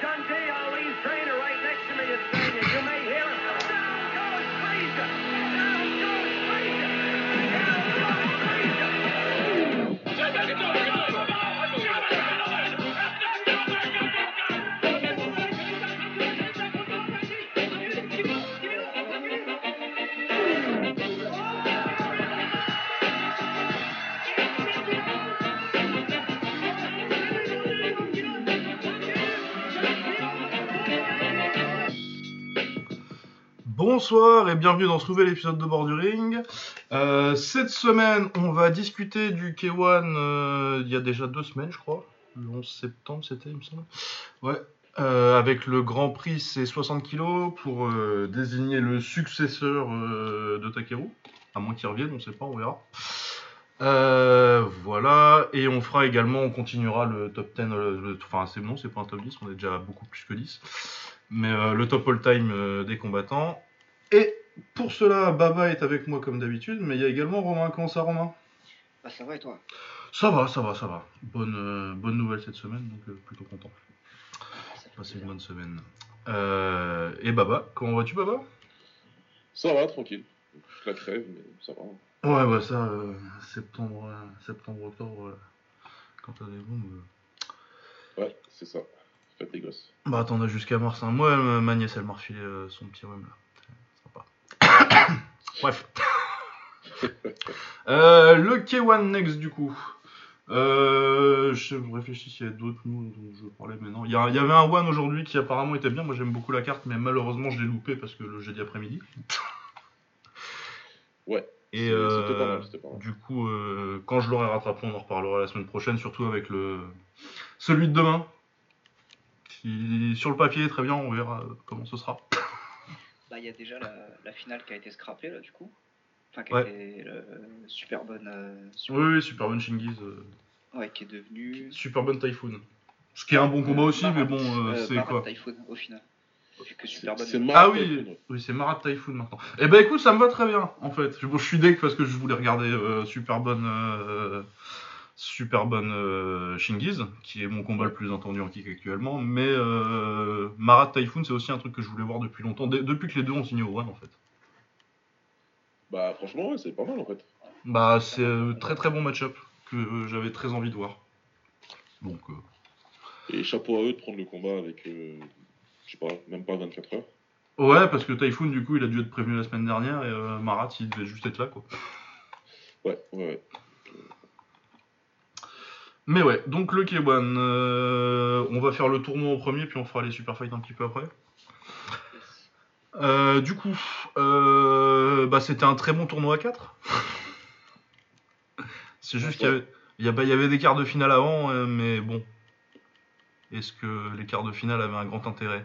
Dundee, Bonsoir et bienvenue dans ce nouvel épisode de Borduring. Euh, cette semaine, on va discuter du K1 euh, il y a déjà deux semaines, je crois. Le 11 septembre, c'était, il me semble. Ouais. Euh, avec le Grand Prix, c'est 60 kilos pour désigner le successeur de Takeru. À moins qu'il revienne, on sait pas, on verra. Voilà, et on fera également, on continuera le top 10, euh, le- enfin c'est bon, c'est pas un top 10, on est déjà beaucoup plus que 10, mais le top all-time des combattants. Et pour cela, Baba est avec moi comme d'habitude, mais il y a également Romain. Comment ça, Romain? Bah ça va et toi? Ça va, ça va, ça va. Bonne, euh, bonne nouvelle cette semaine, donc euh, plutôt content. Passez une bonne semaine. Euh, et Baba, comment vas-tu, Baba? Ça va, tranquille. Je la crève, mais ça va. Ouais, bah ça, euh, septembre, euh, septembre, octobre, euh, quand t'as des bombes. euh. Ouais, c'est ça. Faites les gosses. Bah attends, on a jusqu'à mars. Hein. Moi, ma nièce, elle m'a refilé euh, son petit rhume là. Bref. Euh, le K1 Next du coup. Euh, je réfléchis s'il y a d'autres mots dont je mais non. Il y, avait un One aujourd'hui qui apparemment était bien. Moi j'aime beaucoup la carte, mais malheureusement je l'ai loupé parce que le jeudi après-midi. Ouais. Et euh, C'était pas mal, c'était pas mal. du coup, euh, quand je l'aurai rattrapé, on en reparlera la semaine prochaine, surtout avec le celui de demain. Qui, sur le papier très bien, on verra comment ce sera. Bah il y a déjà la, la finale qui a été scrappée là du coup. Enfin qui a Ouais. été euh, super bonne. euh, super, Oui, oui, super bonne Shingiz, euh, Ouais qui est devenue. super bonne Typhoon. Ce qui est un bon combat aussi, mais bon, euh, c'est quoi Typhoon au final. C'est. Marat Ah oui, Typhoon, oui c'est Marat Typhoon maintenant. Eh ben écoute, ça me va très bien en fait. Je, bon, je suis deck parce que je voulais regarder euh, super bonne, euh, super bonne euh, Shingiz, qui est mon combat le plus attendu en kick actuellement. Mais euh, Marat Typhoon, c'est aussi un truc que je voulais voir depuis longtemps, depuis que les deux ont signé au One en fait. Bah, franchement, ouais, c'est pas mal en fait. Bah c'est euh, très très bon match-up que euh, j'avais très envie de voir. Donc Et chapeau à eux de prendre le combat avec, je sais pas, même pas 24 heures. ouais, parce que Typhoon du coup il a dû être prévenu la semaine dernière et Marat il devait juste être là quoi. Ouais, ouais, ouais. Mais ouais, donc le K1, euh, on va faire le tournoi en premier, puis on fera les super fights un petit peu après. Euh, du coup, euh, bah, c'était un très bon tournoi à 4. C'est juste qu'il y avait, des quarts de finale avant, mais bon. Est-ce que les quarts de finale avaient un grand intérêt?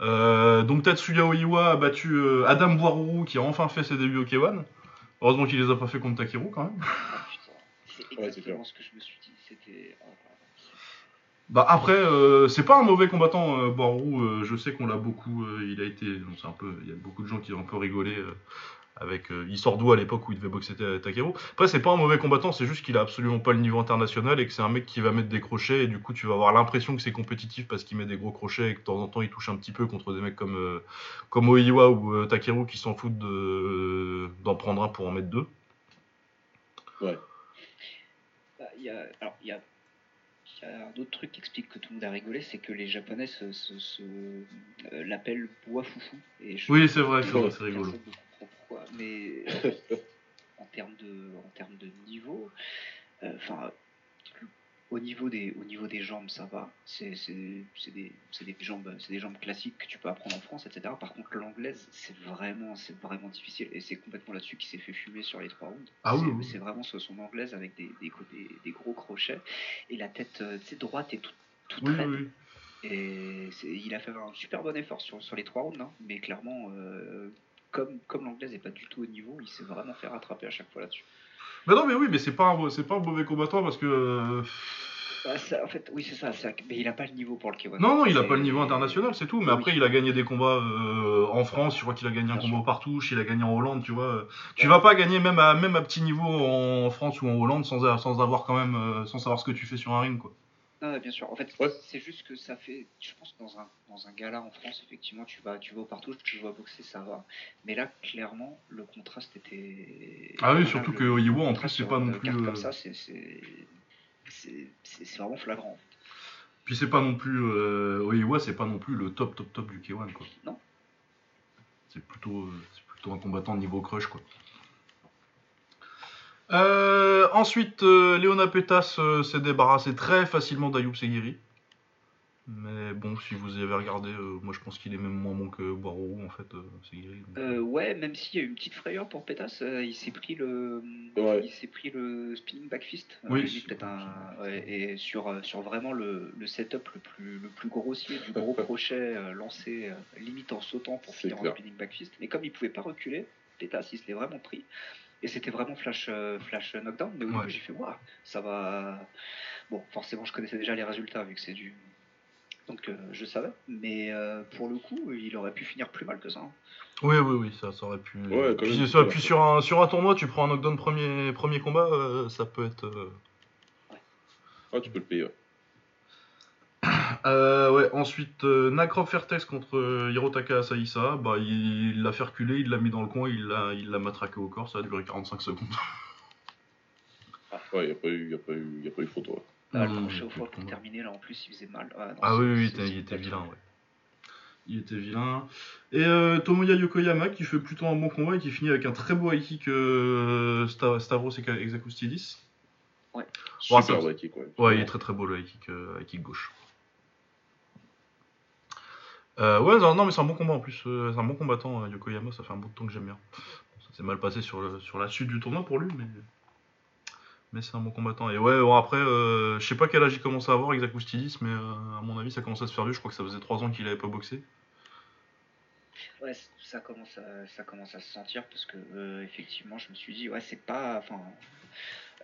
Donc Tatsuya Oiwa a battu Adam Boirourou qui a enfin fait ses débuts au K1. Heureusement qu'il les a pas fait contre Takeru quand même. Putain. C'est Ouais, c'est exactement clair. ce que je me suis dit. C'était. Bah après, euh, c'est pas un mauvais combattant, euh, Boiroux, euh, je sais qu'on l'a beaucoup, euh, il a été, donc c'est un peu, il y a beaucoup de gens qui ont un peu rigolé euh, avec, euh, il sort d'où à l'époque où il devait boxer Ta- Takeru. Après c'est pas un mauvais combattant, c'est juste qu'il a absolument pas le niveau international et que c'est un mec qui va mettre des crochets et du coup tu vas avoir l'impression que c'est compétitif parce qu'il met des gros crochets et que de temps en temps il touche un petit peu contre des mecs comme, euh, comme Oiwa ou euh, Takeru qui s'en foutent de- d'en prendre un pour en mettre deux. Il y a, alors, il y a, il y a un autre truc qui explique que tout le monde a rigolé, c'est que les Japonais se, se- se- euh, l'appellent bois foufou. Et je- Oui c'est vrai, c'est vrai, c'est rigolo. pourquoi, mais en termes de, en termes de niveau, euh, enfin, au niveau des, au niveau des jambes, ça va. C'est, des, des jambes, c'est des jambes classiques que tu peux apprendre en France, etc. Par contre, l'anglaise, c'est vraiment, c'est vraiment difficile, et c'est complètement là-dessus qu'il s'est fait fumer sur les trois rounds. Ah oui, c'est, oui. c'est vraiment son anglaise avec des, des, des, gros crochets et la tête, euh, droite et toute, toute Oui, raide. Et il a fait un super bon effort sur, sur les trois rounds, hein, mais clairement, euh, comme, comme l'anglaise n'est pas du tout au niveau, il s'est vraiment fait rattraper à chaque fois là-dessus. Mais non mais oui, mais c'est pas, un- pas un mauvais combattant parce que... euh, Bah, ça- en fait, oui, c'est ça, ça- mais il a pas le niveau pour le K1. Non, non, il a C'est- pas le niveau international, c'est tout. Mais Oui. après, il a gagné des combats euh, en France. Je crois qu'il a gagné un Bien combat sûr. au Partouche. Il a gagné en Hollande, tu vois. Tu vas pas gagner même à même à petit niveau en France ou en Hollande sans, avoir quand même euh, sans savoir ce que tu fais sur un ring, quoi. Non, bien sûr. En fait, Ouais. c'est juste que ça fait. Je pense que dans un, dans un gala en France, effectivement, tu vas, tu vas au partout, tu vas boxer, ça va. Mais là, clairement, le contraste était. Ah oui, surtout le- que Oiwa, en plus, c'est pas non plus, carte euh, Comme ça, c'est- c'est. Vraiment flagrant. Puis c'est pas non plus. Euh, Oiwa, c'est pas non plus le top, top, top du K1, quoi. Non. C'est plutôt, euh, c'est plutôt un combattant niveau crush, quoi. Euh, ensuite, euh, Léona Pétas s'est débarrassé très facilement d'Ayoub Seguiri. Mais bon, si vous y avez regardé, euh, moi je pense qu'il est même moins bon que Boireau, en fait, euh, Seguiri. donc, Euh, ouais, même s'il y a eu une petite frayeur pour Pétas, euh, il s'est pris le, Ouais. il s'est pris le spinning back fist. Euh, Oui, c'est- peut-être un, ouais, et sur euh, sur vraiment le, le setup le plus le plus grossier du gros crochet euh, lancé euh, limite en sautant pour C'est finir en spinning back fist. Mais comme il pouvait pas reculer, Pétas il se l'est vraiment pris. Et c'était vraiment flash euh, flash knockdown. Mais au Ouais. début j'ai fait waouh, ça va. Bon, forcément je connaissais déjà les résultats vu que c'est du donc euh, je savais, mais euh, pour le coup, il aurait pu finir plus mal que ça. hein. Oui, oui, oui, ça, ça aurait pu. Ouais, quand puis, même, ça- sur, un, sur un tournoi, tu prends un knockdown premier, premier combat, euh, ça peut être. euh, Ah, tu peux le payer. ouais. Euh, ouais, ensuite, euh, Nakrov Fairtex contre Hirotaka Asaisa, bah, il l'a fait reculer, il l'a mis dans le coin, il l'a il l'a matraqué au corps, ça a duré 45 secondes. Ouais, il n'y a, pas eu- y a, pas eu- y a pas eu photo. ouais. Ah, le crochet au foie pour terminer, là en plus il faisait mal. Ah, non, Ah oui, oui, il était, vilain, ouais. Il était vilain. Et euh, Tomoya Yokoyama qui fait plutôt un bon combat et qui finit avec un très beau high kick euh, Sta- Stavros Exacoustidis. Super ça- ouais, kick, ouais. Ouais, il est très très beau le high kick, euh, high kick gauche. Euh, ouais, non, non, mais c'est un bon combat en plus. c'est un bon combattant, euh, Yokoyama. Ça fait un bout de temps que j'aime bien. Ça s'est mal passé sur, le- sur la suite du tournoi pour lui, mais, mais c'est un bon combattant. Et ouais, bon, après, euh, je sais pas quel âge il commence à avoir, Exacoustidis, mais euh, à mon avis, ça commence à se faire vieux. Je crois que ça faisait 3 ans qu'il avait pas boxé. Ouais, ça commence à, ça commence à se sentir parce que euh, effectivement, je me suis dit, ouais, c'est pas, enfin,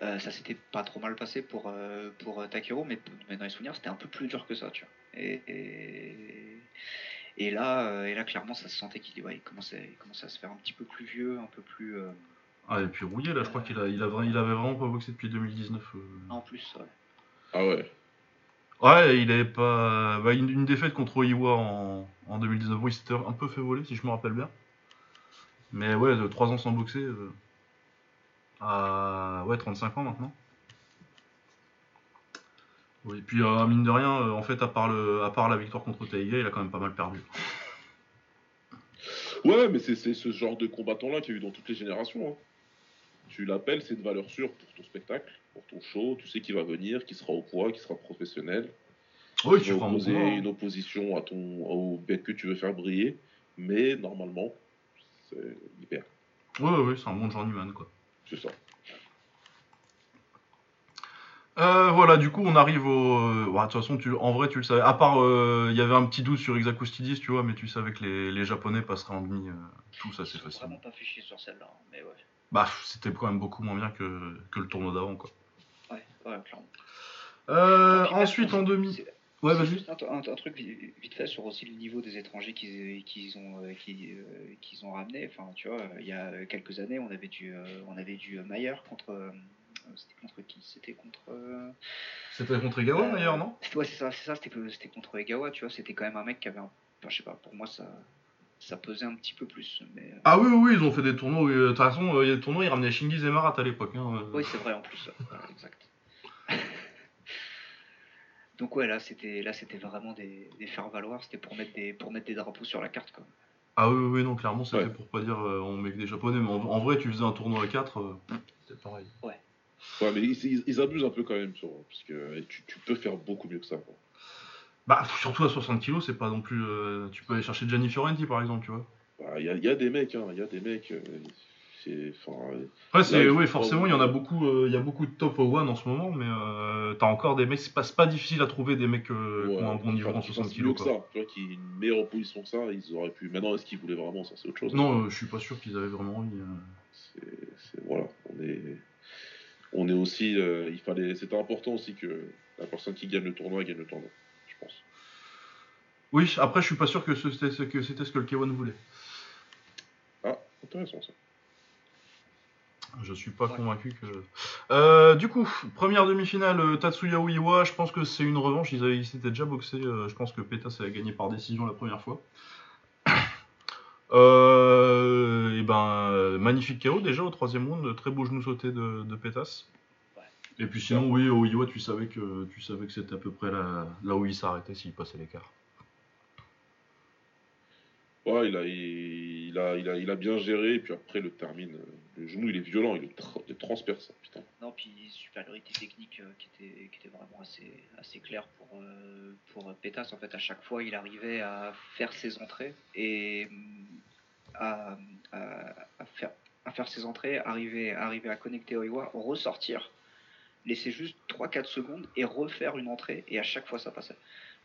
ça s'était pas trop mal passé pour pour Takeru, mais, dans les souvenirs, c'était un peu plus dur que ça, tu vois. Et, et, là, et là, clairement, ça se sentait qu'il commençait, commençait à se faire un petit peu plus vieux, un peu plus. Ah, et puis rouillé, là, je crois qu'il a, il a, il avait vraiment pas boxé depuis 2019. euh. en plus, ouais. Ah ouais. Ouais, il avait pas. bah, une, une défaite contre Iwa en, en 2019. Oui, c'était un peu fait voler, si je me rappelle bien. Mais ouais, de 3 ans sans boxer. euh, à ouais, 35 ans maintenant. Oui, et puis euh, mine de rien, euh, en fait, à part, le, à part la victoire contre Taiga, il a quand même pas mal perdu. Ouais, mais c'est c'est ce genre de combattant-là qu'il y a eu dans toutes les générations. hein. Tu l'appelles, c'est de valeur sûre pour ton spectacle, pour ton show. Tu sais qu'il va venir, qu'il sera au poids, qu'il sera professionnel. Oui, tu va feras un bon opposer hein. une opposition à ton, au mec que tu veux faire briller. Mais normalement, c'est hyper. Ouais, ouais, ouais, c'est un bon journeyman, quoi. C'est ça. Euh, voilà, du coup, on arrive au. euh, bah, de toute façon, tu, en vrai, tu le savais. À part, euh, il y avait un petit doute sur Exacoustidis, tu vois, mais tu savais que les, les Japonais passeraient en demi. euh, tout ça, c'est facile. vraiment pas chier sur celle-là, hein, mais ouais. Bah, c'était quand même beaucoup moins bien que, que le tournoi d'avant, quoi. Ouais, ouais, clairement. Euh, Puis ensuite, en demi. Ouais, vas-y. un, un- truc vi- vite fait sur aussi le niveau des étrangers qu'ils qu'ils ont, euh, qu'ils, euh, ont ramené. Enfin, tu vois, il y a quelques années, on avait du, euh, on avait du Mayer contre. c'était contre qui? C'était contre. C'était contre Egawa, euh, d'ailleurs, non? c'était- Ouais, c'est ça, c'est ça. C'était contre Egawa, tu vois. C'était quand même un mec qui avait un. Enfin, je sais pas. Pour moi, ça, ça pesait un petit peu plus. Mais euh, Ah oui, oui, oui, ils ont fait des tournois. euh, De toute façon, euh, il y a des tournois, ils ramenaient Shingiz et Marat à l'époque. Hein, oui, c'est vrai en plus. ouais, exact. Donc ouais, là, c'était là, c'était vraiment des, des faire valoir. C'était pour mettre des, pour mettre des drapeaux sur la carte, quoi. Ah oui, oui, oui, non, clairement, c'était Ouais. pour pas dire euh, on met que des Japonais, mais en, en vrai, tu faisais un tournoi à 4, c'était pareil. Ouais, mais ils, ils- ils abusent un peu quand même, sur, parce que tu, tu peux faire beaucoup mieux que ça. quoi. Bah, surtout à 60 kilos, c'est pas non plus. euh, tu peux aller chercher Gianni Fiorenti, par exemple, tu vois. Bah, Il y, a, y a des mecs, hein, il y a des mecs. euh, c'est, enfin, Après, c'est, Là, oui, forcément, il y en a beaucoup, euh, il y a beaucoup de top one en ce moment, mais euh, t'as encore des mecs, c'est pas, c'est pas difficile à trouver des mecs qui ont un bon niveau en qui 60 fassent kilos. Quoi. ça, tu vois, qui une meilleure position que ça, ils auraient pu. Maintenant, est-ce qu'ils voulaient vraiment ça, c'est autre chose. Non, euh, je suis pas sûr qu'ils avaient vraiment envie. euh. C'est, voilà, on est, on est aussi, euh, il fallait, c'était important aussi que la personne qui gagne le tournoi gagne le tournoi. Oui, après, je suis pas sûr que c'était ce que, c'était ce que le K1 voulait. Ah, intéressant ça. Je suis pas Ouais. convaincu que. Euh, du coup, première demi-finale, euh, Tatsuya Uiwa, je pense que c'est une revanche. Ils, avaient- ils s'étaient déjà boxés. euh, je pense que Pétas avait gagné par décision la première fois. Euh, et ben, magnifique KO déjà au troisième round, très beau genou sauté de, de Pétas. Ouais. Et puis sinon, oui, au Uiwa, tu savais que tu savais que c'était à peu près là, là où il s'arrêtait s'il passait l'écart. Ouais, il a, il, a, il, a, il a bien géré, et puis après, le termine. euh, Le genou, il est violent, il est, tra- transperçant, putain. Non, puis supériorité technique euh, qui, était, qui était vraiment assez, assez claire pour, euh, pour Pétas. En fait, à chaque fois, il arrivait à faire ses entrées et à- à faire, à faire ses entrées, arriver, arriver à connecter Oiwa, ressortir, laisser juste 3-4 secondes et refaire une entrée. Et à chaque fois, ça passait.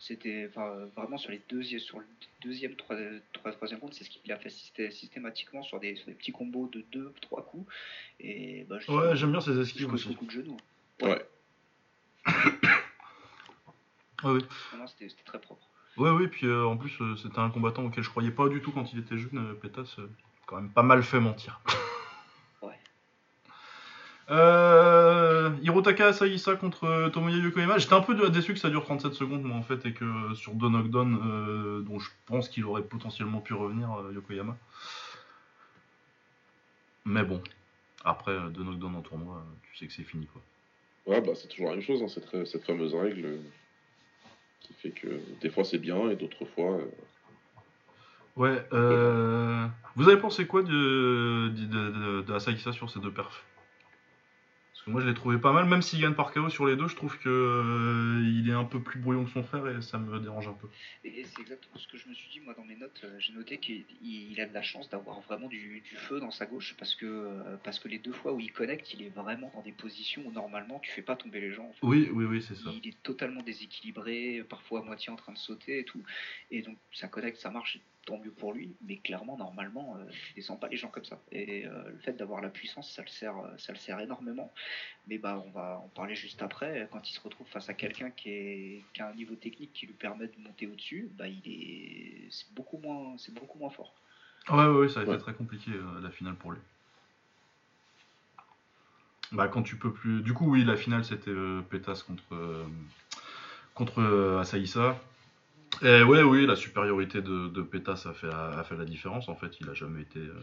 C'était enfin, vraiment sur les deuxièmes, sur le deuxième, trois- trois- troisième round, c'est ce qu'il a fait systé- systématiquement sur des, sur des petits combos de 2-3 coups. Et bah, Ouais, j'aime bien ces esquives aussi. coup de genou. Ouais. Ouais, oui. C'était très propre. Ouais, oui, puis euh, en plus, euh, c'était un combattant auquel je croyais pas du tout quand il était jeune. euh, Pétas, euh, quand même pas mal fait mentir. Euh, Hirotaka Asaisa contre Tomoya Yokoyama. J'étais un peu déçu que ça dure 37 secondes, moi, en fait, et que sur deux knockdowns, euh, dont je pense qu'il aurait potentiellement pu revenir, euh, Yokoyama. Mais bon, après euh, deux knockdowns en tournoi, tu sais que c'est fini, quoi. Ouais, bah, c'est toujours la même chose, hein, cette, fameuse règle qui fait que des fois c'est bien et d'autres fois. Ouais, euh... Vous avez pensé quoi de, de, de, de Asaisa sur ces deux perfs? Parce que moi je l'ai trouvé pas mal, même s'il gagne par KO sur les deux, je trouve que euh, il est un peu plus brouillon que son frère et ça me dérange un peu. Et, c'est exactement ce que je me suis dit, moi, dans mes notes. euh, J'ai noté qu'il il a de la chance d'avoir vraiment du, du feu dans sa gauche parce que, euh, parce que les deux fois où il connecte, il est vraiment dans des positions où normalement tu fais pas tomber les gens. en fait. Oui, oui, oui, c'est ça. Il est totalement déséquilibré, parfois à moitié en train de sauter et tout. Et donc ça connecte, ça marche, tant mieux pour lui. Mais clairement, normalement, euh, tu descends pas les gens comme ça. Et euh, le fait d'avoir la puissance, ça le sert, euh, ça le sert énormément. Mais bah, on va en parler juste après. Quand il se retrouve face à quelqu'un qui, est, qui a un niveau technique qui lui permet de monter au-dessus, bah, il est, c'est beaucoup moins, c'est beaucoup moins fort. Ouais, ouais, ouais, ça a été très compliqué euh, la finale pour lui. Bah, quand tu peux plus. Du coup, oui, la finale c'était euh, Pétas contre, euh, contre euh, Asaïsa. Et ouais, oui, la supériorité de, de Pétas a fait, la, a fait la différence. En fait, il a jamais été euh,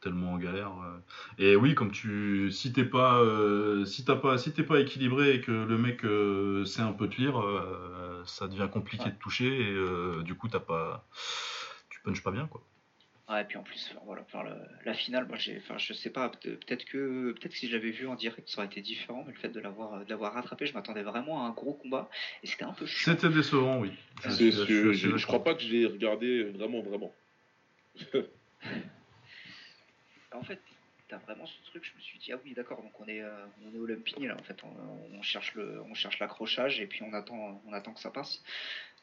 tellement en galère. euh. Et oui, comme tu. Si t'es pas, euh, si t'as pas, si t'es pas équilibré et que le mec euh, sait un peu te lire, euh, ça devient compliqué Ouais. de toucher. Et euh, du coup, t'as pas. Tu punches pas bien, quoi. Ouais, et puis en plus, enfin, voilà, enfin, le- la finale, moi, j'ai, enfin, je sais pas, peut- peut-être que, peut-être que si je l'avais vu en direct, ça aurait été différent, mais le fait de l'avoir, de l'avoir rattrapé, je m'attendais vraiment à un gros combat, et c'était un peu chiant. C'était décevant, oui. Ce je j'ai- je crois pas que je l'ai regardé vraiment, vraiment. En fait, t'as vraiment ce truc, je me suis dit, ah oui, d'accord, donc on est, euh, on est au Lumpini, là, en fait, on, on cherche le, on cherche l'accrochage, et puis on attend, on attend que ça passe.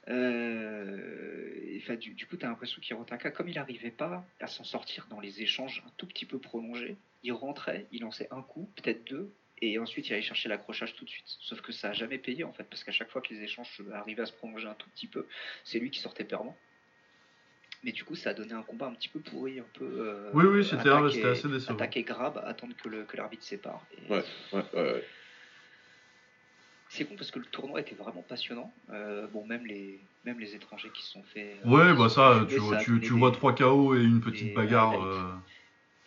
Euh, et, du, du coup, t'as l'impression qu'Hirotaka, comme il n'arrivait pas à s'en sortir dans les échanges un tout petit peu prolongés, il rentrait, il lançait un coup, peut-être deux, et ensuite il allait chercher l'accrochage tout de suite. Sauf que ça a jamais payé en fait, parce qu'à chaque fois que les échanges arrivaient à se prolonger un tout petit peu, c'est lui qui sortait perdant. Mais du coup, ça a donné un combat un petit peu pourri, un peu. euh, Oui, oui, c'était assez décevant. Attaque et grab, attendre que l'arbitre sépare. Et Ouais, ouais, ouais, ouais. C'est con parce que le tournoi était vraiment passionnant. Euh, bon, même les, même les étrangers qui se sont fait. euh, Ouais, bah ça, tu vois, a tu, donné tu des- vois 3 KO et une petite bagarre. euh,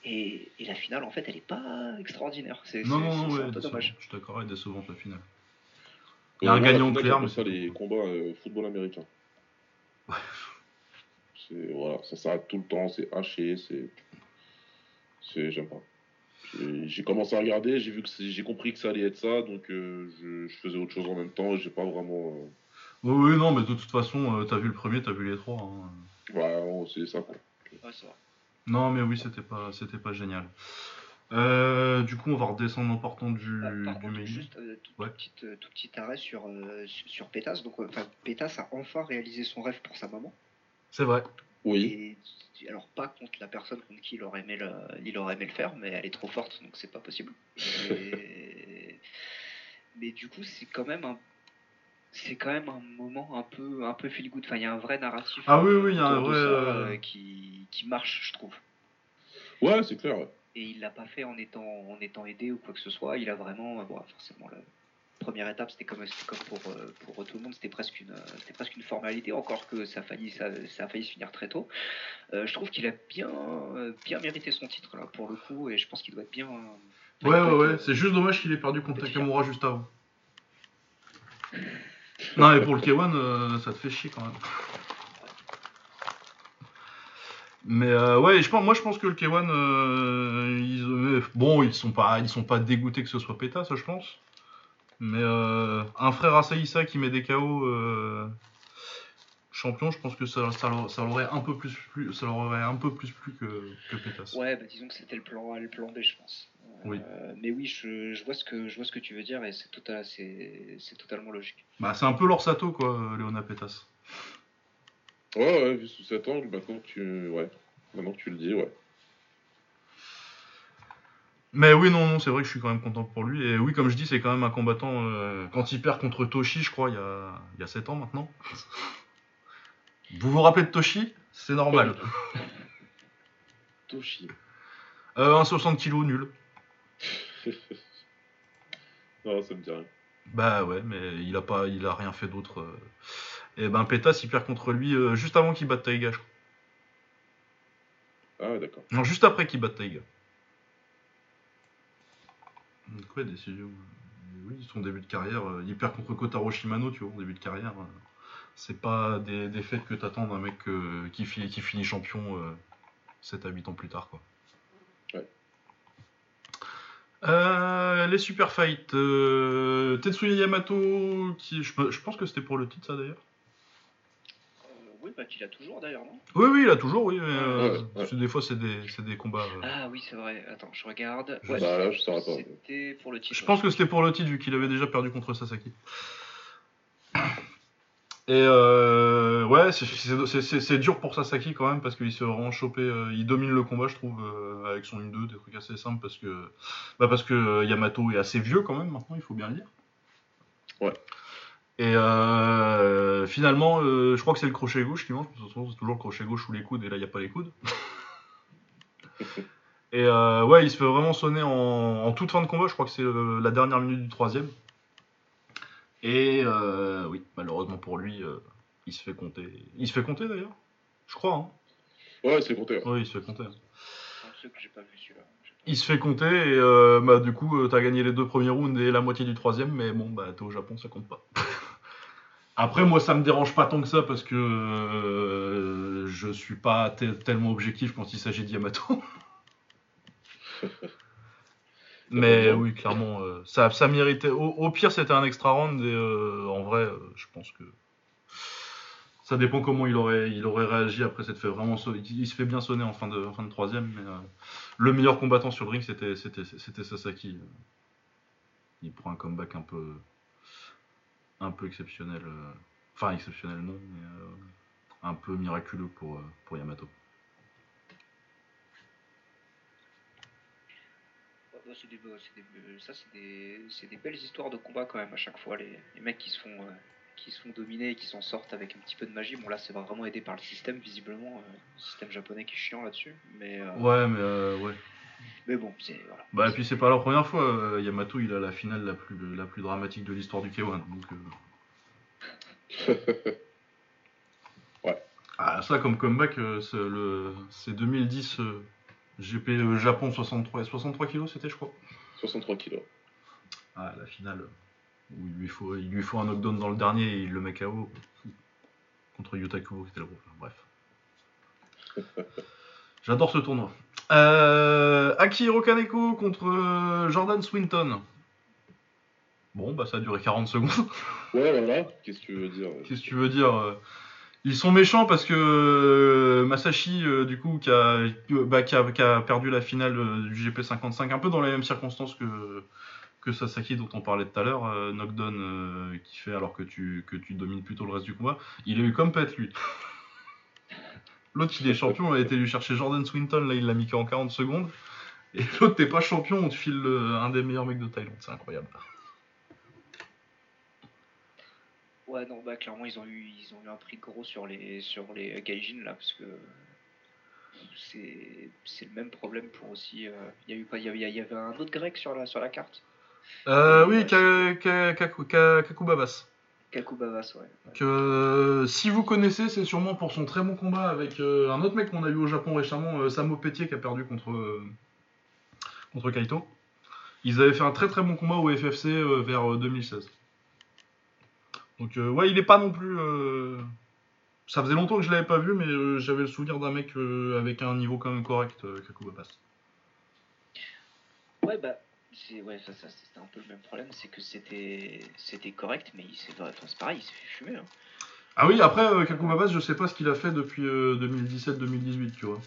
Et, et la finale, en fait, elle est pas extraordinaire. C'est Non, c'est- non, c'est- non, c'est ouais, un peu décevant. dommage. Je suis d'accord, elle est décevante la finale. Il y a un gagnant clair, mais ça les combats euh, football américain. Ouais. C'est voilà, ça s'arrête tout le temps, c'est haché, c'est, c'est, j'aime pas. J'ai- J'ai commencé à regarder, j'ai vu que c'est- j'ai compris que ça allait être ça, donc euh, je, je faisais autre chose en même temps. J'ai pas vraiment, euh, Oui, oui, non, mais de toute façon, euh, t'as vu le premier, t'as vu les trois. hein. ouais, c'est ça quoi. Ouais, c'est vrai. Non, mais oui, c'était pas, c'était pas génial. Euh, du coup, on va redescendre en partant du, par contre, juste euh, tout, Ouais. tout petit, euh, tout petit arrêt sur, euh, sur, Pétas. Donc, euh, Pétas a enfin réalisé son rêve pour sa maman. C'est vrai. Oui. Et, alors, pas contre la personne contre qui il aurait aimé le, il aurait aimé le faire, mais elle est trop forte, donc c'est pas possible. Et- mais du coup, c'est quand même un. C'est quand même un moment un peu, un peu feel good. Enfin, il y a un vrai narratif Ah oui, oui, il y a un vrai, ça, euh, euh, qui, qui marche, je trouve. Ouais, c'est clair. ouais. et il l'a pas fait en étant, en étant aidé ou quoi que ce soit. Il a vraiment, euh, bon, forcément, la première étape, c'était comme, c'était comme pour, euh, pour tout le monde, c'était presque une, euh, c'était presque une formalité, encore que ça a failli, ça, ça a failli se finir très tôt. Euh, je trouve qu'il a bien, bien mérité son titre là pour le coup, et je pense qu'il doit être bien. Ouais, ouais, ouais. C'est juste dommage qu'il ait perdu contre Nakamura juste avant. Non, mais pour le K1, euh, ça te fait chier quand même. Mais euh, ouais, je pense, moi je pense que le K1, euh, ils, euh, bon, ils sont pas, ils sont pas dégoûtés que ce soit pétasse, je pense. Mais euh, un frère Asaïsa qui met des KO euh, champion, je pense que ça, un peu plus, plus, ça leur aurait un peu plus plu que, que pétasse. Ouais, bah, disons que c'était le plan A, le plan B, je pense. Euh, Oui. mais oui, je, je vois ce que je vois ce que tu veux dire et c'est total, c'est, c'est totalement logique. Bah, c'est un peu leur Sato, quoi, Léona Pétasse. Ouais, ouais, vu sous cet angle, maintenant que tu, ouais, maintenant que tu le dis, ouais. Mais oui, non, non, c'est vrai que je suis quand même content pour lui. Et oui, comme je dis, c'est quand même un combattant. euh, quand il perd contre Toshi, je crois, il y a, il y a 7 ans maintenant. Vous vous rappelez de Toshi? C'est normal. Toshi. Euh, un 60 kg nul. non, ça me dit rien. Bah ouais, mais il a pas, il a rien fait d'autre. euh. Et ben Pétas, il perd contre lui euh, juste avant qu'il batte Taiga, je crois. Ah, d'accord. Non, juste après qu'il batte Taiga. Donc ouais, décision. Oui, son début de carrière, euh, il perd contre Kotaro Shimano, tu vois, début de carrière. euh, c'est pas des, des faits que t'attends d'un mec euh, qui, fi- qui finit champion euh, 7 à 8 ans plus tard, quoi. Les super fights. Tetsuya Yamato, qui, je, je pense que c'était pour le titre, ça d'ailleurs. Oui, tu l'as toujours d'ailleurs, non? Oui, oui, il a toujours, oui. mais, euh, Ouais, ouais. parce que Des fois, c'est des, c'est des combats. euh, Ah oui, c'est vrai. Attends, je regarde. Ouais, Bah, là, je saurais pas. C'était pour le titre. Je pense que c'était pour le titre vu qu'il avait déjà perdu contre Sasaki. Et euh, ouais, c'est- c'est c'est- c'est- c'est dur pour Sasaki quand même parce qu'il se vraiment choper. euh, il domine le combat, je trouve, euh, avec son 1-2, des trucs assez simples parce que, bah parce que Yamato est assez vieux quand même maintenant, il faut bien le dire. Ouais. Et euh, finalement, euh, je crois que c'est le crochet gauche qui mange, parce que de toute façon, c'est toujours le crochet gauche ou les coudes, et là il n'y a pas les coudes. Et euh, ouais, il se fait vraiment sonner en, en toute fin de combat. Je crois que c'est la dernière minute du troisième. Et euh, oui, malheureusement pour lui, euh, il se fait compter. Il se fait compter d'ailleurs Je crois. Hein Ouais, il se fait compter. C'est un truc que j'ai pas vu celui-là. J'ai pas- Il se fait compter et euh, bah, du coup, euh, t'as gagné les deux premiers rounds et la moitié du troisième, mais bon, bah t'es au Japon, ça compte pas. Après, moi, ça me dérange pas tant que ça parce que euh, je suis pas te- tellement objectif quand il s'agit de Yamato. Mais oui, clairement, euh, ça, ça méritait. Au, au pire, c'était un extra round et euh, en vrai, euh, je pense que ça dépend comment il aurait, il aurait réagi après s'être fait vraiment. sonner. Il, se fait bien sonner en fin de, en fin de troisième, mais euh, le meilleur combattant sur le ring, c'était, c'était, c'était Sasaki. Il prend un comeback un peu, un peu exceptionnel. euh, Enfin, exceptionnel non, mais euh, un peu miraculeux pour, euh, pour Yamato. Ouais, des, ça, c'est des, belles histoires de combat quand même à chaque fois. Les, les mecs qui se font, euh, qui se font dominer et qui s'en sortent avec un petit peu de magie. Bon, là, c'est vraiment aidé par le système, visiblement. euh, le système japonais qui est chiant là-dessus. Mais, euh, Ouais, mais euh, ouais. Mais bon, c'est. Voilà. Bah, et puis c'est pas la première fois. euh, Yamato, il a la finale la plus, la plus dramatique de l'histoire du K1. Donc, euh, Ouais. Ah, ça, comme comeback, euh, c'est le- c'est 2010 euh, GP euh, Japon 63, 63 kilos, c'était, je crois. 63 kilos. Ah, la finale, où il lui, faut, il lui faut un knockdown dans le dernier et il le met KO contre Yuta Kubo, qui était le groupe. Bref. J'adore ce tournoi. Euh, Akihiro Kaneko contre euh, Jordan Swinton. Bon, bah ça a duré 40 secondes. Ouais, voilà. Qu'est-ce que tu veux dire Qu'est-ce que tu veux dire euh, Ils sont méchants parce que euh, Masashi, euh, du coup, qui a, euh, bah, qui, a, qui a perdu la finale euh, du GP55, un peu dans les mêmes circonstances que, que Sasaki, dont on parlait tout à l'heure, euh, knockdown euh, qui fait alors que tu, que tu domines plutôt le reste du combat. Il a eu comme pète, lui. L'autre, il est champion, on a été lui chercher Jordan Swinton, là, il l'a mis qu'en 40 secondes. Et l'autre, t'es pas champion, on te file le- un des meilleurs mecs de Thaïlande, c'est incroyable. Ouais, non, bah clairement, ils ont eu, ils ont eu un prix gros sur les, sur les Gaijin là, parce que. c'est c'est le même problème pour aussi. euh, Il y a eu pas, y avait, y avait un autre grec sur la sur la carte? Euh, oui, Ka- Ka- Kaku- Ka- Kakubabas. Kakubavas, ouais. Que, euh, si vous connaissez, c'est sûrement pour son très bon combat avec euh, un autre mec qu'on a vu au Japon récemment, euh, Samo Pétier, qui a perdu contre, contre Kaito. Ils avaient fait un très très bon combat au FFC vers euh, 2016. Donc, ouais, il est pas non plus. Ça faisait longtemps que je l'avais pas vu, mais euh, j'avais le souvenir d'un mec euh, avec un niveau quand même correct, euh, Kakubabas. Ouais, bah, c'est ouais, ça, ça, c'était un peu le même problème, c'est que c'était c'était correct, mais il s'est enfin, c'est pareil, il s'est fait fumer. Hein. Ah oui, après, euh, Kakubabas, je sais pas ce qu'il a fait depuis euh, 2017-2018, tu vois.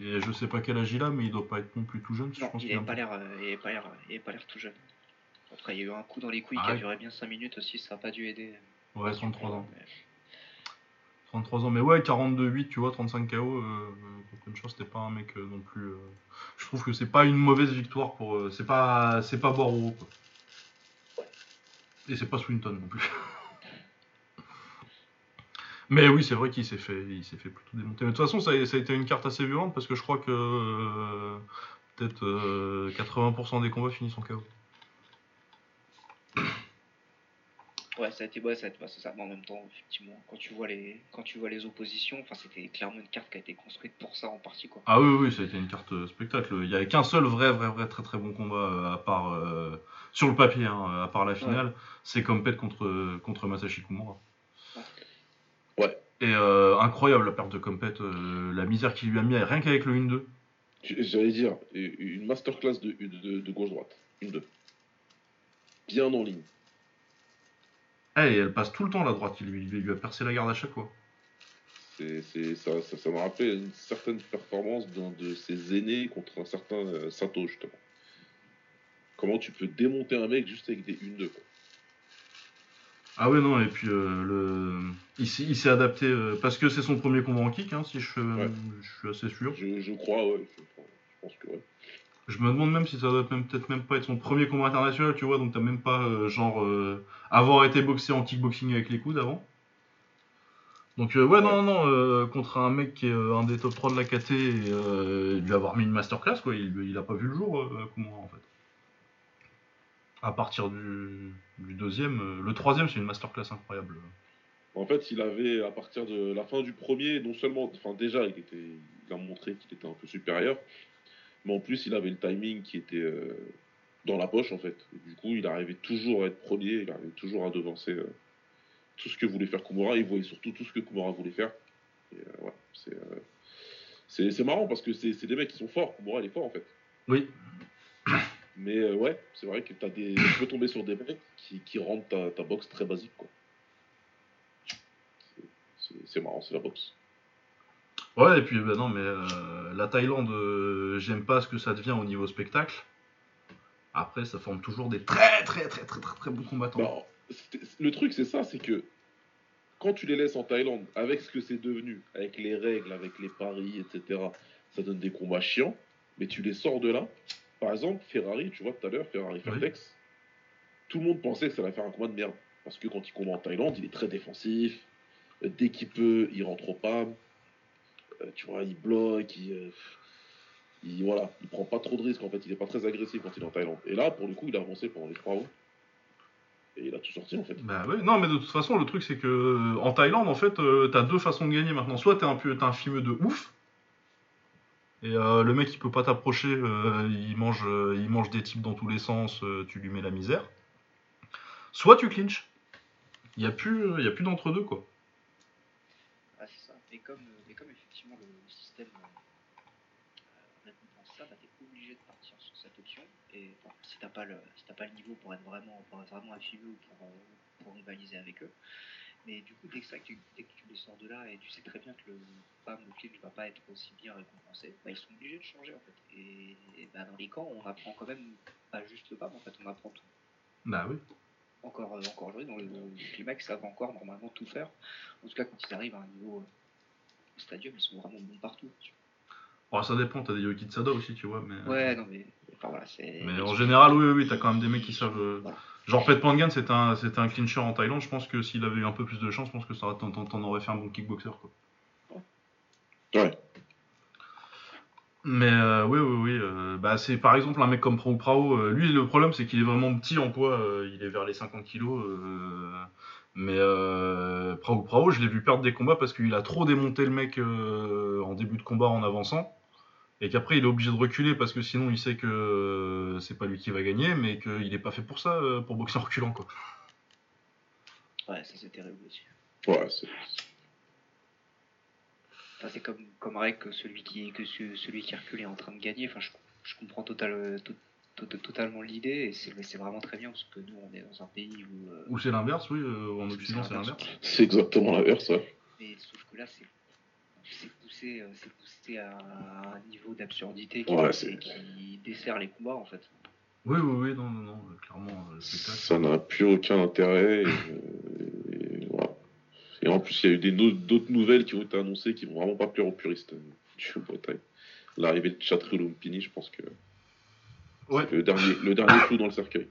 Et je sais pas quel âge il a, mais il doit pas être non plus tout jeune. je pense il qu'il a avait un pas peu- l'air, euh, pas l'air, il avait pas l'air tout jeune. Après, il y a eu un coup dans les couilles Ah qui a ouais. duré bien 5 minutes aussi, ça a pas dû aider. Ouais, 33 ans. Mais- 33 ans, mais ouais, 42-8, tu vois, 35 KO, euh, euh, chose, c'était pas un mec euh, non plus. euh, Je trouve que c'est pas une mauvaise victoire pour. c'est pas c'est pas Boro, quoi. Et c'est pas Swinton non plus. mais oui, c'est vrai qu'il s'est fait, il s'est fait plutôt démonter. Mais de toute façon, ça a, ça a été une carte assez violente parce que je crois que peut-être euh, 80% des combats finissent en KO. Ouais, ça a été, ouais, ça a été, bah, c'est ça. Mais en même temps, effectivement, quand tu vois les, quand tu vois les oppositions, enfin, c'était clairement une carte qui a été construite pour ça en partie, quoi. Ah oui, oui, ça a été une carte euh, spectacle. Il n'y avait qu'un seul vrai, vrai, vrai, très, très bon combat euh, à part euh, sur le papier, hein, à part la finale. C'est Compet contre contre Masashi Kumura. Ouais. Et euh, incroyable la perte de Compet, euh, la misère qu'il lui a mis rien qu'avec le 1-2. J'allais dire, une masterclass de, de, de gauche-droite. Une, deux. Bien en ligne. Eh, elle passe tout le temps la droite. Il lui, il lui a percé la garde à chaque fois. C'est, c'est, ça, ça, ça me rappelle une certaine performance d'un de ses aînés contre un certain euh, Sato, justement. Comment tu peux démonter un mec juste avec des 1-2, quoi. Ah ouais, non, et puis euh, le... il s'est il s'est adapté euh, parce que c'est son premier combat en kick, hein, si je, Ouais. je suis assez sûr. Je, je crois, ouais. Je pense que ouais. Je me demande même si ça doit peut-être même pas être son premier combat international, tu vois, donc t'as même pas euh, genre euh, avoir été boxé en kickboxing avec les coudes avant. Donc euh, ouais, non, non, euh, contre un mec qui est un des top 3 de la KT et lui avoir mis une masterclass, quoi, il, il a pas vu le jour, Kumura, en fait. À partir du, du deuxième, le troisième c'est une masterclass incroyable. En fait, il avait, à partir de la fin du premier, non seulement, enfin déjà, il, était, il a montré qu'il était un peu supérieur, mais en plus, il avait le timing qui était euh, dans la poche, en fait. Et du coup, il arrivait toujours à être premier, il arrivait toujours à devancer euh, tout ce que voulait faire Kumura, il voyait surtout tout ce que Kumura voulait faire. Et euh, ouais, c'est, marrant parce que c'est, des mecs qui sont forts, Kumura, il est fort, en fait. Oui, Mais euh, ouais, c'est vrai que t'as des... tu peux tomber sur des mecs qui, qui rendent ta, ta boxe très basique, quoi. C'est- marrant, c'est la boxe. Ouais, et puis bah non, mais euh, la Thaïlande, euh, j'aime pas ce que ça devient au niveau spectacle. Après, ça forme toujours des très très très très très très bons combattants. Bah, le truc, c'est ça, c'est que quand tu les laisses en Thaïlande, avec ce que c'est devenu, avec les règles, avec les paris, etc., ça donne des combats chiants, mais tu les sors de là. Par exemple, Ferrari, tu vois tout à l'heure, Ferrari Fairtex, tout le monde pensait que ça allait faire un combat de merde. Parce que quand il combat en Thaïlande, il est très défensif. Dès qu'il peut, il rentre au PAM. Euh, tu vois, il bloque, il, euh, il, voilà, il prend pas trop de risques en fait. Il est pas très agressif quand il est en Thaïlande. Et là, pour le coup, il a avancé pendant les trois rounds. Et il a tout sorti en fait. Bah ouais, non, mais de toute façon, le truc c'est que euh, en Thaïlande, en fait, t'as deux façons de gagner maintenant. Soit t'es un, peu- un fimeux de ouf, et le mec il peut pas t'approcher, il, mange, il mange des types dans tous les sens, tu lui mets la misère. Soit tu clinches. Il y a plus, y a plus d'entre-deux quoi. Ça. Et comme, euh, mais comme effectivement le, le système euh, récompense ça, bah, t'es obligé de partir sur cette option. Et si t'as pas le, si t'as pas le niveau pour être vraiment, pour être vraiment affilié ou pour, euh, pour rivaliser avec eux. Mais du coup, dès que, ça, tu, dès que tu les sors de là et tu sais très bien que le PAM, le clinch va pas être aussi bien récompensé, bah, ils sont obligés de changer en fait. Et, et bah, dans les camps, on apprend quand même pas juste le PAM, en fait, on apprend tout. Bah oui. Encore, euh, encore aujourd'hui, dans le, les mecs savent encore normalement tout faire. En tout cas, quand ils arrivent à un niveau euh, au stadium, ils sont vraiment bons partout. Bon, ça dépend, t'as des Yoki Tsada aussi, tu vois, mais. Ouais, non, mais enfin, voilà, c'est. Mais en général, oui, oui, oui, t'as quand même des mecs qui savent. euh, Voilà. Genre Pet Pangan, c'était un, un clincher en Thaïlande. Je pense que s'il avait eu un peu plus de chance, je pense que ça aurait- t'en, aurais fait un bon kickboxer. Quoi. Ouais. Mais euh, oui, oui, oui. euh, bah, c'est par exemple un mec comme Prao Prao. euh, lui, le problème, c'est qu'il est vraiment petit en poids. euh, il est vers les 50 kilos. Mais euh, Prao Prao, je l'ai vu perdre des combats parce qu'il a trop démonté le mec euh, en début de combat en avançant. Et qu'après, il est obligé de reculer parce que sinon, il sait que euh, c'est pas lui qui va gagner, mais qu'il est pas fait pour ça, euh, pour boxer en reculant, quoi. Ouais, ça c'est terrible aussi. Ouais, c'est- Enfin, c'est comme, comme règle que celui qui, que ce- celui qui recule est en train de gagner. Enfin, je, je comprends total, to- to- totalement l'idée et c'est c'est vraiment très bien parce que nous, on est dans un pays où. euh, Ou c'est l'inverse, oui. euh, en Occident, c'est l'inverse. c'est exactement l'inverse. ouais. Mais sauf que là, c'est c'est poussé, euh, c'est poussé à un niveau d'absurdité qui, Ouais, qui- dessert les combats en fait. Oui, oui, oui, non, non, non, euh, clairement. Ça n'a plus aucun intérêt. Et, et voilà. Et en plus, il y a eu d'autres nouvelles qui ont été annoncées qui vont vraiment pas plaire aux puristes du Thai. L'arrivée de Chatri Lumpini, je pense que Ouais. le dernier, le dernier clou dans le cercueil.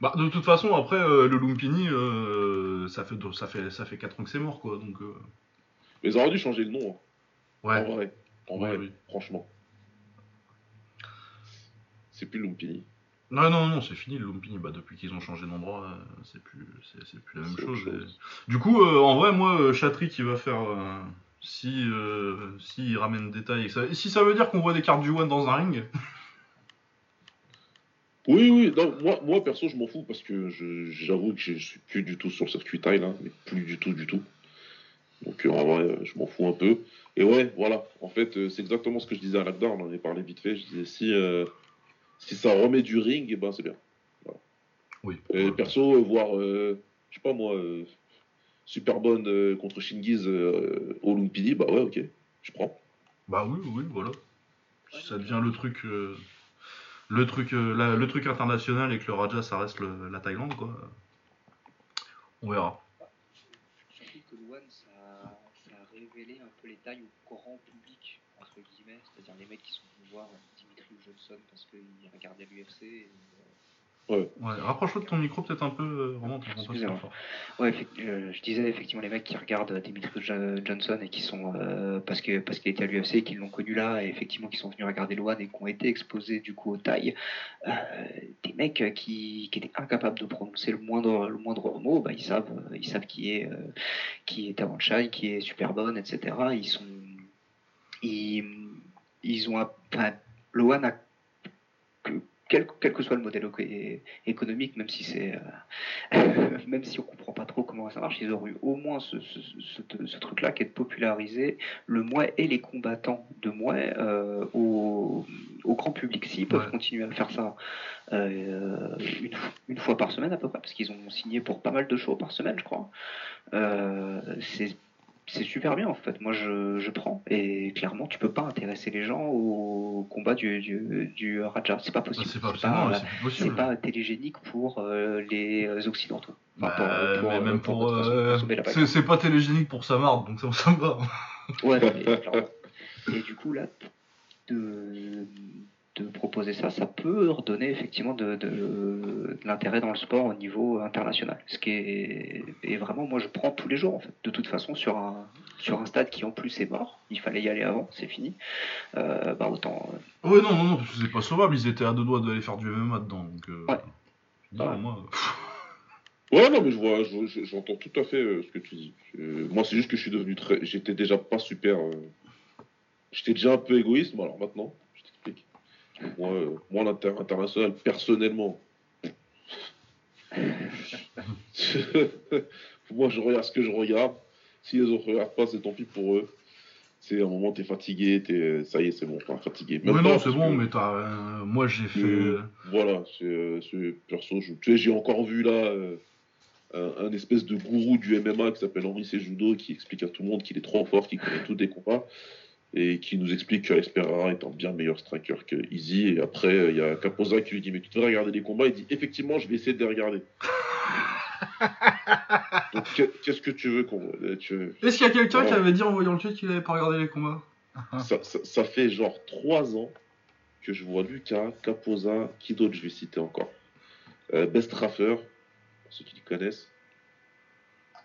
Bah, de toute façon, après, euh, le Lumpini, euh, ça, fait, ça, fait, ça fait 4 ans que c'est mort, quoi. Donc, euh, Mais ils auraient dû changer le nom. hein. ouais. En vrai. En Ouais, vrai, oui. franchement. C'est plus Lumpini. Non, non, non, c'est fini le Lumpini. Bah, depuis qu'ils ont changé d'endroit, c'est plus, c'est, plus la même chose. chose. Et- Du coup, en vrai, moi, Chatri qui va faire. si, si il ramène des tailles. et ça- et si ça veut dire qu'on voit des cartes du One dans un ring, Oui, oui, non, moi, moi perso, je m'en fous parce que j'avoue que je suis plus du tout sur le circuit taille là, mais plus du tout, du tout. Donc euh, en vrai, euh, je m'en fous un peu. Et ouais, voilà, en fait, euh, c'est exactement ce que je disais à Lagdar, on en avait parlé vite fait. Je disais si, euh, si ça remet du ring, eh ben c'est bien. oui. Et perso, voir, euh, je sais pas moi, euh, super bonne contre Shingiz au Lumpini, bah ouais, ok, je prends. Bah oui, oui, voilà. Si ça devient le truc. Euh, le truc, euh, la- le truc international et que le Raja ça reste le- la Thaïlande quoi. On verra. Surtout que le One, ça, ça a révélé un peu les tailles au grand public, entre guillemets, c'est-à-dire les mecs qui sont venus voir Dimitri Johnson parce qu'ils regardaient l'UFC. et, Ouais, rapproche-toi de ton micro peut-être un peu, euh, vraiment, pas fort. Ouais, euh, je disais effectivement les mecs qui regardent Dimitri Jo- Johnson et qui sont euh, parce que parce qu'il était à l'UFC qu'ils l'ont connu là et effectivement qui sont venus regarder Loan et qui ont été exposés du coup aux tailles, euh, des mecs qui, qui étaient incapables de prononcer le moindre le moindre mot, bah, ils savent ils savent qui est qui est Tawanchai, qui est super bonne, etc. Ils sont ils, ils ont enfin, Loan a quel, quel que soit le modèle éco- économique, même si c'est euh, même si on comprend pas trop comment ça marche, ils auraient eu au moins ce, ce, ce- ce truc-là qui est de populariser le Mouais et les combattants de Mouais euh, au, au grand public. S'ils peuvent Ouais. continuer à faire ça euh, une, une fois par semaine à peu près, parce qu'ils ont signé pour pas mal de shows par semaine, je crois, euh, c'est c'est super bien en fait. Moi je, je prends et clairement tu peux pas intéresser les gens au combat du, du, du Raja. C'est pas Bah, possible. c'est pas, C'est pas, pas télégénique pour euh, les occidentaux. Enfin, Bah, mais euh, même pour. euh, c'est, pas télégénique pour sa marde, donc ça, ça me va. Ouais, mais. Et du coup, là, de, de proposer ça, ça peut redonner effectivement de, de, de l'intérêt dans le sport au niveau international. Ce qui est, et vraiment, moi, je prends tous les jours, en fait. De toute façon, sur un, sur un stade qui en plus est mort, il fallait y aller avant, c'est fini. Euh, bah, autant. euh, Ouais, non, non, non, c'est pas sauvable, ils étaient à deux doigts d'aller faire du MMA dedans, donc. euh, Ouais. dis, Ouais. moi, Ouais, non, mais je vois, je- je- j'entends tout à fait euh, ce que tu dis. Euh, moi, c'est juste que je suis devenu très. J'étais déjà pas super. euh, J'étais déjà un peu égoïste, mais alors maintenant. Moi, euh, moi l'inter international, personnellement. moi, je regarde ce que je regarde. Si les autres regardent pas, c'est tant pis pour eux. C'est un moment, t'es fatigué, t'es, ça y est, c'est bon, fatigué. Ouais, non, c'est bon, que- mais t'as. euh, moi, j'ai fait. Euh, Voilà, c'est c'est- perso. je- tu sais, j'ai encore vu là un, un espèce de gourou du MMA qui s'appelle Henri Sejudo qui explique à tout le monde qu'il est trop fort, qu'il connaît tous des combats et qui nous explique que Alex Pereira est un bien meilleur striker que Easy. Et après, il y a Capoza qui lui dit Mais tu devrais regarder les combats. Il dit Effectivement, je vais essayer de les regarder. Donc, qu'est-ce que tu veux qu'on. euh, Est-ce qu'il y a quelqu'un qui avait dit en voyant le tweet qu'il avait pas regardé les combats? Ça, ça- ça fait genre trois ans que je vois Lucas, Capoza, qui d'autre? Je vais citer encore euh, Best Raffer, pour ceux qui le connaissent.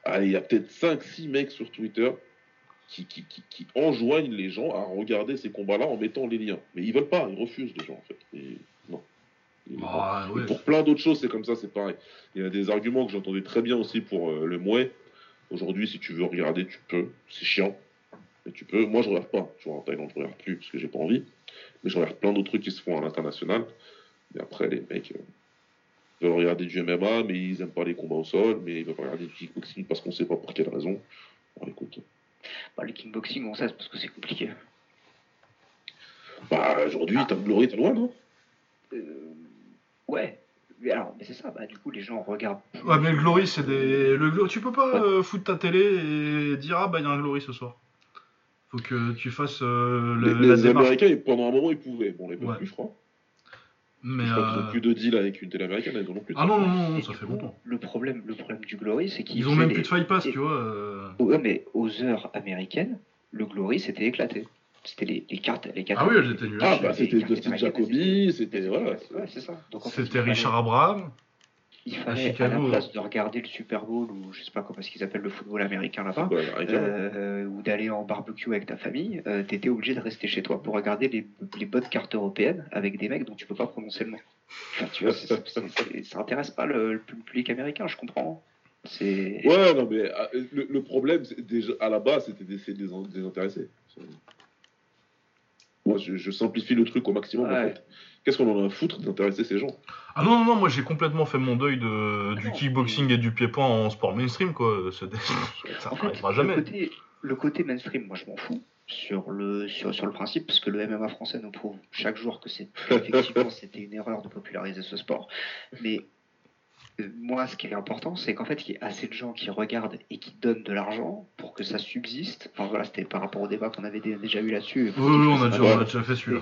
Ah, il y a peut-être 5-6 mecs sur Twitter qui, qui, qui, qui enjoignent les gens à regarder ces combats-là en mettant les liens. Mais ils veulent pas, ils refusent les gens en fait. Et non. Pas. Ah, ouais. pour plein d'autres choses, c'est comme ça, c'est pareil. Il y a des arguments que j'entendais très bien aussi pour euh, le Mouet. Aujourd'hui, si tu veux regarder, tu peux. C'est chiant. Mais tu peux. Moi, je regarde pas. Tu vois, en Thaïlande, je regarde plus parce que j'ai pas envie. Mais je regarde plein d'autres trucs qui se font à l'international. Mais après, les mecs euh, veulent regarder du MMA, mais ils aiment pas les combats au sol. Mais ils veulent regarder du kickboxing parce qu'on sait pas pour quelle raison. Bon, écoute. Bah, le kickboxing, on sait parce que c'est compliqué. Bah, aujourd'hui, t'as Glory, t'as loin, non? Euh, ouais. Mais alors, mais c'est ça, bah, du coup, les gens regardent. plus. Ouais, mais le Glory, c'est des. Le Glo- Tu peux pas Ouais. euh, foutre ta télé et dire Ah, bah, il y a un Glory ce soir. Faut que tu fasses euh, le- Les, la les démarche. Américains, pendant un moment, ils pouvaient. Bon, les peuvent Ouais. plus, je crois. Mais. Je crois qu'ils euh, plus de deal avec une télé américaine, ils en ont plus. Ah non, non, non, non, Et ça fait coup, longtemps. Le problème, le problème du Glory, c'est qu'ils Ils ont même les- plus de Fight Pass, et- tu vois. euh. Ouais, mais aux heures américaines, le Glory s'était éclaté. C'était les, les cartes, les cartes. Ah oui, elles étaient nulles. Ah, bah, c'était Dustin Jacoby, c'était. c'était- Voilà. Ouais, c'est ça. C'était Richard Abraham. Il à fallait, à, Chicago, la place de regarder le Super Bowl, ou je sais pas comment est-ce qu'ils appellent le football américain là-bas, euh, ou d'aller en barbecue avec ta famille, euh, t'étais obligé de rester chez toi pour regarder les, les bonnes cartes européennes avec des mecs dont tu peux pas prononcer le nom. Enfin, tu vois, c'est- c'est- c'est- ça intéresse pas le, le public américain, je comprends. C'est. Ouais, non, mais ah, le, le problème, déjà, à la base, c'était d'essayer de les. C'est- Moi, je, je simplifie le truc au maximum. en Ouais. fait. Qu'est-ce qu'on en a à foutre d'intéresser ces gens? Ah non, non, non, moi j'ai complètement fait mon deuil de, du non. kickboxing et du pied-point en sport mainstream, quoi. Ce- Ça n'arrivera le jamais. côté, le côté mainstream, moi je m'en fous sur le, sur, sur le principe, parce que le MMA français nous prouve chaque jour que c'est effectivement c'était une erreur de populariser ce sport. Mais moi, ce qui est important, c'est qu'en fait, il y ait assez de gens qui regardent et qui donnent de l'argent pour que ça subsiste. Enfin voilà, c'était par rapport au débat qu'on avait dé- déjà eu là-dessus. Oui, oui, on a, déjà, va. on a déjà fait celui-là.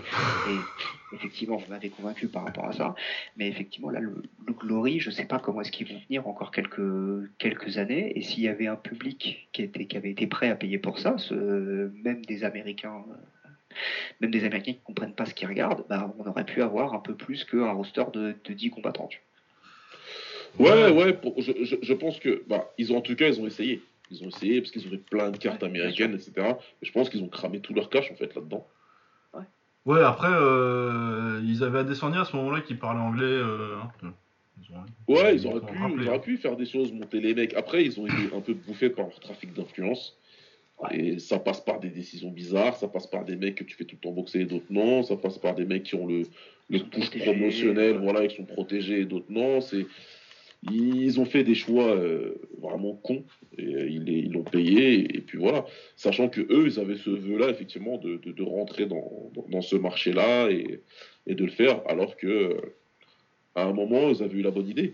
Et effectivement, vous m'avez convaincu par rapport à ça. Mais effectivement, là, le, le Glory, je sais pas comment est-ce qu'ils vont tenir encore quelques, quelques années. Et s'il y avait un public qui, était, qui avait été prêt à payer pour ça, ce- même des Américains. Même des Américains qui comprennent pas ce qu'ils regardent, bah, on aurait pu avoir un peu plus qu'un roster de, de 10 combattants. tu Ouais, ouais, pour- je, je, je pense que, bah, ils ont en tout cas, ils ont essayé. Ils ont essayé parce qu'ils avaient plein de cartes Ouais, américaines, etc. Et je pense qu'ils ont cramé tout leur cash en fait là-dedans. Ouais, après, euh, ils avaient Adesanya à ce moment-là qui parlait anglais. euh, hein. Ils ont- Ouais, ils auraient, ont pu, ils auraient pu faire des choses, monter les mecs. Après, ils ont été un peu bouffés par leur trafic d'influence. Ouais. Et ça passe par des décisions bizarres, ça passe par des mecs que tu fais tout le temps boxer et d'autres non, ça passe par des mecs qui ont le, le push protégés, promotionnel, ouais. voilà, qui sont protégés et d'autres non. C'est... Ils ont fait des choix euh, vraiment cons et euh, ils, l'ont payé et, puis voilà. Sachant que eux, ils avaient ce vœu-là effectivement de, de, de rentrer dans, dans, dans ce marché-là et, et de le faire, alors que euh, à un moment, ils avaient eu la bonne idée.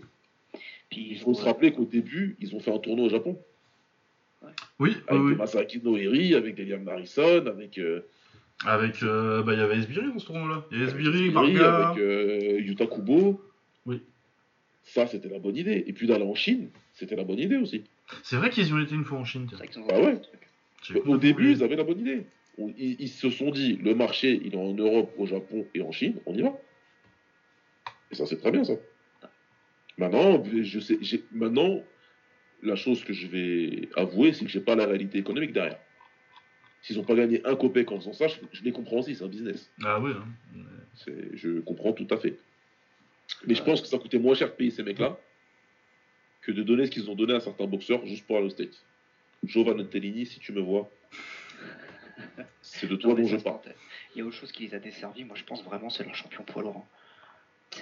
Puis, Il faut se rappeler qu'au début, ils ont fait un tournoi au Japon Oui, oui, avec oui. Masaki Noiri, avec des Liam Harrison, avec euh, Avec. euh, bah, il y avait Esbiri dans ce tournoi-là. Il y avait Esbiri, Esbiri, Varga. avec euh, Yuta Kubo. Ça, c'était la bonne idée. Et puis d'aller en Chine, c'était la bonne idée aussi. C'est vrai qu'ils y ont été une fois en Chine. vrai Ah fait ouais. Au début, ils avaient la bonne idée. On- ils, ils se sont dit, le marché, il est en Europe, au Japon et en Chine, on y va. Et ça, c'est très bien, ça. Maintenant, je sais, maintenant, la chose que je vais avouer, c'est que j'ai pas la réalité économique derrière. S'ils n'ont pas gagné un copec en faisant ça, je, je les comprends aussi, c'est un business. Ah oui. hein. Je comprends tout à fait. Mais je pense que ça coûtait moins cher de payer ces mecs-là que de donner ce qu'ils ont donné à certains boxeurs juste pour aller aux States. Jovan Tellini, si tu me vois, c'est de toi Non, dont je parle. Il y a autre chose qui les a desservis, moi je pense vraiment c'est leur champion poids lourd. hein.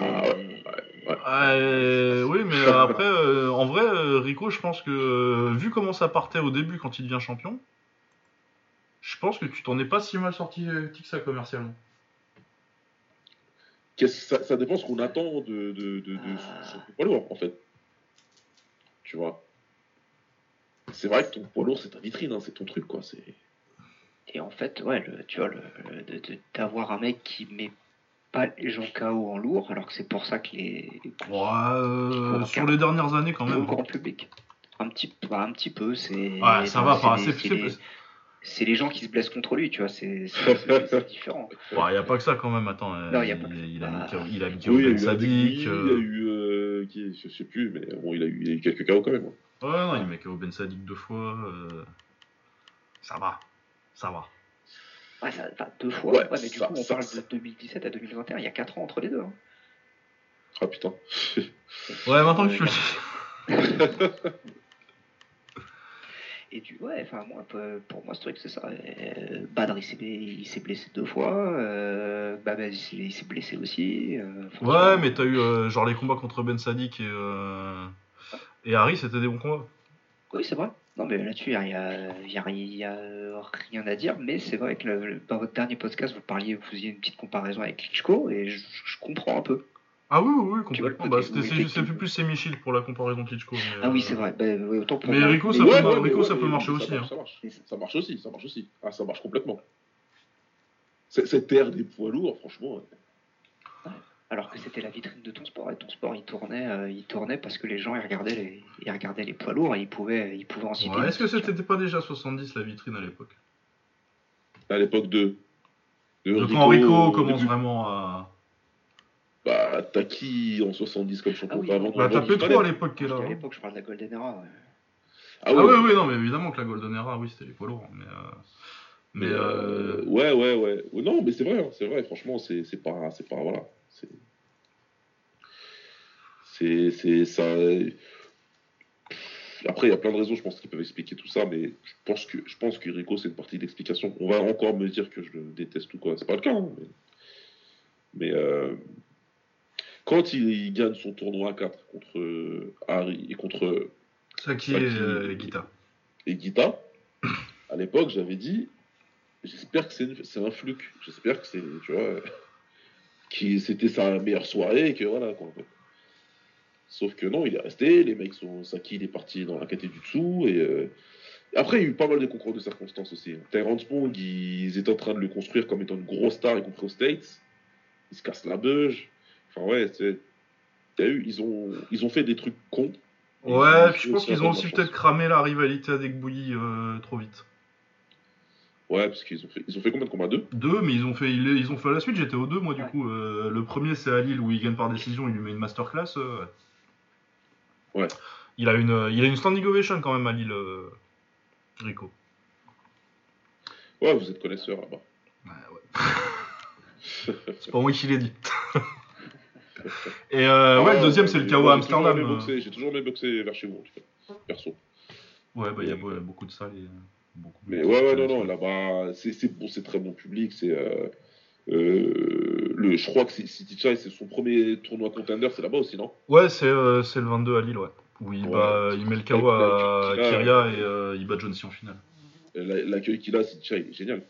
Ah ouais, ouais. Euh, oui, mais euh, après, euh, en vrai, euh, Rico, je pense que euh, vu comment ça partait au début quand il devient champion, je pense que tu t'en es pas si mal sorti euh, que ça commercialement. Ça, ça dépend ce qu'on attend de, de, de, de Ah. son poids lourd, en fait. Tu vois. C'est vrai que ton poids lourd, c'est ta vitrine, hein, c'est ton truc, quoi. C'est... Et en fait, ouais, le- tu vois, d'avoir un mec qui met pas les gens KO en lourd, alors que c'est pour ça que les. Ouais, euh, sur les dernières années quand même. grand public. Un petit, pas un petit peu, c'est. Ouais, ça va pas. c'est C'est les- gens qui se blessent contre lui, tu vois, c'est différent. Il n'y a pas que ça quand même, attends. euh, Non, y a pas il, que- il a mis bah, KO il a mis Oui, il a Ben eu il a euh, eu... euh, qui, je sais plus, mais bon, il a eu, il a eu quelques KO quand même. hein. Ouais, non, il met KO Ben Sadik deux fois. euh, Ça va. Ça va. Ouais, ça, enfin, deux fois. Ouais, Ouais, mais du ça- coup, on ça- parle ça- de 2017 à 2021. Il y a 4 ans entre les deux. hein. Ah putain. Ouais, maintenant que tu le dis. Et du ouais, enfin moi pour moi ce truc c'est ça. Euh, Badr il s'est blessé deux fois. Euh, Babel il s'est- blessé aussi. euh, Ouais, mais t'as eu euh, genre les combats contre Ben Sadik et, euh, et Harry, c'était des bons combats. Oui c'est vrai. Non mais là-dessus il y a, y a- y rien à dire. Mais c'est vrai que le- le- dans votre dernier podcast vous parliez, vous faisiez une petite comparaison avec Klitschko et je, je comprends un peu. Ah oui, oui, complètement. Bah, c'était- c'est plus Semi-Shield pour la comparaison Klitschko. mais, Ah oui euh, c'est vrai. Ben, oui, autant pour Mais. Rico, ça Mais- peut- Ouais, mar- ouais, Rico, ça peut marcher ça aussi, marche, hein. Ça marche. Ça marche aussi, ça marche aussi. Ah, ça marche complètement. C'est- Cette ère des poids lourds, franchement. Alors que c'était la vitrine de ton sport et ton sport il tournait, euh, il tournait parce que les gens ils regardaient les, ils regardaient les poids lourds et ils pouvaient, ils pouvaient en citer. Ouais, Est-ce que c'était pas déjà 70 la vitrine à l'époque? À l'époque de. De De quand Rico commence début. vraiment à. Bah, t'as qui en 70 comme champion Ah oui. avant Bah, t'as Petro à l'époque qui est là. À hein. l'époque, je parle de la Golden Era. ouais. Ah, Ah ouais, oui, oui, non, mais évidemment que la Golden Era, oui, c'était les poids lourds. Mais, euh, mais euh, euh, ouais, ouais, ouais. Ouais, Non, mais c'est vrai, hein, c'est vrai. Franchement, c'est c'est pas, c'est pas, voilà. C'est, c'est, c'est ça. Après, il y a plein de raisons, je pense, qui peuvent expliquer tout ça, mais je pense que, je pense que Rico, c'est une partie de l'explication. On va encore me dire que je le déteste ou quoi. C'est pas le cas, hein, mais, mais euh, quand il, il gagne son tournoi à 4 contre euh, Harry et contre Saki Saki et euh, et- Guita. et Guita, à l'époque, j'avais dit, j'espère que c'est un fluke. J'espère que c'est, tu vois, que c'était sa meilleure soirée et que voilà, quoi. Sauf que non, il est resté, les mecs sont, Saki, il est parti dans la catégorie du dessous et euh, après, il y a eu pas mal de concours de circonstances aussi. Tyrone Spong, ils étaient en train de le construire comme étant une grosse star, y compris aux States. Ils se cassent la beuge. Enfin, ouais, c'est. T'as eu, ils ont, ils ont fait des trucs cons. Ouais, puis je pense qu'ils ont aussi peut-être cramé la rivalité avec Bouilly euh, trop vite. Ouais, parce qu'ils ont fait, ils ont fait combien de combats? Deux? Deux, mais ils ont fait, ils, ils ont fait à la suite. J'étais au deux, moi, du Ouais. coup. Euh, le premier, c'est à Lille où il gagne par décision. Il lui met une masterclass. euh, ouais. Ouais. Il a une, il a une standing ovation quand même à Lille, euh, Rico. Ouais, vous êtes connaisseur là-bas. C'est pas moi qui l'ai dit. Et euh, ouais, le Ah, deuxième, c'est le KO à Amsterdam. euh. J'ai toujours aimé boxer vers chez vous, en tout cas. Perso. Ouais, bah il y a beau- beaucoup de salles et beaucoup Mais ouais, ouais, non, non, là-bas, c'est bon, c'est très bon public. C'est. Euh, euh, le, je crois que City Chai, c'est son premier tournoi contender, c'est là-bas aussi, non? Ouais, c'est euh, le 22 à Lille, ouais. Où il, Ouais, bat, il met le KO à Kyria et euh, il bat C en finale. L'accueil qu'il a, City Chai, il est génial.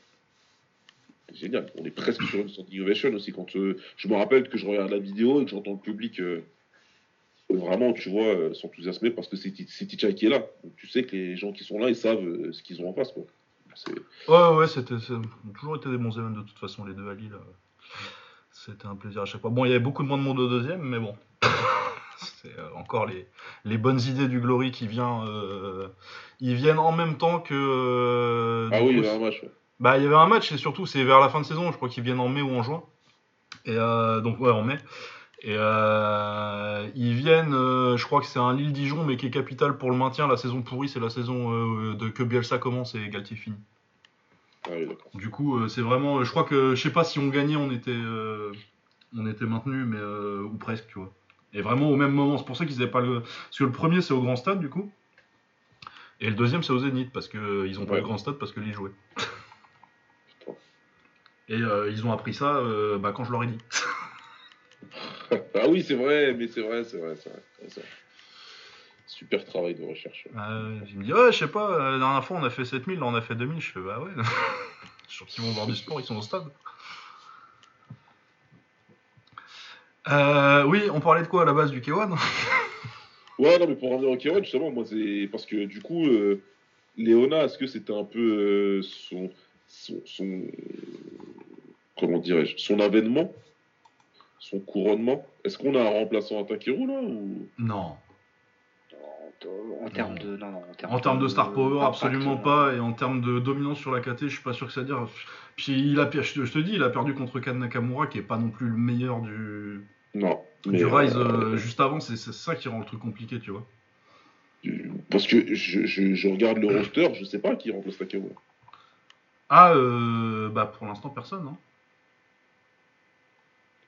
Il Génial. On est presque sur une standing ovation aussi. Quand euh, je me rappelle que je regarde la vidéo et que j'entends le public euh, vraiment, tu vois, euh, s'enthousiasmer parce que c'est Ti- c'est Tichai qui est là. Donc tu sais que les gens qui sont là, ils savent ce qu'ils ont en face, quoi. Ouais, ouais, c'était toujours été des bons événements de toute façon, les deux à Lille. C'était un plaisir à chaque fois. Bon, il y avait beaucoup de moins de monde au deuxième, mais bon. C'est encore les, les bonnes idées du Glory qui vient, ils viennent en même temps que. Ah oui, il coup, y avait un match. ouais. Bah, il y avait un match et surtout, c'est vers la fin de saison. Je crois qu'ils viennent en mai ou en juin. Et euh, donc, ouais, en mai. Et euh, ils viennent, euh, je crois que c'est un Lille-Dijon, mais qui est capital pour le maintien. La saison pourrie, c'est la saison de que Bielsa commence et Galtier finit. Ah. Du coup, c'est vraiment. Je crois que, je sais pas si on gagnait, on était, on était maintenu, mais ou presque, tu vois. Et vraiment au même moment. C'est pour ça qu'ils avaient pas le. Parce que le premier, c'est au Grand Stade, du coup. Et le deuxième, c'est au Zénith, parce que euh, ils ont pas le Grand Stade parce que Lille jouait. Et euh, ils ont appris ça euh, bah, quand je leur ai dit. ah oui, c'est vrai, mais c'est vrai, c'est vrai, c'est vrai. Super travail de recherche. Euh, il me dit, ouais, je sais pas, euh, la dernière fois on a fait 7000, là on a fait 2000. Je fais, bah ouais. je suis qu'ils vont voir du sport, ils sont au stade. Euh, oui, on parlait de quoi à la base du K1 Ouais, non, mais pour revenir au K1, justement, moi, c'est parce que du coup, euh, Léona, est-ce que c'était un peu euh, son, son, son- Comment dirais-je Son avènement Son couronnement Est-ce qu'on a un remplaçant à Takeru, là ou... Non. En, termes de. Non, non, en termes En termes de star power, absolument non. pas. Et en termes de dominance sur la KT, je suis pas sûr que ça veut dire. Puis il a, je te je te dis, il a perdu contre Kan Nakamura, qui est pas non plus le meilleur du, Non. du Rise euh, euh, juste avant. C'est ça qui rend le truc compliqué, tu vois. Parce que je, je, je regarde le roster, je sais pas qui remplace Takeru. Ah, euh, bah pour l'instant, personne. Hein.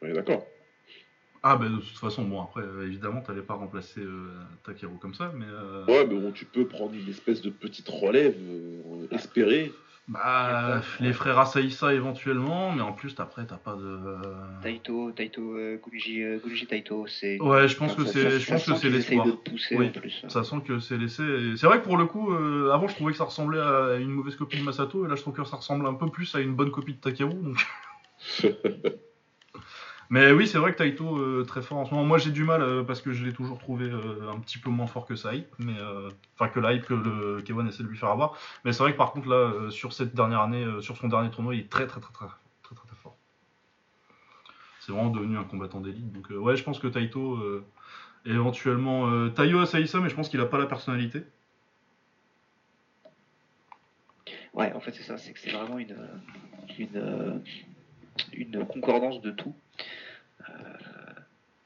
D'accord. Ah, bah de toute façon, bon, après, euh, évidemment, t'allais pas remplacer euh, Takeru comme ça, mais. euh, Ouais, mais bon, tu peux prendre une espèce de petite relève, euh, espérée. Bah, les frères Asaïsa éventuellement, mais en plus, après, t'as pas de. Taito, Taito, euh, Gunji, euh, Gunji Taito, c'est. Ouais, je pense que c'est, ça- je ça pense que sent c'est l'espoir. Oui. Ça sent que c'est laissé. et C'est vrai que pour le coup, euh, avant je trouvais que ça ressemblait à une mauvaise copie de Masato, et là je trouve que ça ressemble un peu plus à une bonne copie de Takeru. Donc... Mais oui, c'est vrai que Taito euh, très fort en ce moment. Moi j'ai du mal euh, parce que je l'ai toujours trouvé euh, un petit peu moins fort que sa hype, mais enfin que la hype que le Kewan essaie de lui faire avoir. Mais c'est vrai que par contre là, sur cette dernière année, sur son dernier tournoi, il est très très très très très très, fort. C'est vraiment devenu un combattant d'élite. Donc ouais, je pense que Taito. Éventuellement euh, Taiyo Asaïsa, mais je pense qu'il a pas la personnalité. Ouais, en fait, c'est ça, c'est que c'est vraiment une concordance de tout.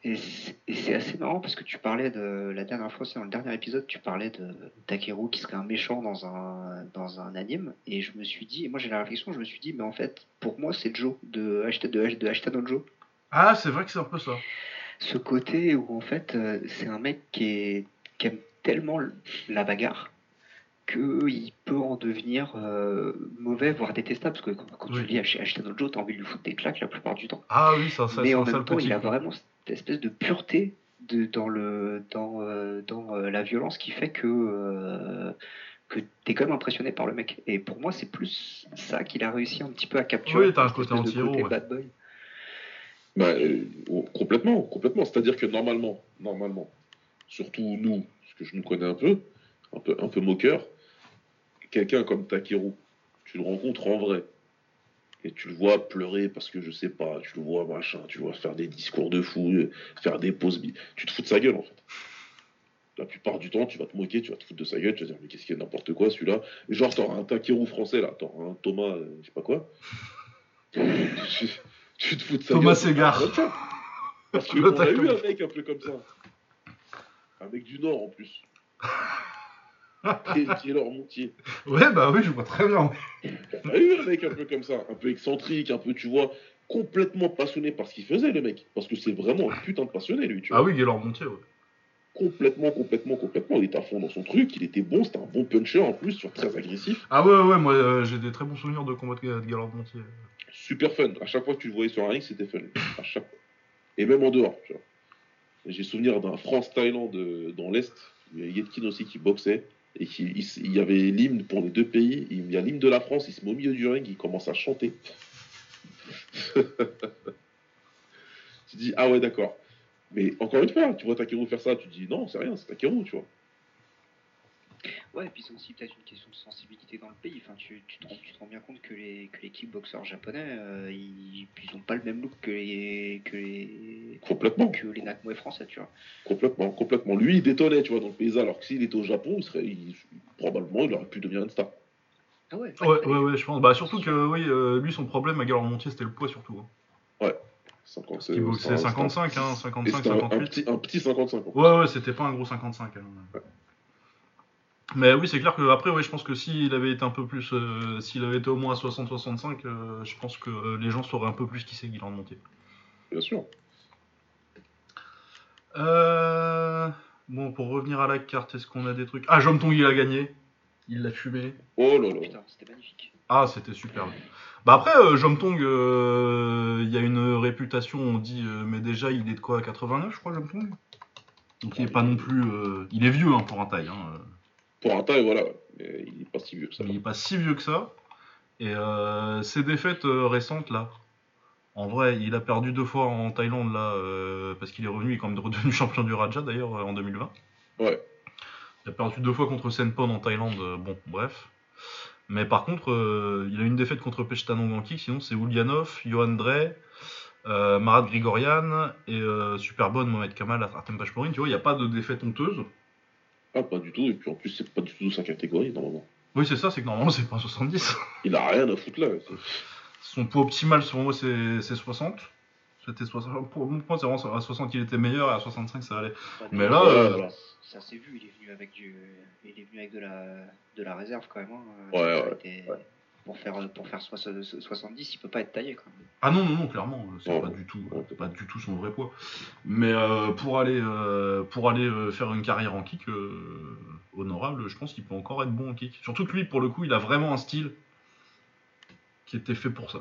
Et c'est assez marrant parce que tu parlais de la dernière fois, c'est dans le dernier épisode, tu parlais de Takeru qui serait un méchant dans un, dans un anime. Et je me suis dit, et moi j'ai la réflexion, je me suis dit, mais en fait, pour moi, c'est Joe de Ashita, de, de Ashita no Joe. Ah, c'est vrai que c'est un peu ça. ce côté où en fait euh, c'est un mec qui, est, qui aime tellement la bagarre qu'il peut en devenir euh, mauvais, voire détestable. Parce que quand, quand Oui. tu lis Ash- Ashton Joe, t'as envie de lui foutre des claques la plupart du temps. Ah oui, ça, ça Mais en sale même temps, petit. il a vraiment cette espèce de pureté de, dans, le, dans, euh, dans euh, la violence qui fait que, euh, que t'es quand même impressionné par le mec. Et pour moi, c'est plus ça qu'il a réussi un petit peu à capturer. Oui, t'as un côté anti-héros, côté ouais. bad boy. Bah, euh, oh, complètement, complètement. C'est-à-dire que normalement, normalement, surtout nous, parce que je nous connais un peu, un peu, un peu moqueur, quelqu'un comme Takeru, tu le rencontres en vrai, et tu le vois pleurer parce que je sais pas, tu le vois machin, tu le vois faire des discours de fou, faire des pauses, tu te fous de sa gueule en fait. La plupart du temps, tu vas te moquer, tu vas te foutre de sa gueule, tu vas dire mais qu'est-ce qu'il y a n'importe quoi celui-là? Genre t'auras un Takeru français là, t'auras un Thomas, euh, je sais pas quoi. tu, tu te fous de sa Thomas gueule. Segar. Parce qu'on a eu un mec un peu comme ça. Un mec du Nord en plus. qui, est, qui est leur montier. Ouais, bah oui, je vois très bien. On a eu un mec un peu comme ça, un peu excentrique, un peu, tu vois, complètement passionné par ce qu'il faisait, le mec. Parce que c'est vraiment un putain de passionné, lui, tu vois. Ah oui, Gaylord Montier, ouais. Complètement, complètement, complètement. Il était à fond dans son truc, il était bon, c'était un bon puncher en plus, sur très agressif. Ah ouais, ouais, moi euh, j'ai des très bons souvenirs de combat de Gaylord Montier. Super fun. À chaque fois que tu le voyais sur un ring, c'était fun. À chaque fois. Et même en dehors, tu vois. J'ai souvenir d'un France-Thaïlande euh, dans l'Est. Il y a Yetkin aussi qui boxait. Et qui, il, s- il y avait l'hymne pour les deux pays. Il y a l'hymne de la France. Il se met au milieu du ring. Il commence à chanter. tu dis, ah ouais, d'accord. Mais encore une fois, tu vois Takeru faire ça. Tu dis, non, c'est rien, c'est Takeru, tu vois. Ouais, et puis c'est aussi peut-être une question de sensibilité dans le pays. Enfin, tu, tu, te, rends, tu te rends bien compte que les, que les kickboxers japonais, euh, ils, ils ont pas le même look que les, que les, Complètement. que les Nakmoe français, tu vois. Complètement, complètement. Lui, il détonnait, tu vois, dans le paysage. Alors que s'il était au Japon, il serait, il- probablement, il aurait pu devenir une star. Ah ouais, Ouais, ouais, ouais, je pense. Bah surtout que, oui, euh, lui, son problème à Gaylord Montier, c'était le poids surtout. hein. 50, Il boxait 55, hein, Et 55, c'était un, un 58. petit, un petit 55. quoi. Ouais, ouais, c'était pas un gros 55. hein. Mais oui, c'est clair que après, ouais, je pense que s'il avait été un peu plus, euh, s'il avait été au moins à 60-65, euh, je pense que euh, les gens sauraient un peu plus qui c'est Guillaume Montier. Bien sûr. Euh... Bon, pour revenir à la carte, est-ce qu'on a des trucs? Ah, Jom Tong, il a gagné. Il l'a fumé. Oh là là. Putain, c'était magnifique. Ah, c'était superbe. Bah après, euh, Jom Tong, euh, il y a une réputation, on dit, euh, mais déjà, il est de quoi 89, je crois, Jom Tong Donc il est pas non plus... euh, Il est vieux hein, pour un taille. Hein. Pour un taille, voilà. Il est pas si vieux que ça. Il est pas si vieux que ça. Et euh, ses défaites euh, récentes, là, en vrai, il a perdu deux fois en Thaïlande, là, euh, parce qu'il est revenu, il est quand même redevenu champion du Raja, d'ailleurs, en 2020. Ouais. Il a perdu deux fois contre Senpon en Thaïlande, euh, bon, bref. Mais par contre, euh, il a une défaite contre Pechtanong en kick, sinon c'est Ulyanov, Johan Drey, Marat Grigorian et euh, Superbon Mohamed Kamal à Artem Pachmorin. Tu vois, il n'y a pas de défaite honteuse. Ah, pas du tout. Et puis en plus, c'est pas du tout sa catégorie, normalement. Oui, c'est ça, c'est que normalement, c'est pas 70. Il a rien à foutre là. Son poids optimal, selon moi, c'est c'est 60. C'était 60. Pour mon point, c'est vraiment à 60 qu'il était meilleur et à 65 ça allait. Ouais, Mais là, ça- euh, voilà. ça s'est vu, il est venu avec du, il est venu avec de la, de la réserve quand même. hein. Ouais, ouais. Pour faire, pour faire soix- 70, il peut pas être taillé. Quoi. Ah non, non, non, clairement, euh, c'est pas du tout, c'est pas du tout son vrai poids. Mais euh, pour aller, euh, pour aller faire une carrière en kick euh, honorable, je pense qu'il peut encore être bon en kick. Surtout que lui, pour le coup, il a vraiment un style qui était fait pour ça.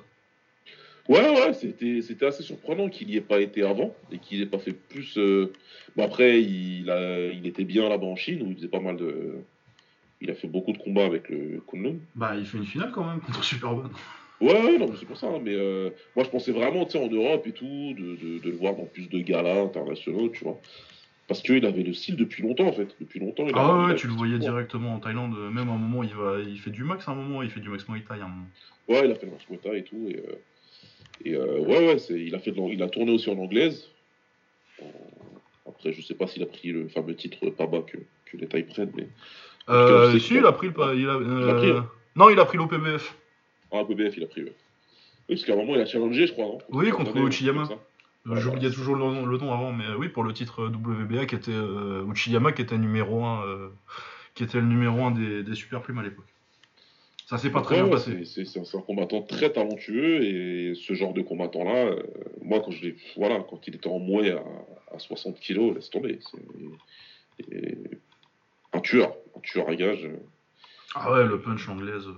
Ouais, ouais, c'était, c'était assez surprenant qu'il n'y ait pas été avant et qu'il n'ait pas fait plus. euh, Bon, après, il, a, il était bien là-bas en Chine où il faisait pas mal de. Il a fait beaucoup de combats avec le Kunlun. Bah, il fait une finale quand même contre Superman. Ouais, ouais, non, mais c'est pour ça. hein, mais euh, moi, je pensais vraiment, tu sais, en Europe et tout, de, de, de le voir dans plus de galas internationaux, tu vois. Parce qu'il avait le style depuis longtemps, en fait. Depuis longtemps, il Ah ouais, tu le voyais directement en Thaïlande. euh, Même à un moment, il, va, il fait du max à un moment, il fait du max Muay Thai à un moment. Ouais, il a fait le match Mota et tout. Et, euh, et euh, ouais, ouais, il, a fait de il a tourné aussi en anglaise. Après, je sais pas s'il a pris le fameux titre pas bas que, que les Thaïs prennent, mais. Euh, si, il a- a pris le. pas- Il a, Il a pris, euh, hein. Non, il a pris l'OPBF. Ah, PBF, il a pris, ouais. Oui, parce qu'à un moment, il a challengé, je crois, Oui, contre Uchiyama. J'oubliais voilà. toujours le, nom- le nom avant, mais euh, oui, pour le titre WBA qui était euh, Uchiyama qui était numéro 1 qui était le numéro 1 des, des super plumes à l'époque. Ça s'est pas très bien passé. c'est- un, combattant très talentueux et ce genre de combattant-là, euh, moi, quand je. Voilà, quand il était en mouet à, à 60 kilos, laisse tomber. Et- un tueur, un tueur à gage. euh, Ah ouais, le punch anglaise. euh,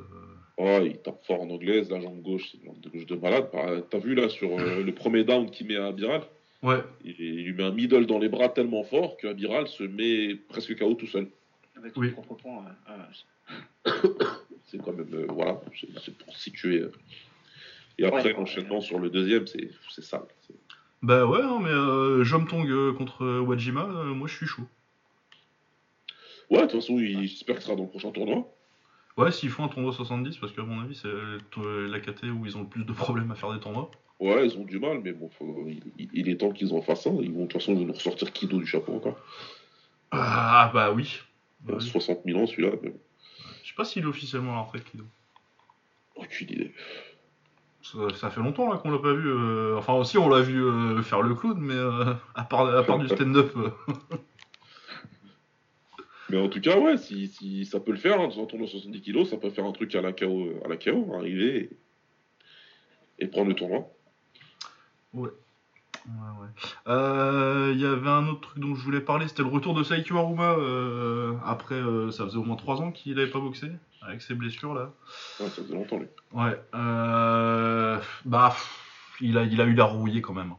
Oh, il tape fort en anglaise, la jambe gauche, c'est une jambe de gauche de malade. Bah, T'as vu là sur euh, le premier down qu'il met à Biral Ouais, il, il lui met un middle dans les bras tellement fort que Biral se met presque KO tout seul. Avec Oui. son propre point. ouais. Ouais, C'est quand même. euh, voilà, c'est pour situer. Et après, Ouais. l'enchaînement sur le deuxième, c'est c'est sale. Bah ouais, hein, mais euh, Jomtong euh, contre Wajima, euh, moi je suis chaud. Ouais, de toute façon, il- j'espère qu'il sera dans le prochain tournoi. Ouais, s'ils font un tournoi 70, parce qu'à mon avis, c'est euh, la KT où ils ont le plus de problèmes à faire des tournois. Ouais, ils ont du mal, mais bon, faut- il, est temps qu'ils en fassent un. Ils vont, de toute façon, ils vont nous ressortir Kido du chapeau encore. Ah bah oui. Il a Ouais. 60 000 ans celui-là, mais bon, Je sais pas s'il est officiellement à la retraite, Kido. aucune idée. Ça, ça fait longtemps là qu'on l'a pas vu. euh, Enfin aussi on l'a vu euh, faire le clown, mais euh, à part à part du stand-up. Euh, Mais en tout cas, ouais, si, si ça peut le faire, hein, dans un tournoi de 70 kilos, ça peut faire un truc à la KO, à la KO arriver et, et prendre le tournoi. Ouais, ouais. Euh, Il y avait un autre truc dont je voulais parler, c'était le retour de Saikyo Aruma. euh, après, euh, ça faisait au moins 3 ans qu'il avait pas boxé, avec ses blessures là. Ouais, ça faisait longtemps, lui. Ouais. Euh, bah, il a, il a eu la rouillée quand même.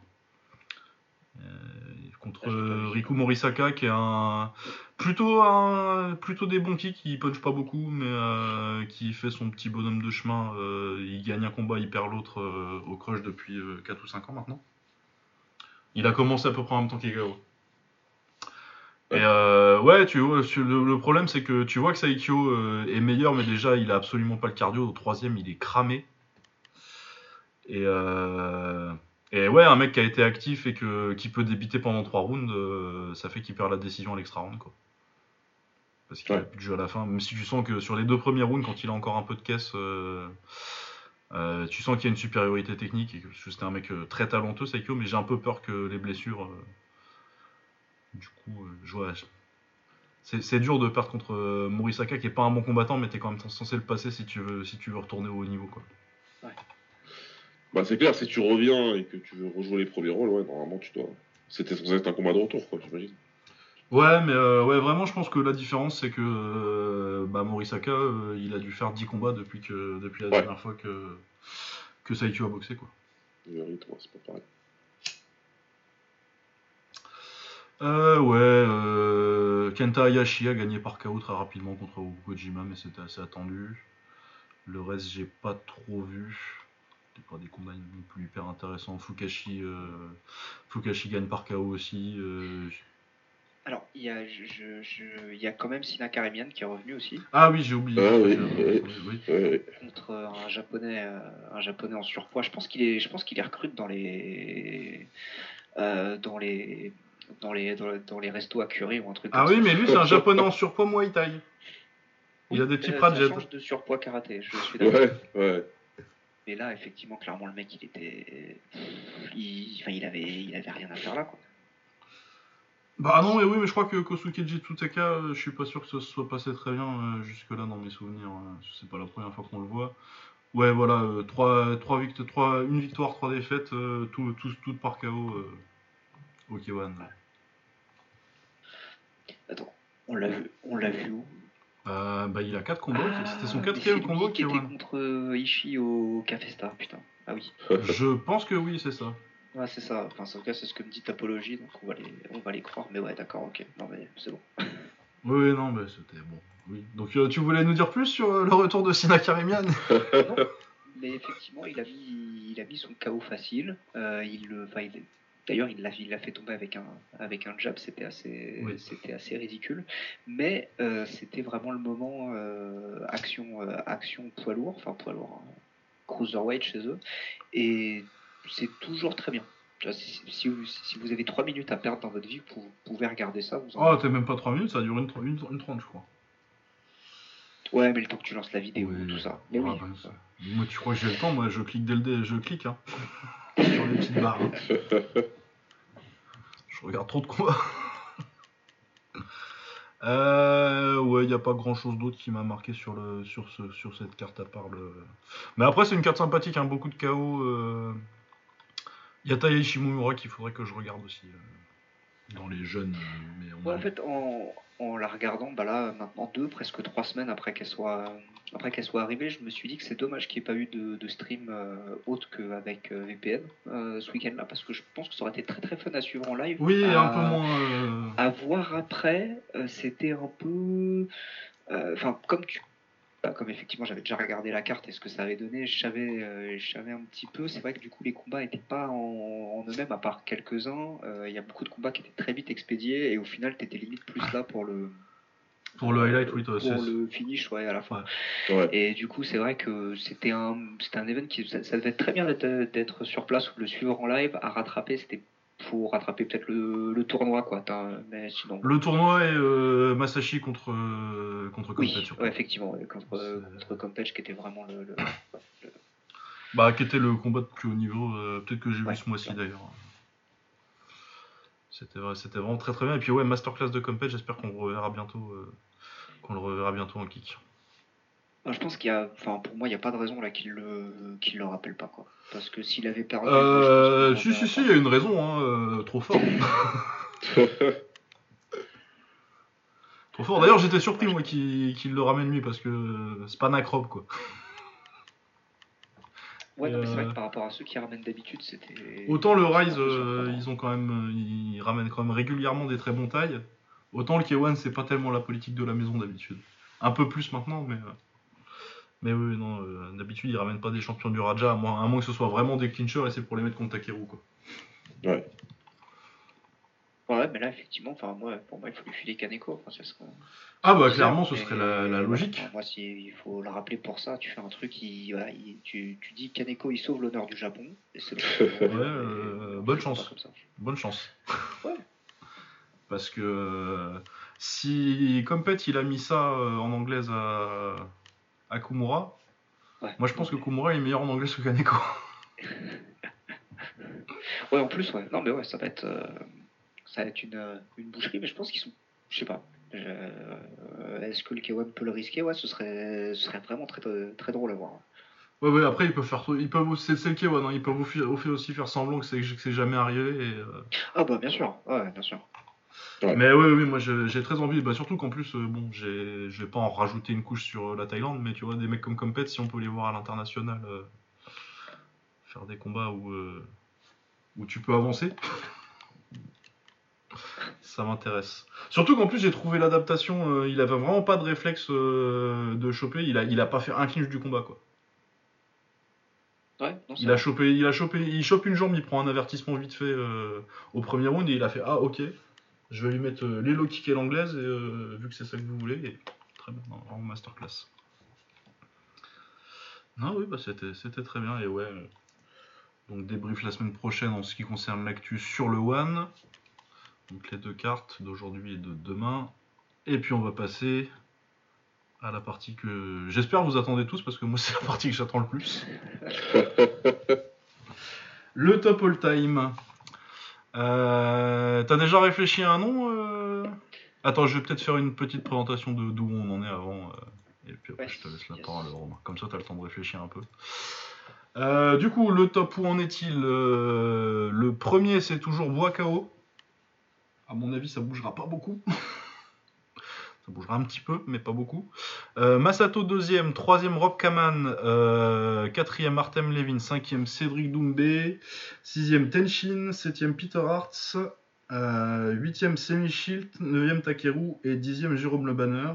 Contre Ah, euh. Riku Morisaka, qui est un plutôt un plutôt des bons kicks, qui punch pas beaucoup, mais euh, qui fait son petit bonhomme de chemin. euh, il gagne un combat, il perd l'autre au crush depuis 4 ou 5 ans maintenant. Il a commencé à peu près en même temps qu'Egao. Et euh, ouais, tu vois, le, le problème c'est que tu vois que Saikyo est meilleur, mais déjà il a absolument pas le cardio. Au troisième, il est cramé. Et, euh, et ouais, un mec qui a été actif et que, qui peut débiter pendant 3 rounds, euh, ça fait qu'il perd la décision à l'extra round. Quoi. Parce qu'il a Ouais. plus de jeu à la fin. Même si tu sens que sur les deux premiers rounds, quand il a encore un peu de caisse, euh, euh, tu sens qu'il y a une supériorité technique. Et que parce que c'était un mec euh, très talentueux, Saikyo, mais j'ai un peu peur que les blessures. euh, du coup, euh, je vois. C'est, c'est dur de perdre contre euh, Morisaka qui est pas un bon combattant, mais t'es quand même censé le passer si tu veux, si tu veux retourner au haut niveau. Quoi. Bah, c'est clair, si tu reviens et que tu veux rejouer les premiers rôles, ouais, normalement, tu dois. C'était censé être un combat de retour, quoi, j'imagine. Ouais, mais euh, ouais, vraiment, je pense que la différence, c'est que euh, bah, Morisaka, euh, il a dû faire 10 combats depuis, que, depuis la Ouais. dernière fois que, que a boxé. Quoi. Le rythme, ouais, c'est pas pareil. Euh, ouais, euh, Kenta Hayashi a gagné par KO très rapidement contre Kojima, mais c'était assez attendu. Le reste, j'ai pas trop vu. C'était pas des combats non plus hyper intéressants. Fukashi, euh, Fukashi gagne par KO aussi. euh, Alors, il y, a, je, je- y a quand même Sina Karimian qui est revenu aussi Ah oui, j'ai oublié. Ah oui, oui. oui. Contre un japonais, euh, un japonais en surpoids. Je pense qu'il est, je pense qu'il est recrute dans les, euh, dans les, dans les, dans, dans les restos à curry ou un truc. Ah comme oui, ça. mais lui, c'est un japonais en surpoips Muay Thai. Il a des petits Euh, Pradjet. Ça change de surpoids karaté. Je suis d'accord. Ouais, ouais. Mais là, effectivement, clairement, le mec, il était, il, enfin, il avait, il avait rien à faire là, quoi. Bah non, mais oui, mais je crois que Kosukeji Tsutaka, euh, je suis pas sûr que ça se soit passé très bien euh, jusque-là dans mes souvenirs. euh, C'est pas la première fois qu'on le voit. Ouais, voilà, euh, trois, trois vict- trois- une victoire, trois défaites, euh, tout, tout, toutes par KO euh, au K1. Attends, on l'a vu, on l'a vu où? Euh, bah, il a 4 combats, Ah, c'était son quatrième au qui était K1. contre euh, Ishii au Café Star, putain. Ah oui. Je pense que oui, c'est ça. Ouais, c'est ça. Enfin, en tout cas, c'est ce que me dit Tapologie, donc on va les, on va les croire. Mais ouais, d'accord, ok. Non, mais c'est bon. Oui, non, mais c'était bon. Oui. Donc, euh, tu voulais nous dire plus sur euh, le retour de Sina Karimian? Non, mais effectivement, il a mis, il a mis son KO facile. Euh, il le, enfin, il- D'ailleurs, il l'a, il l'a fait tomber avec un, avec un jab. C'était assez, Oui. c'était assez ridicule. Mais euh, c'était vraiment le moment euh, action, euh, action poids lourd, enfin poids lourd, hein, cruiserweight chez eux. Et c'est toujours très bien. Si, si vous, si vous avez 3 minutes à perdre dans votre vie, vous pouvez regarder ça. Vous en- Oh, t'es même pas 3 minutes, ça dure une, une, une 30, je crois. Ouais, mais le temps que tu lances la vidéo, Oui. tout ça. Mais Ah, oui. bah, ça- Moi, tu crois que j'ai le temps Moi, je clique dès le dé, je clique, hein. Sur les petites barres. Je regarde trop de combats. Euh, ouais, il n'y a pas grand chose d'autre qui m'a marqué sur, le, sur, ce, sur cette carte à part le. Mais après, c'est une carte sympathique, hein, beaucoup de euh. Il y a Taya Ishimura qu'il faudrait que je regarde aussi. euh, dans les jeunes. Mais on Ouais, a- en fait, en, en la regardant, bah là, maintenant deux, presque trois semaines après qu'elle soit, après qu'elle soit arrivée, je me suis dit que c'est dommage qu'il n'y ait pas eu de, de stream euh, autre qu'avec euh, VPN euh, ce week-end-là, parce que je pense que ça aurait été très très fun à suivre en live. Oui, à, un peu moins. À voir après, c'était un peu. Enfin, comme tu. Bah, comme effectivement j'avais déjà regardé la carte et ce que ça avait donné, je savais, euh, je savais un petit peu. C'est vrai que du coup les combats n'étaient pas en, en eux-mêmes, à part quelques-uns. Euh, Il y a beaucoup de combats qui étaient très vite expédiés et au final t'étais limite plus là pour le, Pour le highlight, oui, toi, pour le finish ouais, à la fin. Ouais. Et du coup c'est vrai que c'était un, c'était un event qui ça, ça devait être très bien d'être, d'être sur place ou de le suivre en live à rattraper. C'était pour rattraper peut-être le, le tournoi quoi. Mais sinon. Le tournoi est euh, Masashi contre, euh, contre Oui, ouais, effectivement, contre, contre Compage qui était vraiment le. le- Bah, qui était le combat de plus haut niveau, euh, peut-être que j'ai Ouais, vu ce mois-ci d'ailleurs. C'était vrai- c'était vraiment très très bien. Et puis ouais, masterclass de Compet, j'espère qu'on reverra bientôt, qu'on le reverra bientôt en kick. Ah, Je pense qu'il y a, enfin pour moi, il n'y a pas de raison là qu'il le, qu'il le rappelle pas quoi. Parce que s'il avait perdu. Euh, si si si, il y a une raison, hein, euh, trop fort. trop fort. D'ailleurs, j'étais surpris moi qu'il le ramène lui parce que c'est pas Nakrob quoi. Ouais, non, mais c'est vrai Euh, que par rapport à ceux qui ramènent d'habitude, c'était. Autant le Rise, euh, ils ont quand même, ils ramènent quand même régulièrement des très bons tailles. Autant le K1, c'est pas tellement la politique de la maison d'habitude. Un peu plus maintenant, mais. Euh, Mais oui, non, euh, d'habitude ils ramènent pas des champions du Raja, à moins, à moins que ce soit vraiment des clinchers et c'est pour les mettre contre Takeru quoi. Ouais. Ouais, mais là, effectivement, enfin, moi, pour moi, il faut lui filer Kaneko. Enfin, serait... Ah bah clairement, ce serait la, la ouais, logique. enfin, moi, si, il faut le rappeler pour ça. Tu fais un truc, il, voilà, il- tu, tu dis Kaneko, il sauve l'honneur du Japon. Et Ouais, euh, bonne chance. Comme ça. Bonne chance. Ouais. Parce que euh, si Compet il a mis ça euh, en anglaise à, à Kumura, Ouais. moi je pense que Kumura est meilleur en anglaise que Kaneko. Ouais, en plus, ouais. Non, mais ouais, ça va être, euh, ça va être une, euh, une boucherie, mais je pense qu'ils sont, je sais pas. Euh, Est-ce que le K1 peut le risquer? Ouais, ce serait, ce serait vraiment très, très, drôle à voir. Ouais, ouais, après ils peuvent faire. Ils peuvent aussi, c'est le K1, hein, ils peuvent aussi, aussi faire semblant que c'est, que c'est jamais arrivé. Et, euh, Ah bah bien sûr, ouais, bien sûr. Ouais. Mais oui, oui, moi j'ai très envie. Bah, surtout qu'en plus, euh, bon, j'ai, je vais pas en rajouter une couche sur euh, la Thaïlande, mais tu vois, des mecs comme Compet, si on peut les voir à l'international euh, faire des combats où, euh, où tu peux avancer, ça m'intéresse. Surtout qu'en plus, j'ai trouvé l'adaptation, euh, il avait vraiment pas de réflexe de choper, il a, il a pas fait un clinch du combat, quoi. Ouais, non, Il a chopé, il a chopé, il chope une jambe, il prend un avertissement vite fait au premier round et il a fait ah ok, je vais lui mettre euh, les low kicks et l'anglaise et, euh, vu que c'est ça que vous voulez et très bien, vraiment masterclass. Non oui bah c'était c'était très bien et ouais euh, donc débrief la semaine prochaine en ce qui concerne l'actu sur le one donc les deux cartes d'aujourd'hui et de demain et puis on va passer à la partie que j'espère vous attendez tous parce que moi c'est la partie que j'attends le plus. Le top all time. Euh, T'as déjà réfléchi à un nom euh Attends, je vais peut-être faire une petite présentation de d'où on en est avant. euh, et puis Ouais, je te laisse la yes. parole, Romain. Comme ça, tu as le temps de réfléchir un peu. Euh, du coup, le top, où en est-il Le premier, c'est toujours Bois KO. À mon avis, ça bougera pas beaucoup. bougera un petit peu, mais pas beaucoup. Euh, Masato, deuxième. Troisième, Rob Kaman. Euh, quatrième, Artem Levin. Cinquième, Cédric Doumbé. Sixième, Tenshin. Septième, Peter Hartz. Euh, huitième, Semi Shield. Neuvième, Takeru. Et dixième, Jérôme Le Banner.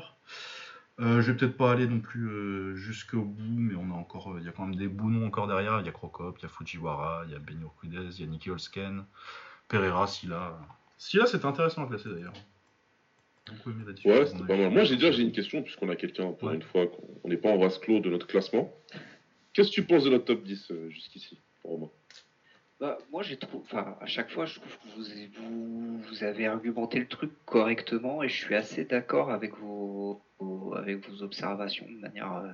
Euh, je vais peut-être pas aller non plus euh, jusqu'au bout, mais on a encore, euh, il y a quand même des bons noms encore derrière. Il y a Crocop, il y a Fujiwara, il y a Benio Kudez, il y a Nicky Holsken, Pereira, Silla. Silla, c'était intéressant à classer d'ailleurs. J'ai beaucoup aimé la discussion Ouais, c'était a pas mal. Moi, j'ai déjà j'ai une question, puisqu'on a quelqu'un, pour Ouais. une fois, qu'on- on n'est pas en vase clos de notre classement. Qu'est-ce que tu penses de notre top 10 euh, jusqu'ici, Romain? Bah, moi, j'ai trouvé. Enfin, à chaque fois, je trouve que vous, vous, vous avez argumenté le truc correctement et je suis assez d'accord avec vos, vos- avec vos observations de manière, euh,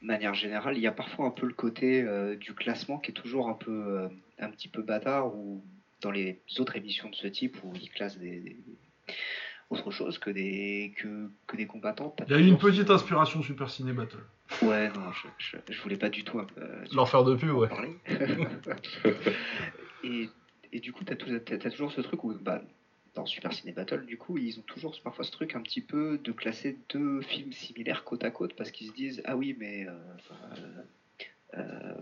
de manière générale. Il y a parfois un peu le côté euh, du classement qui est toujours un peu, euh, un petit peu bâtard ou dans les autres émissions de ce type où ils classent des, des- autre chose que des, que, que des combattants. t'as Il y a eu une petite inspiration Super Ciné Battle. Ouais, non, je, je, je voulais pas du tout euh, Leur faire de pub, ouais. parler. et, et du coup, tu as, toujours ce truc où, bah, dans Super Ciné Battle, du coup, ils ont toujours parfois ce truc un petit peu de classer deux films similaires côte à côte parce qu'ils se disent Ah oui, mais. Euh, euh, euh,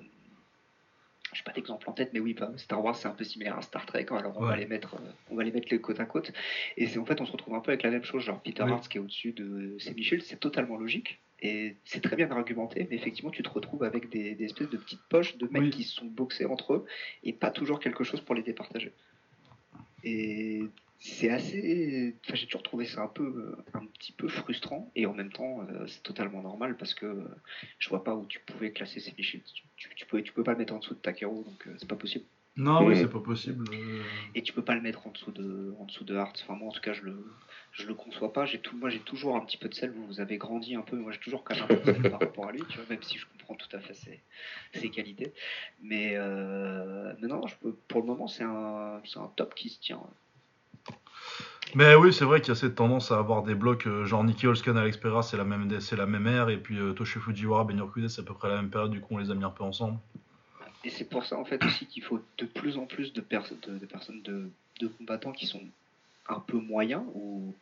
j'ai pas d'exemple en tête, mais oui, bah, Star Wars c'est un peu similaire à Star Trek, alors on va les mettre, euh, on va les mettre les côte à côte. Et c'est en fait, on se retrouve un peu avec la même chose, genre Peter Oui. Hart qui est au-dessus de Semi Shield, c'est totalement logique et c'est très bien argumenté, mais effectivement, tu te retrouves avec des, des espèces de petites poches de mecs Oui. qui se sont boxés entre eux et pas toujours quelque chose pour les départager. Et c'est assez. Enfin, j'ai toujours trouvé ça un peu, un petit peu frustrant et en même temps, euh, c'est totalement normal parce que je vois pas où tu pouvais classer ces fichiers. Tu, tu, peux, tu peux pas le mettre en dessous de Takeru, donc euh, c'est pas possible. Non, oui, c'est pas possible. euh. Et tu peux pas le mettre en dessous de, en dessous de Hearts. Enfin, moi, en tout cas, je le, je le conçois pas. J'ai tout, moi, j'ai toujours un petit peu de sel. Vous, vous avez grandi un peu. Moi, j'ai toujours quand même un peu de sel par rapport à lui, tu vois, même si je comprends tout à fait ses, ses qualités. Mais, euh, mais non, je peux, pour le moment, c'est un, c'est un top qui se tient. Mais oui, c'est vrai qu'il y a cette tendance à avoir des blocs euh, genre Nicky Holsken à l'Expera, c'est la même c'est la même ère, et puis euh, Toshi Fujiwara, Ben Yorkude, c'est à peu près la même période, du coup on les a mis un peu ensemble. Et c'est pour ça, en fait, aussi qu'il faut de plus en plus de, pers- de, de personnes, de, de combattants qui sont un peu moyens ou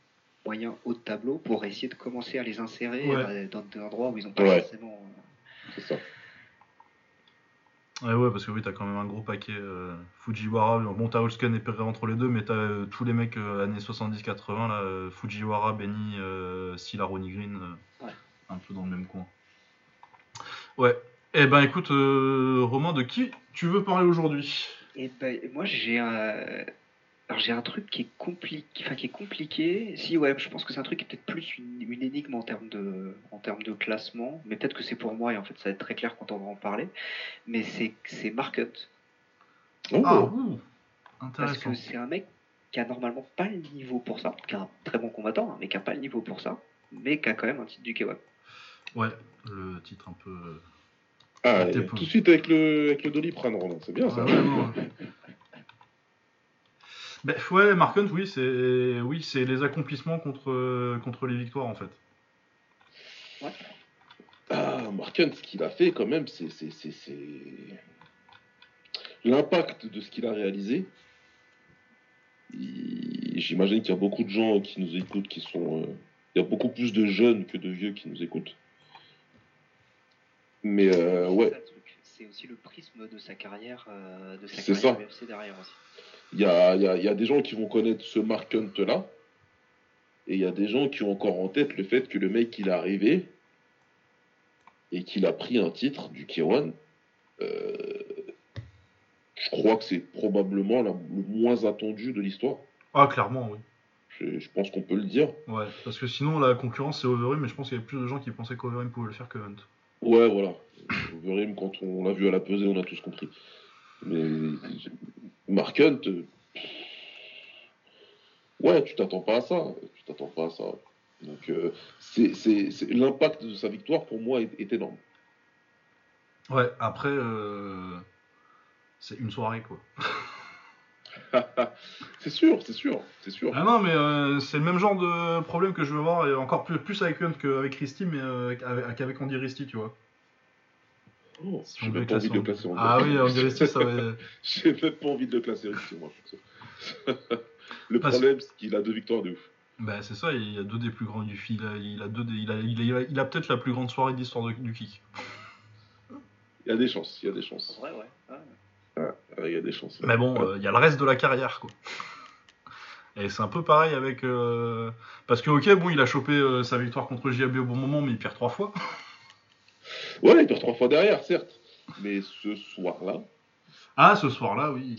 moyens haut de tableau pour essayer de commencer à les insérer Ouais. euh, dans des endroits où ils n'ont pas Ouais. forcément. euh, C'est ça. Ouais, ouais, parce que oui, t'as quand même un gros paquet euh, Fujiwara, bon, t'as Holsken et Pereira entre les deux, mais t'as euh, tous les mecs euh, années 70-80, là, Fujiwara, Benny, Silla, Ronnie Green, Ouais. un peu dans le même coin. Ouais, eh ben écoute, euh, Romain, de qui tu veux parler aujourd'hui? Et ben, moi j'ai un, alors j'ai un truc qui est compliqué, enfin qui est compliqué. Si ouais, je pense que c'est un truc qui est peut-être plus une, une énigme en termes de, en termes de classement, mais peut-être que c'est pour moi et en fait ça va être très clair quand on va en parler. Mais c'est c'est Mark Hunt Oh, Ah, ouh, parce intéressant. que c'est un mec qui a normalement pas le niveau pour ça, qui est un très bon combattant, hein, mais qui a pas le niveau pour ça, mais qui a quand même un titre du K1. Ouais, le titre un peu... Ah, tout de suite avec le, avec le Doliprane. C'est bien ça. Ah ouais, ouais, ouais. Ben, ouais, Mark Hunt, oui, c'est oui, c'est les accomplissements contre, contre les victoires en fait. Ah, Mark Hunt, ce qu'il a fait quand même, c'est. c'est- c'est- c'est- L'impact de ce qu'il a réalisé. J'imagine qu'il y a beaucoup de gens qui nous écoutent qui sont. euh, Il y a beaucoup plus de jeunes que de vieux qui nous écoutent. Mais euh, C'est ouais. C'est aussi le prisme de sa carrière, euh, de sa C'est carrière ça. UFC derrière aussi. Il y a, y a- y a des gens qui vont connaître ce Mark Hunt-là. Et il y a des gens qui ont encore en tête le fait que le mec, il est arrivé et qu'il a pris un titre du K1. euh, je crois que c'est probablement la- le moins attendu de l'histoire. Ah, clairement, oui. Je, je pense qu'on peut le dire. Ouais, parce que sinon la concurrence c'est Overeem, mais je pense qu'il y avait plus de gens qui pensaient qu'Overeem pouvait le faire que Hunt. Ouais, voilà. Overeem, quand on l'a vu à la pesée, on a tous compris. Mais Mark Hunt, euh, ouais, tu t'attends pas à ça. Tu t'attends pas à ça. Donc, euh, c'est, c'est- c'est- l'impact de sa victoire pour moi est, est énorme. Ouais, après, euh, c'est une soirée quoi. c'est sûr, c'est sûr, c'est sûr. Ah non, mais euh, c'est le même genre de problème que je veux voir, et encore plus, plus avec Hunt qu'avec Christie, mais euh, avec- qu'avec Andy Risty, tu vois. Oh, J'ai on même pas envie de le classer en Ah oui, ça va. J'ai même pas envie de le classer ici, moi. le Parce- problème, c'est qu'il a deux victoires de ouf. Bah, c'est ça, il y a deux des plus grands du il a, il a deux des- il a, il a, il a peut-être la plus grande soirée de l'histoire de- du kick. Il y a des chances, il y a des chances. Vrai, ouais. ouais. Ah, Il y a des chances. Mais bon, euh, il y a le reste de la carrière, quoi. Et c'est un peu pareil avec. euh, Parce que, ok, bon, il a chopé euh, sa victoire contre JAB au bon moment, mais il perd trois fois. Ouais, il perd trois fois derrière, certes. Mais ce soir-là, Ah, ce soir-là, oui.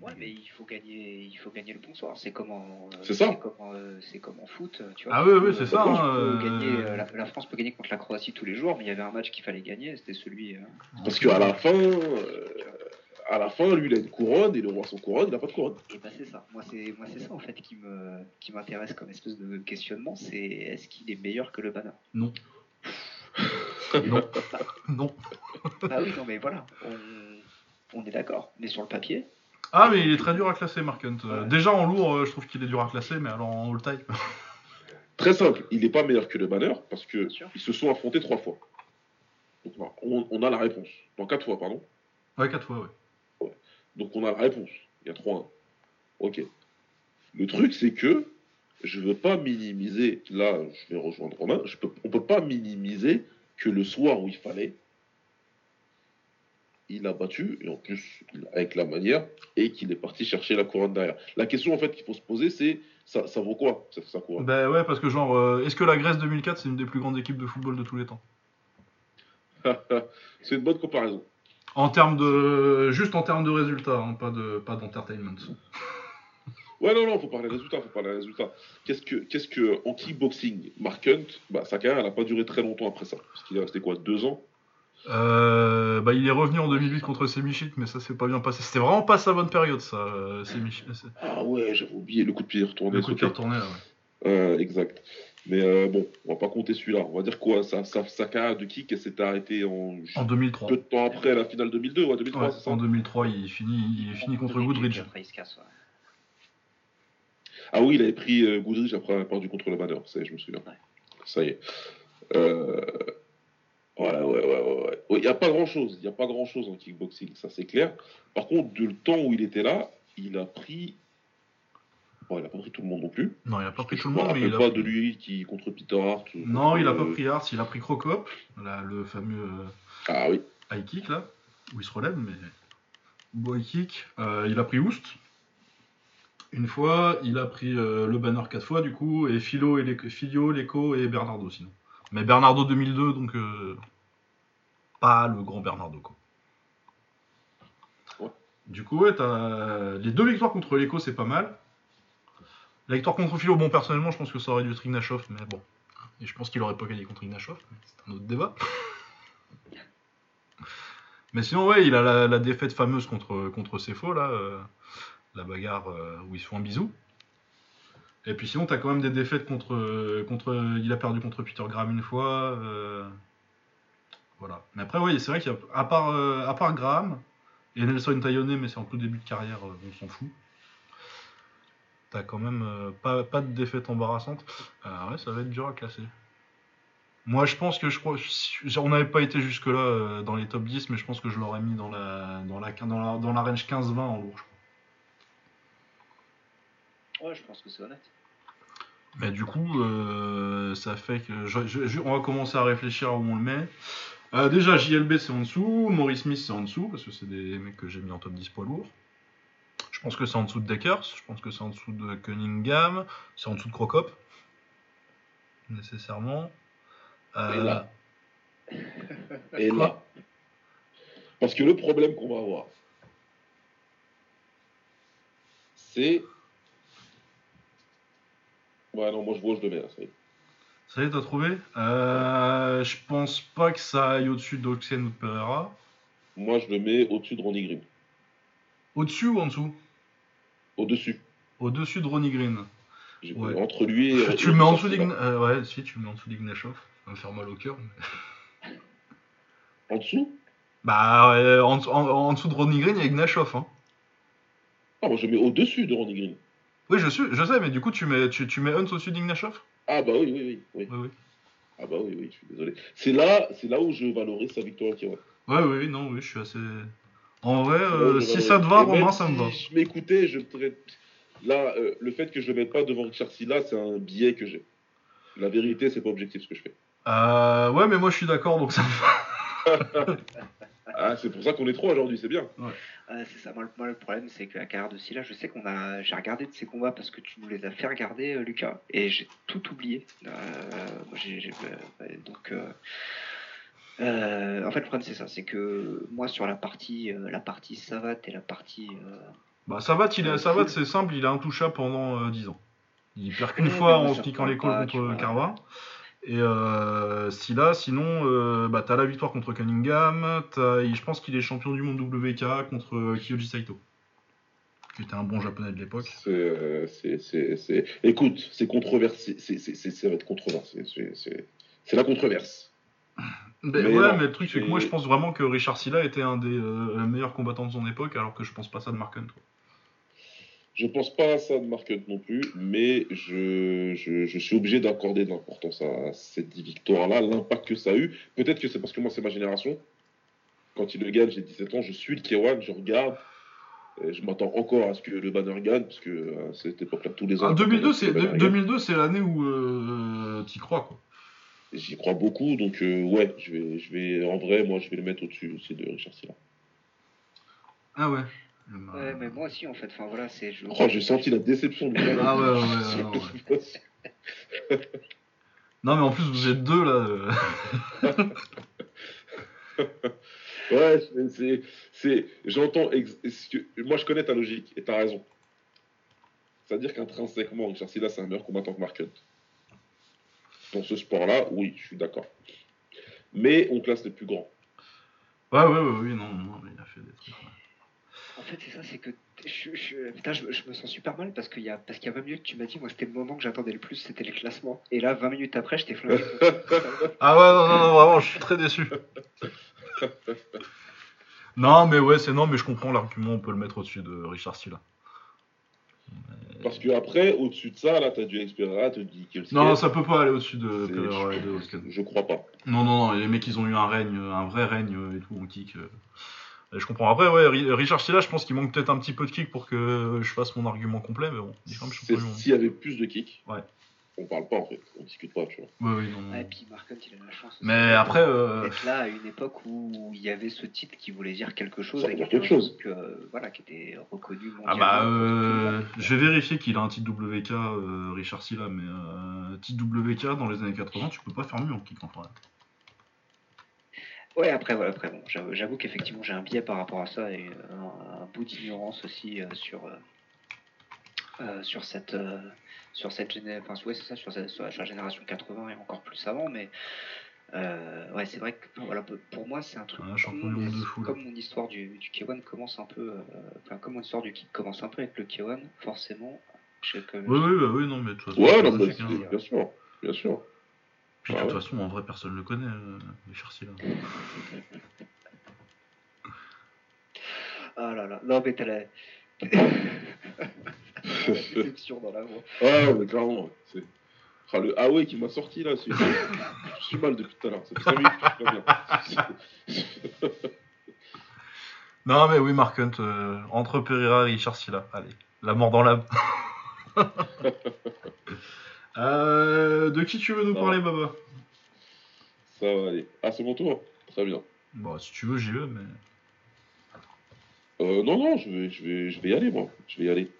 Ouais, mais il faut gagner, il faut gagner le bonsoir. C'est comme en, euh, C'est ça. C'est comme, en, euh, c'est comme en foot, tu vois. Ah oui, oui, c'est ça, hein, euh, gagner, euh, la, la France peut gagner contre la Croatie tous les jours, mais il y avait un match qu'il fallait gagner, c'était celui. euh, parce qu'à la fin, euh, à la fin, lui, il a une couronne et le roi sans couronne, il a pas de couronne. Et bah c'est ça. Moi c'est, moi c'est ça en fait qui me, qui m'intéresse comme espèce de questionnement. C'est est-ce qu'il est meilleur que le banner Non. Non. Non. Ah oui, non mais voilà. On, on est d'accord. Mais sur le papier, Ah, mais il est très dur à classer, Mark Hunt. Ouais. Déjà en lourd, euh, je trouve qu'il est dur à classer, mais alors en all-time. Très simple, il n'est pas meilleur que le banner parce que ils se sont affrontés trois fois. Donc voilà, on, on a la réponse. Non, quatre fois, pardon. ouais, quatre fois, ouais. Donc on a la réponse. Il y a 3-1. Ok. Le truc, c'est que je veux pas minimiser. Là, je vais rejoindre Romain. Je peux, on peut pas minimiser que le soir où il fallait, il a battu, et en plus avec la manière, et qu'il est parti chercher la couronne derrière. La question en fait qu'il faut se poser, c'est ça, ça vaut quoi couronne? Bah ouais, parce que genre, euh, est-ce que la Grèce 2004, c'est une des plus grandes équipes de football de tous les temps? C'est une bonne comparaison. En termes de. Juste en termes de résultats, hein, pas de pas d'entertainment. Ouais, non, non, faut parler résultats, faut parler résultats. Qu'est-ce que, qu'est-ce que, en kickboxing, Mark Hunt, bah, sa carrière, elle n'a pas duré très longtemps après ça. Parce qu'il est resté quoi, deux ans? Euh, bah, il est revenu en 2008 contre Semichit, mais ça s'est pas bien passé. C'était vraiment pas sa bonne période, ça, euh, Semichit. Ah ouais, j'avais oublié le coup de pied retourné. Le coup de pied retourné, ouais. Euh, exact. Mais euh, bon, on va pas compter celui-là. On va dire quoi sa, sa, sa carrière de kick, elle s'est arrêtée en, En 2003. peu de temps après la finale 2002, ouais, 2003, Ouais, c'est ça? en 2003, il finit, il finit contre Goodridge. Après, il se casse, ouais. Ah oui, il avait pris euh, Goodrich après avoir perdu contre le Banner, ça y est, je me souviens. Ouais. Ça y est. Euh... Voilà, ouais, ouais, ouais. ouais. Il n'y a pas grand-chose, il n'y a pas grand-chose en kickboxing, ça c'est clair. Par contre, de le temps où il était là, il a pris... Bon, il a pas pris tout le monde non plus. Non, il a pas pris tout le monde, mais il a pas pris- de lui qui contre Peter Hart. ou Non, il a contre, pas euh, pris Hart, il a pris Crocop, là, le fameux euh, Ah oui. high kick, là, où il se relève, mais. High kick. Euh, il a pris Oust. Une fois, il a pris euh, le banner quatre fois, du coup, et Philo, et Leco- Filio, Leco et Bernardo, sinon. Mais Bernardo 2002, donc. euh, pas le grand Bernardo, quoi. Ouais. Du coup, ouais, t'as les deux victoires contre Leco, c'est pas mal. La victoire contre Philo, bon, personnellement, je pense que ça aurait dû être Ignashov, mais bon. Et je pense qu'il aurait pas gagné contre Ignashov, c'est un autre débat. Mais sinon, ouais, il a la, la défaite fameuse contre, contre Cefo, là, euh, la bagarre euh, où ils se font un bisou. Et puis sinon, t'as quand même des défaites contre. Il a perdu contre Peter Graham une fois. euh, voilà. Mais après, oui, c'est vrai qu'à part, euh, à part Graham et Nelson Tayone, mais c'est en tout début de carrière, on s'en fout. T'as quand même pas, pas de défaite embarrassante. Ouais, ça va être dur à classer. Moi, je pense que je crois. On n'avait pas été jusque-là dans les top 10, mais je pense que je l'aurais mis dans la, dans la, dans la, range 15-20 en lourd. Ouais, je pense que c'est honnête. Mais du coup, euh, ça fait que. je- je- je- on va commencer à réfléchir à où on le met. Euh, déjà, JLB c'est en dessous, Maurice Smith c'est en dessous, parce que c'est des mecs que j'ai mis en top 10 poids lourd. Je pense que c'est en dessous de Deckers, je pense que c'est en dessous de Cunningham, c'est en dessous de Crocop. Nécessairement. Euh, Et là. Et là. Parce que le problème qu'on va avoir, c'est. Ouais, non, moi je vois, je le mets là, ça y est. Ça y est, t'as trouvé? Euh, Je pense pas que ça aille au-dessus d'Oxen ou de Pereira. Moi je le mets au-dessus de Ronnie Green. Au-dessus ou en dessous? Au-dessus. Au-dessus de Ronnie Green. Ouais. Entre lui et. tu le mets en dessous euh, ouais, si, tu le mets en dessous d'Ignashov. Ça va me faire mal au cœur. mais- En dessous? Bah, euh, en, en- en dessous de Ronnie Green, il y a Ignashov. Hein. Ah, moi je mets au-dessus de Randy Green. Oui, je, suis, je sais, mais du coup, tu mets, tu, tu mets Hunt au-dessus d'Ignashov? Ah, bah oui, oui, oui. oui. Oui, oui. Ah, bah oui, oui, je suis désolé. C'est là, c'est là où je valorise sa victoire qui Ouais, oui, oui, non, oui, je suis assez. En vrai, euh, si ça te va, Romain, ça me va. Si je m'écoutais, je te Là, euh, le fait que je ne le mette pas devant Richard Silla, c'est un biais que j'ai. La vérité, c'est pas objectif ce que je fais. Euh, ouais, mais moi je suis d'accord, donc ça me va. ah, c'est pour ça qu'on est trois aujourd'hui, c'est bien. Ouais. c'est ça. Moi, le problème, c'est que la carrière de Silla, je sais qu'on a, j'ai regardé de ses combats parce que tu nous les as fait regarder, euh, Lucas, et j'ai tout oublié. Euh, j'ai, donc, en fait, le problème c'est ça, c'est que moi sur la partie, la partie savate et la partie bah, Savate, il est, Savate c'est simple, il est intouchable pendant 10 ans. Il perd qu'une fois en se piquant les côtes contre Carva. Et euh, si là, sinon, euh, bah, t'as la victoire contre Cunningham. Je pense qu'il est champion du monde WK contre euh, Kyoji Saito, qui était un bon japonais de l'époque. Euh, c'est, Écoute, c'est controversé. ça va être controversé. C'est la controverse. mais ouais, mais le truc, c'est que moi, je pense vraiment que Richard Silla était un des meilleurs combattants de son époque, alors que je pense pas ça de Mark Hunt. Je pense pas à ça de Mark non plus, mais je, je, suis obligé d'accorder de l'importance à cette victoire-là, l'impact que ça a eu. Peut-être que c'est parce que moi, c'est ma génération. Quand il le gagne, j'ai 17 ans, je suis le K1, je regarde. je m'attends encore à ce que le banner gagne, parce que à euh, cette époque-là, tous les ans. Ah, 2002, c'est, 2002, c'est l'année où euh, tu y crois, quoi. J'y crois beaucoup, donc euh, ouais, je vais, je vais, en vrai, moi, je vais le mettre au-dessus aussi de Richard Silla. Ah ouais. Ouais, mais moi aussi, en fait. Enfin, voilà, c'est. Je... Oh, j'ai senti la déception de Ah ouais, ouais, ouais. non, mais en plus, vous êtes deux là. ouais, c'est. c'est J'entends. Moi, je connais ta logique et t'as raison. C'est-à-dire qu'intrinsèquement, Richard Silla, c'est un meilleur combattant que Mark Hunt. Dans ce sport-là, oui, je suis d'accord. Mais on classe les plus grands. Ouais, ouais, ouais, oui, non, non, il a fait des trucs. En fait, c'est ça, c'est que je, je, putain, je, me sens super mal parce qu'il y a, parce qu'il y a 20 minutes, tu m'as dit, moi, c'était le moment que j'attendais le plus, c'était les classements. Et là, 20 minutes après, je t'ai flingué. ah ouais, non, non, non, vraiment, je suis très déçu. non, mais ouais, c'est non, mais je comprends l'argument, on peut le mettre au-dessus de Richard Silla. Parce que après, au-dessus de ça, là, t'as du Xperia, tu dis Non, ça peut pas aller au-dessus de Je crois pas. Non, non, non, les mecs, ils ont eu un règne, un vrai règne et tout en kick. Euh. Je comprends. Après, ouais, Richard Silla, je pense qu'il manque peut-être un petit peu de kick pour que je fasse mon argument complet, mais bon. S'il y avait plus de kick, ouais. on parle pas en fait, on discute pas, tu vois. Ouais, oui, non, Et puis Mark il a la chance mais après, euh... d'être là à une époque où il y avait ce titre qui voulait dire quelque chose, avec quelque chose, que, voilà, qui était reconnu Ah bah, euh, je vais vérifier qu'il a un titre WK, euh, Richard Silla, mais euh, titre WK dans les années 80, tu peux pas faire mieux en kick en fait. Ouais, après, voilà, après bon, j'avoue qu'effectivement j'ai un biais par rapport à ça et euh, un, bout d'ignorance aussi euh, sur, euh, sur cette, sur cette génération, enfin, ouais, c'est ça, sur, sur, la génération 80 et encore plus avant, mais ouais, c'est vrai que voilà, pour moi c'est un truc comme, mon histoire du, du K1 commence un peu, enfin, comme mon histoire du kick commence un peu avec le K1, forcément. Je sais que, oui, oui, bah oui, non, mais de toute façon, ouais, non, hein. bien sûr, bien sûr. Puis de toute façon, en vrai, personne ne le connaît, euh, les là. Ah là là, non mais t'as la... déception dans la voix. Ah mais clairement, c'est... Ah, le ah ouais qui m'a sorti là, je suis mal depuis tout à l'heure, ça fait 5 minutes que je suis pas bien. non mais oui, Mark Hunt, euh, entre Pereira et Richard Silla, allez, la mort dans l'âme. Euh, de qui tu veux nous parler, Baba? Ça va aller. Ah, c'est mon tour Très bien. Bon, si tu veux, j'y vais, mais. Euh, non, non, je vais, je, vais, je vais y aller, moi. Je vais y aller.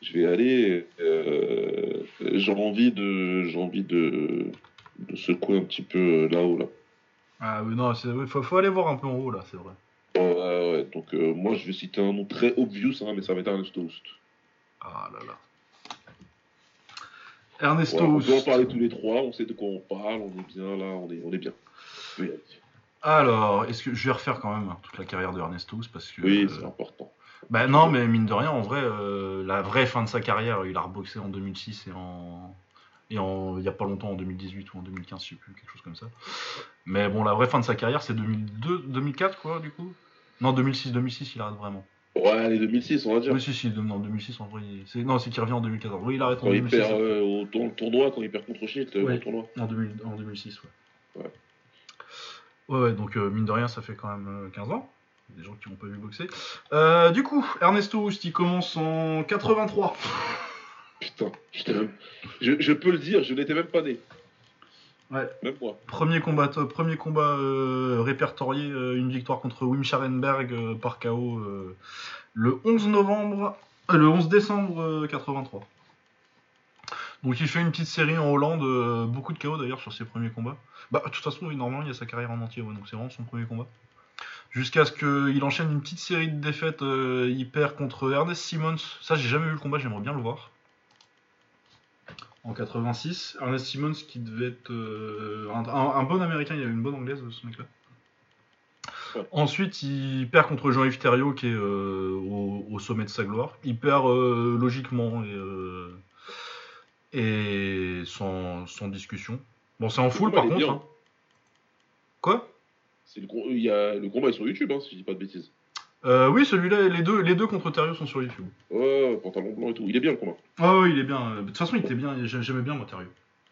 Je vais y aller. Euh, j'ai envie de. J'ai envie de. de secouer un petit peu là-haut, là. Ah oui, non, il faut, faut, aller voir un peu en haut, là, c'est vrai. Ouais, ouais, donc moi, je vais citer un nom très obvious, hein, mais ça va être un Toast. Ah là là. Ernesto. on peut en parler tous les trois, on sait de quoi on parle, on est bien là, on est, on est bien. Alors, est-ce que je vais refaire quand même toute la carrière de Ernestos parce que. Oui, c'est important. Bah non, mais mine de rien, en vrai, euh, la vraie fin de sa carrière, il a reboxé en 2006 et en et en, il n'y a pas longtemps en 2018 ou en 2015, je sais plus, quelque chose comme ça. Mais bon, la vraie fin de sa carrière, c'est 2002, 2004 quoi, du coup? Non, 2006, 2006, il arrête vraiment. Ouais, les 2006, on va dire. Oui, si, si, non, en 2006, en vrai. il- c'est- Non, c'est qu'il revient en 2014. Oui, il arrête en Quand il 2006. perd euh, au tournoi, quand il perd contre Schmidt, euh, Ouais. au tournoi. En, 2000 en 2006, ouais. Ouais. Ouais, ouais, donc euh, mine de rien, ça fait quand même euh, 15 ans. Il Des gens qui n'ont pas vu boxer. Euh, du coup, Ernesto Houst, il commence en 83. Putain, je, je peux le dire, je n'étais même pas né. Ouais. Même moi. Premier combat, euh, premier combat euh, répertorié, euh, une victoire contre Wim Scharenberg euh, par KO euh, le 11 novembre, le 11 décembre euh, 83. Donc il fait une petite série en Hollande, beaucoup de KO d'ailleurs sur ses premiers combats. Bah de toute façon, oui, normalement il y a sa carrière en entier, ouais, donc c'est vraiment son premier combat. Jusqu'à ce qu'il enchaîne une petite série de défaites, il perd contre Ernest Simmons. Ça j'ai jamais vu le combat, j'aimerais bien le voir. En 86, Ernest Simmons qui devait être euh, un, bon américain, il avait une bonne anglaise ce mec-là. Ouais. Ensuite, il perd contre Jean-Yves Thériault qui est euh, au, au sommet de sa gloire. Il perd euh, logiquement et, et sans, sans discussion. Bon, c'est en full par contre. hein. Quoi? C'est le, il y a, le combat est sur YouTube, hein, si je dis pas de bêtises. Euh, Oui, celui-là, les deux, les deux contre Thériault sont sur YouTube. Ouais, pantalon blanc et tout. Il est bien le combat. Ah oui, il est bien. De toute façon, il était bien. j'ai- J'aimais bien moi.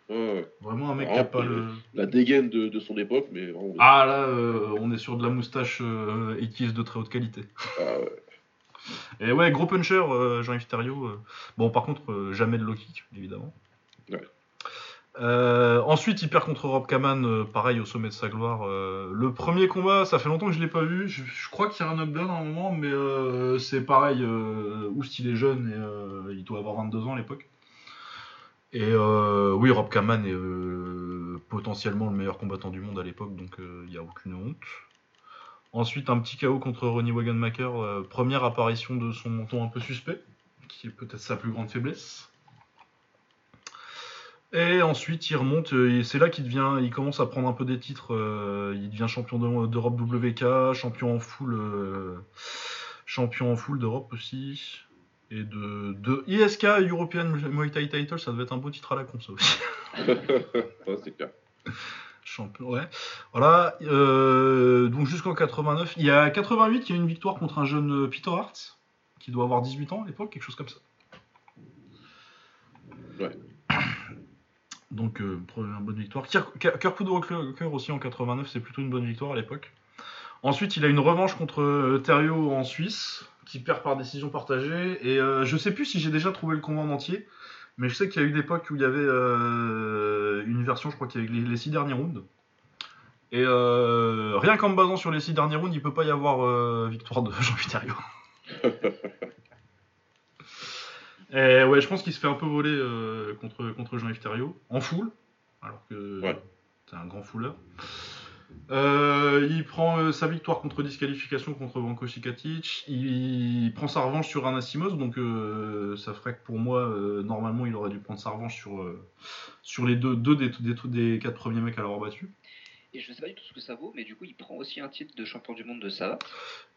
Ouais, ouais. Vraiment un mec Ah, qui a pas le. La dégaine de, de son époque, mais vraiment. Ah là, euh, on est sur de la moustache euh, de très haute qualité. Ah, ouais. Et ouais, gros puncher, euh, Jean-Yves euh. Bon, par contre, jamais de low kick, évidemment. Ouais. Euh, ensuite, il perd contre Rob Kaman, euh, pareil au sommet de sa gloire. euh. le premier combat, ça fait longtemps que je l'ai pas vu. Je, crois qu'il y a un knockdown à un moment, mais c'est pareil. Oust, il est jeune et il doit avoir 22 ans à l'époque. Et oui, Rob Kaman est potentiellement le meilleur combattant du monde à l'époque, donc il n'y a aucune honte. Ensuite, un petit KO contre Ronnie Wagenmaker, euh, première apparition de son menton un peu suspect, qui est peut-être sa plus grande faiblesse. Et ensuite, il remonte, euh, et c'est là qu'il devient, il commence à prendre un peu des titres. euh, il devient champion de- d'Europe WK, champion en full, euh, champion en full d'Europe aussi, et de, de ISK European Muay Thai Title, ça devait être un beau titre à la con ça aussi. Ouais, c'est clair. Champion, ouais. Voilà. euh, donc jusqu'en 89. Il y a 88, il y a une victoire contre un jeune Peter Hart, qui doit avoir 18 ans à l'époque, quelque chose comme ça. Ouais. Donc, euh, première bonne victoire. Kirkwood Walker aussi en 89, c'est plutôt une bonne victoire à l'époque. Ensuite, il a une revanche contre euh, Thériault en Suisse, qui perd par décision partagée. Et euh, je sais plus si j'ai déjà trouvé le combat en entier, mais je sais qu'il y a eu des époques où il y avait euh, une version, je crois qu'il y avait les, six derniers rounds. Et euh, rien qu'en me basant sur les six derniers rounds, il peut pas y avoir victoire de Thériault. Et ouais, je pense qu'il se fait un peu voler euh, contre, contre Jean-Yves Thériault, en full, alors que Ouais. c'est un grand fouleur. Euh, il prend euh, sa victoire contre disqualification contre Branko Sikatic. Il, il prend sa revanche sur Anasimos, donc euh, ça ferait que pour moi, euh, normalement, il aurait dû prendre sa revanche sur, euh, sur les deux, deux des, des, des quatre premiers mecs à l'avoir battu. Et je sais pas du tout ce que ça vaut, mais du coup, il prend aussi un titre de champion du monde de Savate.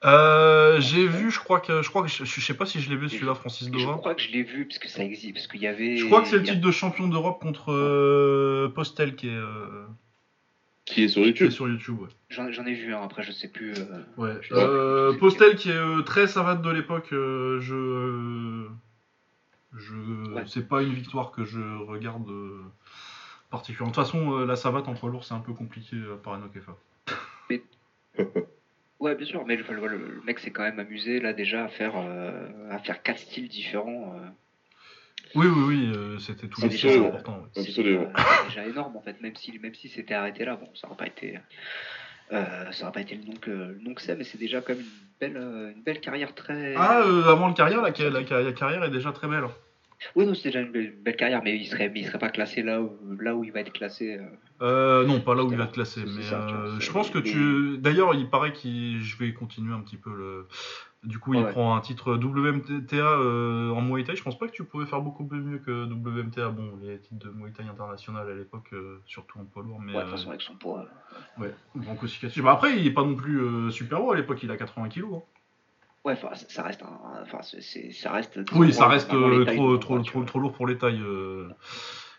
Euh, J'ai vu, je crois que je crois que je, je sais pas si je l'ai vu celui-là, Francis Et je Dova. crois que je l'ai vu parce que ça existe, parce qu'il y avait. Je crois que c'est le a- titre de champion d'Europe contre euh, Postel qui est, euh, Qui est sur qui est YouTube. sur YouTube. Ouais. J'en j'en ai vu un, après je sais plus. euh, Ouais. Sais. Euh, sais Postel qui est euh, très savate de l'époque, euh, je. Je. Ouais. C'est pas une victoire que je regarde particulièrement. De toute façon, euh, la savate en poids lourd, c'est un peu compliqué euh, par Enoch FA. Ouais, bien sûr, mais le, le- le mec s'est quand même amusé là déjà à faire, euh, à faire quatre styles différents. euh. Oui, oui, oui, euh, c'était tout les déjà- c'est important. ouais. C'est Absolument. déjà, énorme en fait, même si, même si c'était arrêté là, bon, ça n'aurait pas été. euh, ça aurait pas été le nom que, le nom que c'est, mais c'est déjà comme une belle, une belle carrière très. Ah, euh, avant le carrière, la, la, la carrière est déjà très belle. Oui, non, c'est déjà une belle, belle carrière, mais il serait, mais il serait pas classé là où, là où il va être classé. euh. Euh, non, pas là où il va classer, C'est mais ça, euh, je pense que tu. D'ailleurs, il paraît qu'il. Je vais continuer un petit peu le. Du coup, il Ouais. prend un titre WMTA euh, en Muay Thai. Je pense pas que tu pouvais faire beaucoup mieux que WMTA. Bon, les titres de Muay Thai international à l'époque, euh, surtout en poids lourd, mais. Ouais, de toute façon, avec son poids. ouais. Bah, après, il est pas non plus euh, super haut à l'époque, il a 80 kilos. hein. Ouais, enfin, ça- reste un. Enfin, c'est- ça reste. Oui, ça reste euh, tailles trop, trop, trop, trop lourd pour les tailles, euh,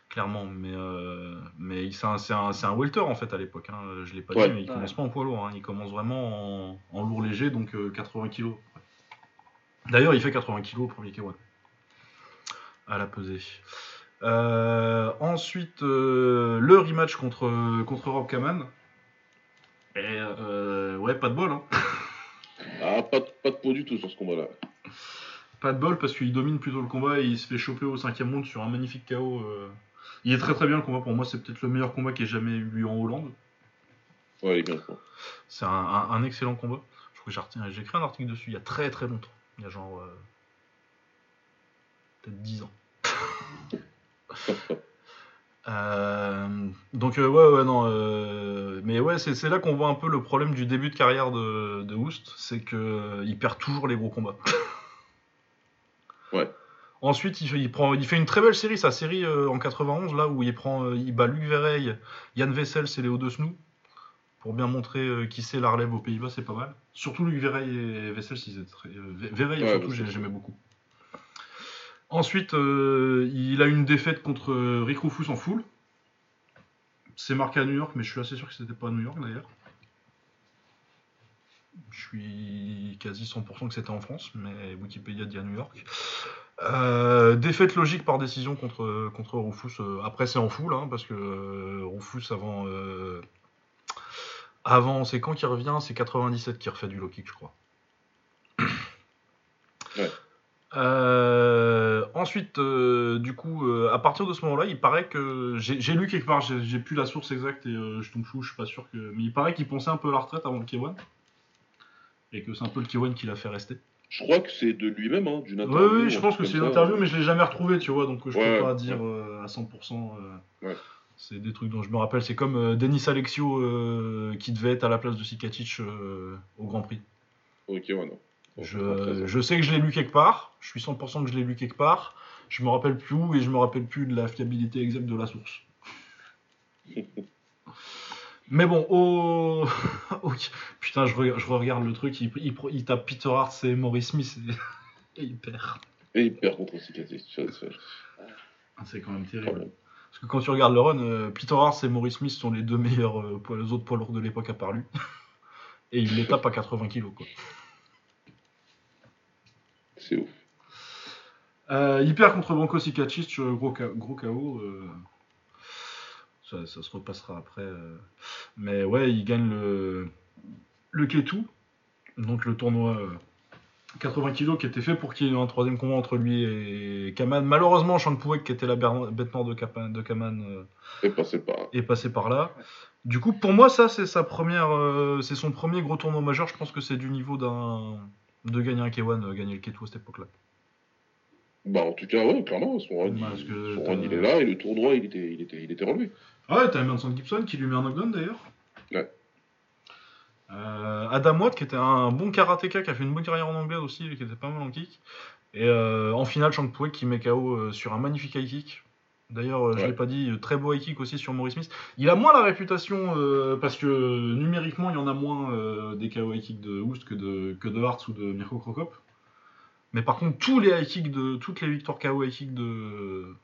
clairement. Mais, euh, mais c'est un, c'est un, c'est un welter en fait à l'époque. Hein. Je l'ai pas Ouais. dit, mais il commence pas en poids lourd. hein. Il commence vraiment en, en lourd léger, donc euh, 80 kilos. D'ailleurs, il fait 80 kg au premier K1. À la pesée. Euh, ensuite, euh, le rematch contre, contre Rob Kaman. Et euh, ouais, pas de bol. Hein. Ah, pas, de- pas de peau du tout sur ce combat-là. Pas de bol parce qu'il domine plutôt le combat et il se fait choper au cinquième round sur un magnifique KO. euh. Il est très très bien le combat. Pour moi, c'est peut-être le meilleur combat qui ait jamais eu lieu en Hollande. Ouais, il est bien. C'est un, un- un excellent combat. Je crois que j'ai écrit un article dessus il y a très très longtemps. Il y a genre. euh, peut-être 10 ans. Euh, donc euh, ouais ouais non euh, mais ouais c'est c'est là qu'on voit un peu le problème du début de carrière de, de Houst c'est que il perd toujours les gros combats. Ouais. ensuite il prend il fait une très belle série sa série en 91 là où il prend il bat Luc Verreil Yann Vessels et Léo Desnou pour bien montrer qui c'est la relève aux Pays-Bas c'est pas mal. Surtout Luc Verreil et Vessels ils étaient très Ve- Verreil Ouais, surtout j'aimais beaucoup Ensuite, euh, il a une défaite contre euh, Rick Rufus en full. C'est marqué à New York, mais je suis assez sûr que c'était pas à New York d'ailleurs. Je suis quasi 100% que c'était en France, mais Wikipédia dit à New York. Euh, défaite logique par décision contre, contre Rufus. Après, c'est en full, hein, parce que Rufus, avant, avant c'est quand qu'il revient? C'est 97 qui refait du low kick, je crois. Ouais. Euh, ensuite, euh, du coup, euh, à partir de ce moment-là, il paraît que j'ai lu quelque part, j'ai plus la source exacte et je tombe chou, je suis pas sûr que, mais il paraît qu'il pensait un peu à la retraite avant le K1 et que c'est un peu le K1 qui l'a fait rester. Je crois que c'est de lui-même, hein, d'une interview. oui, je un pense que c'est une interview, mais je l'ai jamais retrouvé, tu vois, donc je Ouais, peux pas ouais. dire à 100%. euh, Ouais. C'est des trucs dont je me rappelle. C'est comme Denis Alexio qui devait être à la place de Sikatic au Grand Prix. Ok, ouais, non. Je, je sais que je l'ai lu quelque part. Je suis 100% que je l'ai lu quelque part. Je me rappelle plus où et je me rappelle plus de la fiabilité exacte de la source. Mais bon, ok. Putain, je, re- je regarde le truc. Il, il, il tape Peter Hart et Maurice Smith et, et il perd. Et il perd contre Cicatrice. c'est- Ah, C'est quand même terrible. Parce que quand tu regardes le run, euh, Peter Hart et Maurice Smith sont les deux meilleurs euh, poids- les autres poids lourds de l'époque à part lui. et il les tape à 80 kilos. Quoi. C'est ouf. Euh, il perd contre Banco euh, gros, gros KO. euh, ça, ça se repassera après. euh. Mais ouais, il gagne le, le K2, donc le tournoi euh, 80 kg qui était fait pour qu'il y ait un troisième combat entre lui et Kaman. Malheureusement, Shang Puek, qui était la bête noire de, Kapan- de Kaman, euh, Et passé par. est passé par là. Du coup, pour moi, ça, c'est sa première, euh, c'est son premier gros tournoi majeur. Je pense que c'est du niveau d'un de gagner un K1, euh, gagner le K2 à cette époque-là. Bah, en tout cas, ouais, clairement, son run, Parce il, son run, il est là et le tournoi, il était, il était, il était relevé. Ah ouais, t'as Emerson Gibson qui lui met un knockdown d'ailleurs. Ouais. Euh, Adam Watt qui était un bon karatéka qui a fait une bonne carrière en anglais aussi et qui était pas mal en kick. Et euh, en finale, Chang Puek qui met KO euh, sur un magnifique high kick. D'ailleurs, je Ouais. l'ai pas dit, très beau high kick aussi sur Maurice Smith. Il a moins la réputation euh, parce que numériquement, il y en a moins des KO high kick de Houst que de, que de Hartz ou de Mirko Krokop. Mais par contre, tous les high kicks de toutes les victoires KO high kick de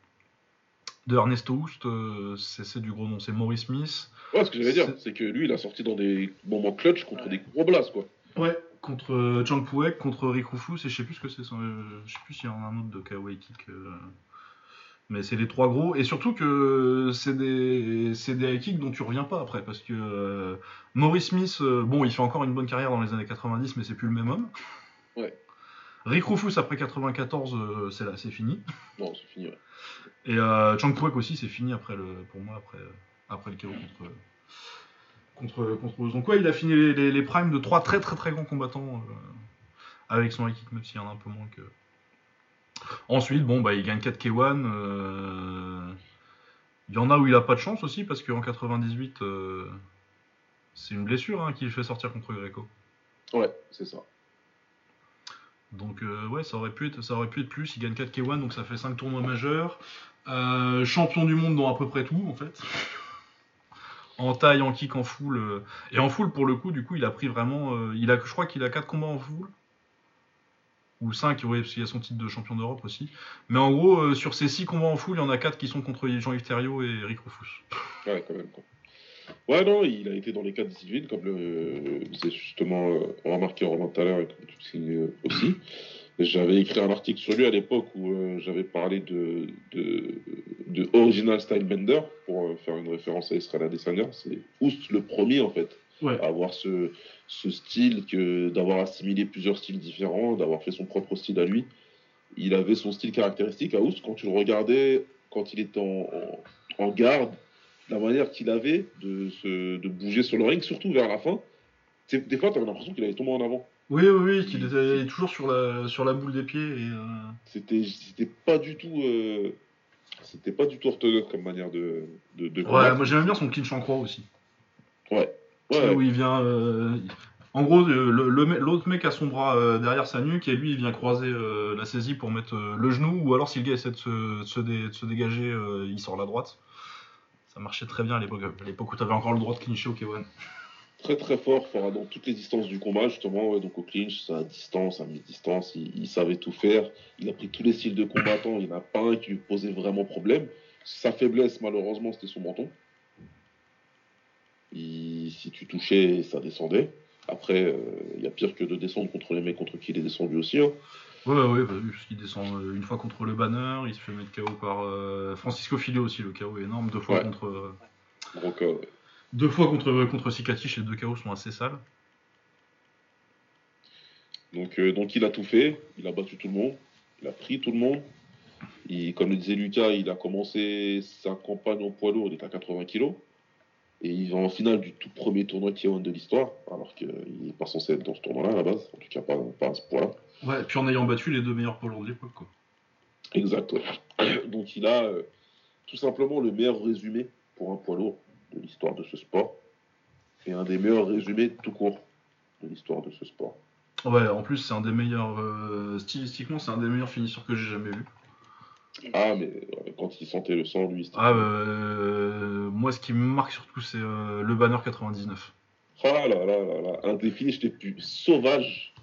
de Ernesto Houst, euh, c'est du gros nom. C'est Maurice Smith. Ouais, ce que j'allais dire, C'est- que lui, il a sorti dans des moments clutch contre des gros blasts, quoi. Ouais, contre euh, Chang Puek, contre Rick Rufus, et je sais plus ce que c'est. euh, je sais plus s'il y en a un autre de Kawaii Kick. euh, mais c'est les trois gros. Et surtout que c'est des, c'est des high kicks dont tu reviens pas après. Parce que Maurice Smith, bon, il fait encore une bonne carrière dans les années 90, mais c'est plus le même homme. Ouais. Rick Rufus, après 94, euh, c'est là, c'est fini. Non, c'est fini, ouais. Et euh, Chang aussi, c'est fini après le, pour moi, après, euh, après le KO contre, contre, contre Oz. Donc ouais, il a fini les, les, les primes de trois très très très grands combattants euh, avec son kick, même s'il y en a un peu moins que... Ensuite, bon, bah, il gagne 4 K1. euh, Il y en a où il a pas de chance aussi, parce qu'en 98, euh, c'est une blessure hein, qui le fait sortir contre Greco. Ouais, c'est ça. Donc euh, ouais, ça aurait, pu être, ça aurait pu être plus. Il gagne 4 K1, donc ça fait 5 tournois majeurs. Euh, champion du monde dans à peu près tout, en fait. en taille, en kick, en full. euh, Et en full, pour le coup, du coup, il a pris vraiment... il a, je crois qu'il a 4 combats en full. Ou 5, ouais, parce qu'il y a son titre de champion d'Europe aussi. Mais en gros, sur ces 6 combats en full, il y en a 4 qui sont contre Jean-Yves Thériault et Eric Rufus. Ouais, non, il a été dans les cas disciplines, comme le, c'est justement euh, remarqué Romain tout à l'heure et comme tu euh, aussi. J'avais écrit un article sur lui à l'époque où euh, j'avais parlé de, de, de Original Style Bender, pour euh, faire une référence à Israël Adesanya. C'est Oust le premier, en fait, Ouais. à avoir ce, ce style, que d'avoir assimilé plusieurs styles différents, d'avoir fait son propre style à lui. Il avait son style caractéristique à Oust. Quand tu le regardais, quand il était en, en, en garde, la manière qu'il avait de, se, de bouger sur le ring, surtout vers la fin, des fois, tu avais l'impression qu'il allait tomber en avant. Oui, oui, oui, qu'il était toujours sur la, sur la boule des pieds. Et, euh, C'était, c'était pas du tout, euh, c'était pas du tout orthodoxe comme manière de, de, de Ouais, moi j'aime bien son clinch en croix aussi. Ouais. Ouais. Où il vient. euh, En gros, le- le l'autre mec a son bras euh, derrière sa nuque et lui il vient croiser euh, la saisie pour mettre euh, le genou. Ou alors si le gars essaie de se, de se dé- de se dégager, euh, il sort la droite. Marchait très bien à l'époque, à l'époque où t'avais encore le droit de clincher au K1. Très très fort, fort dans toutes les distances du combat, justement. donc au clinch, à distance, à mi-distance, il, il savait tout faire. Il a pris tous les styles de combattant. Il n'y a pas un qui lui posait vraiment problème. Sa faiblesse, malheureusement, c'était son menton. Si tu touchais, ça descendait. Après, euh, il y a pire que de descendre contre les mecs contre qui il est descendu aussi. hein. Ouais, ouais, bah, oui, parce qu'il descend euh, une fois contre le banner, il se fait mettre KO par euh, Francisco Filio aussi, le KO est énorme, deux fois Ouais. contre. euh, Deux fois contre, contre Sikatich, les deux KO sont assez sales. Donc, euh, donc il a tout fait, il a battu tout le monde, il a pris tout le monde. Et comme le disait Lucas, il a commencé sa campagne en poids lourd, il était à 80 kg. Et il va en finale du tout premier tournoi K1 de l'histoire, alors qu'il n'est pas censé être dans ce tournoi-là à la base, en tout cas pas, pas à ce point-là. Ouais, puis en ayant battu les deux meilleurs poids lourds de l'époque, quoi. Exact, ouais. Donc il a euh, tout simplement le meilleur résumé pour un poids lourd de l'histoire de ce sport. Et un des meilleurs résumés tout court de l'histoire de ce sport. Ouais, en plus, c'est un des meilleurs. euh, stylistiquement, c'est un des meilleurs finisseurs que j'ai jamais vu. Ah, mais euh, quand il sentait le sang, lui, c'était... Ah, euh, moi, ce qui me marque surtout, c'est le banner 99. Ah là là là là, un des finishes les plus sauvages.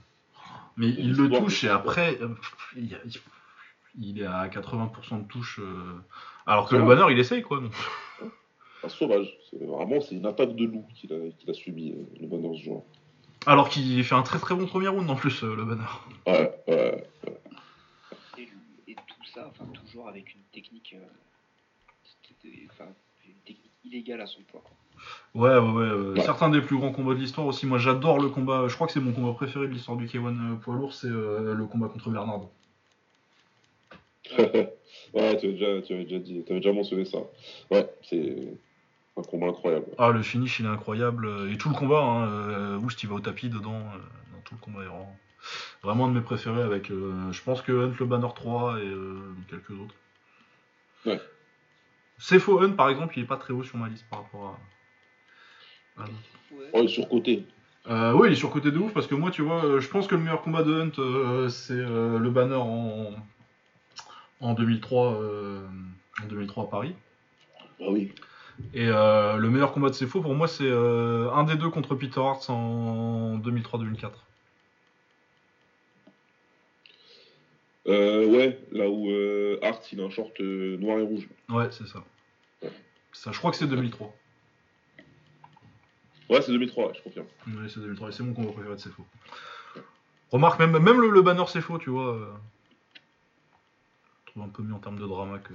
Mais Et il le touche et après, euh, il, y a- il est à 80% de touche. euh, alors que Ah. le banner, il essaye, quoi. donc. Un sauvage. Vraiment c'est une attaque de loup qu'il a, a subi euh, le bonheur ce jour. Alors qu'il fait un très très bon premier round en plus, euh, le banner. Ouais, ouais. Et, le- et tout ça, enfin, toujours avec une technique, euh, enfin, une technique illégale à son poids. quoi. Ouais, ouais, ouais. euh, Ouais. Certains des plus grands combats de l'histoire aussi. Moi, j'adore le combat. Je crois que c'est mon combat préféré de l'histoire du K1 euh, poids lourd. C'est euh, le combat contre Bernardo. ouais, tu avais déjà, tu avais déjà dit, tu avais déjà mentionné ça. Ouais, c'est un combat incroyable. Ah, le finish, il est incroyable. Et tout le combat, hein, Woust, il va au tapis dedans. dans tout le combat est vraiment, vraiment un de mes préférés. Avec, euh, je pense que Hunt, le banner 3 et euh, quelques autres. Ouais. C'est faux, Hunt, par exemple, il est pas très haut sur ma liste par rapport à. Oh, et surcoté. Euh, oui, il est surcoté de ouf parce que moi, tu vois, euh, je pense que le meilleur combat de Hunt, euh, c'est euh, le banner en, en 2003, euh, en 2003 à Paris. Bah oui. Et euh, le meilleur combat de ses faux, pour moi, c'est euh, un des deux contre Peter Hart en 2003-2004. Euh, ouais, là où euh, Hart, il a un short euh, noir et rouge. Ouais, c'est ça. ça. Je crois que c'est 2003. Ouais, c'est 2003, ouais, je confirme. Ouais, c'est 2003, et c'est mon combat préféré de c'est faux. Remarque, même, même le, le banner c'est faux, tu vois. euh, Je trouve un peu mieux en termes de drama que.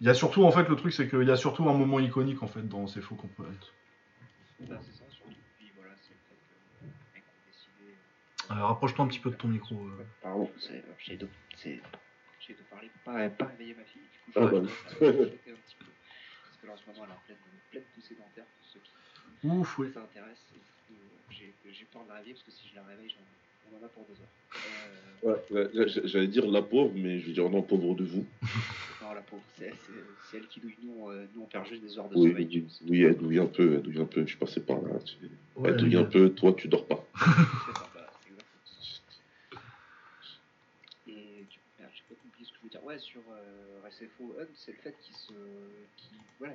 Il y a surtout, en fait, le truc, c'est qu'il y a surtout un moment iconique, en fait, dans faux qu'on peut être. Bah, c'est ça, surtout. Puis voilà, c'est le fait que les mecs ont décidé. Euh, Rapproche-toi un petit peu de ton micro. euh. Pardon, c'est- j'ai de, c'est- j'ai de parler pour pas, pas réveiller ma fille. Du coup, Ah, je bah vais oui. chuchoter un petit peu. Parce que là, en ce moment, elle est en pleine, pleine poussée dentaire pour ceux qui Ouf, oui. ça intéresse. J'ai peur de la réveiller parce que si je la réveille, j'en- on en a pour deux heures. Euh, Ouais, j'allais dire la pauvre, mais je vais dire non, pauvre de vous. non, la pauvre, c'est elle qui douille. Nous, on, euh, nous, on perd juste des heures de Oui, sommeil. oui, oui, elle douille un peu, elle douille un peu, je suis passé par là. tu- Ouais, elle douille un peu, toi, tu dors pas. C'est ça, bah, c'est exactement ça. Et du coup, merde, j'ai pas sur euh, RSFO Hunt, c'est le fait qu'il se. qu'il voilà,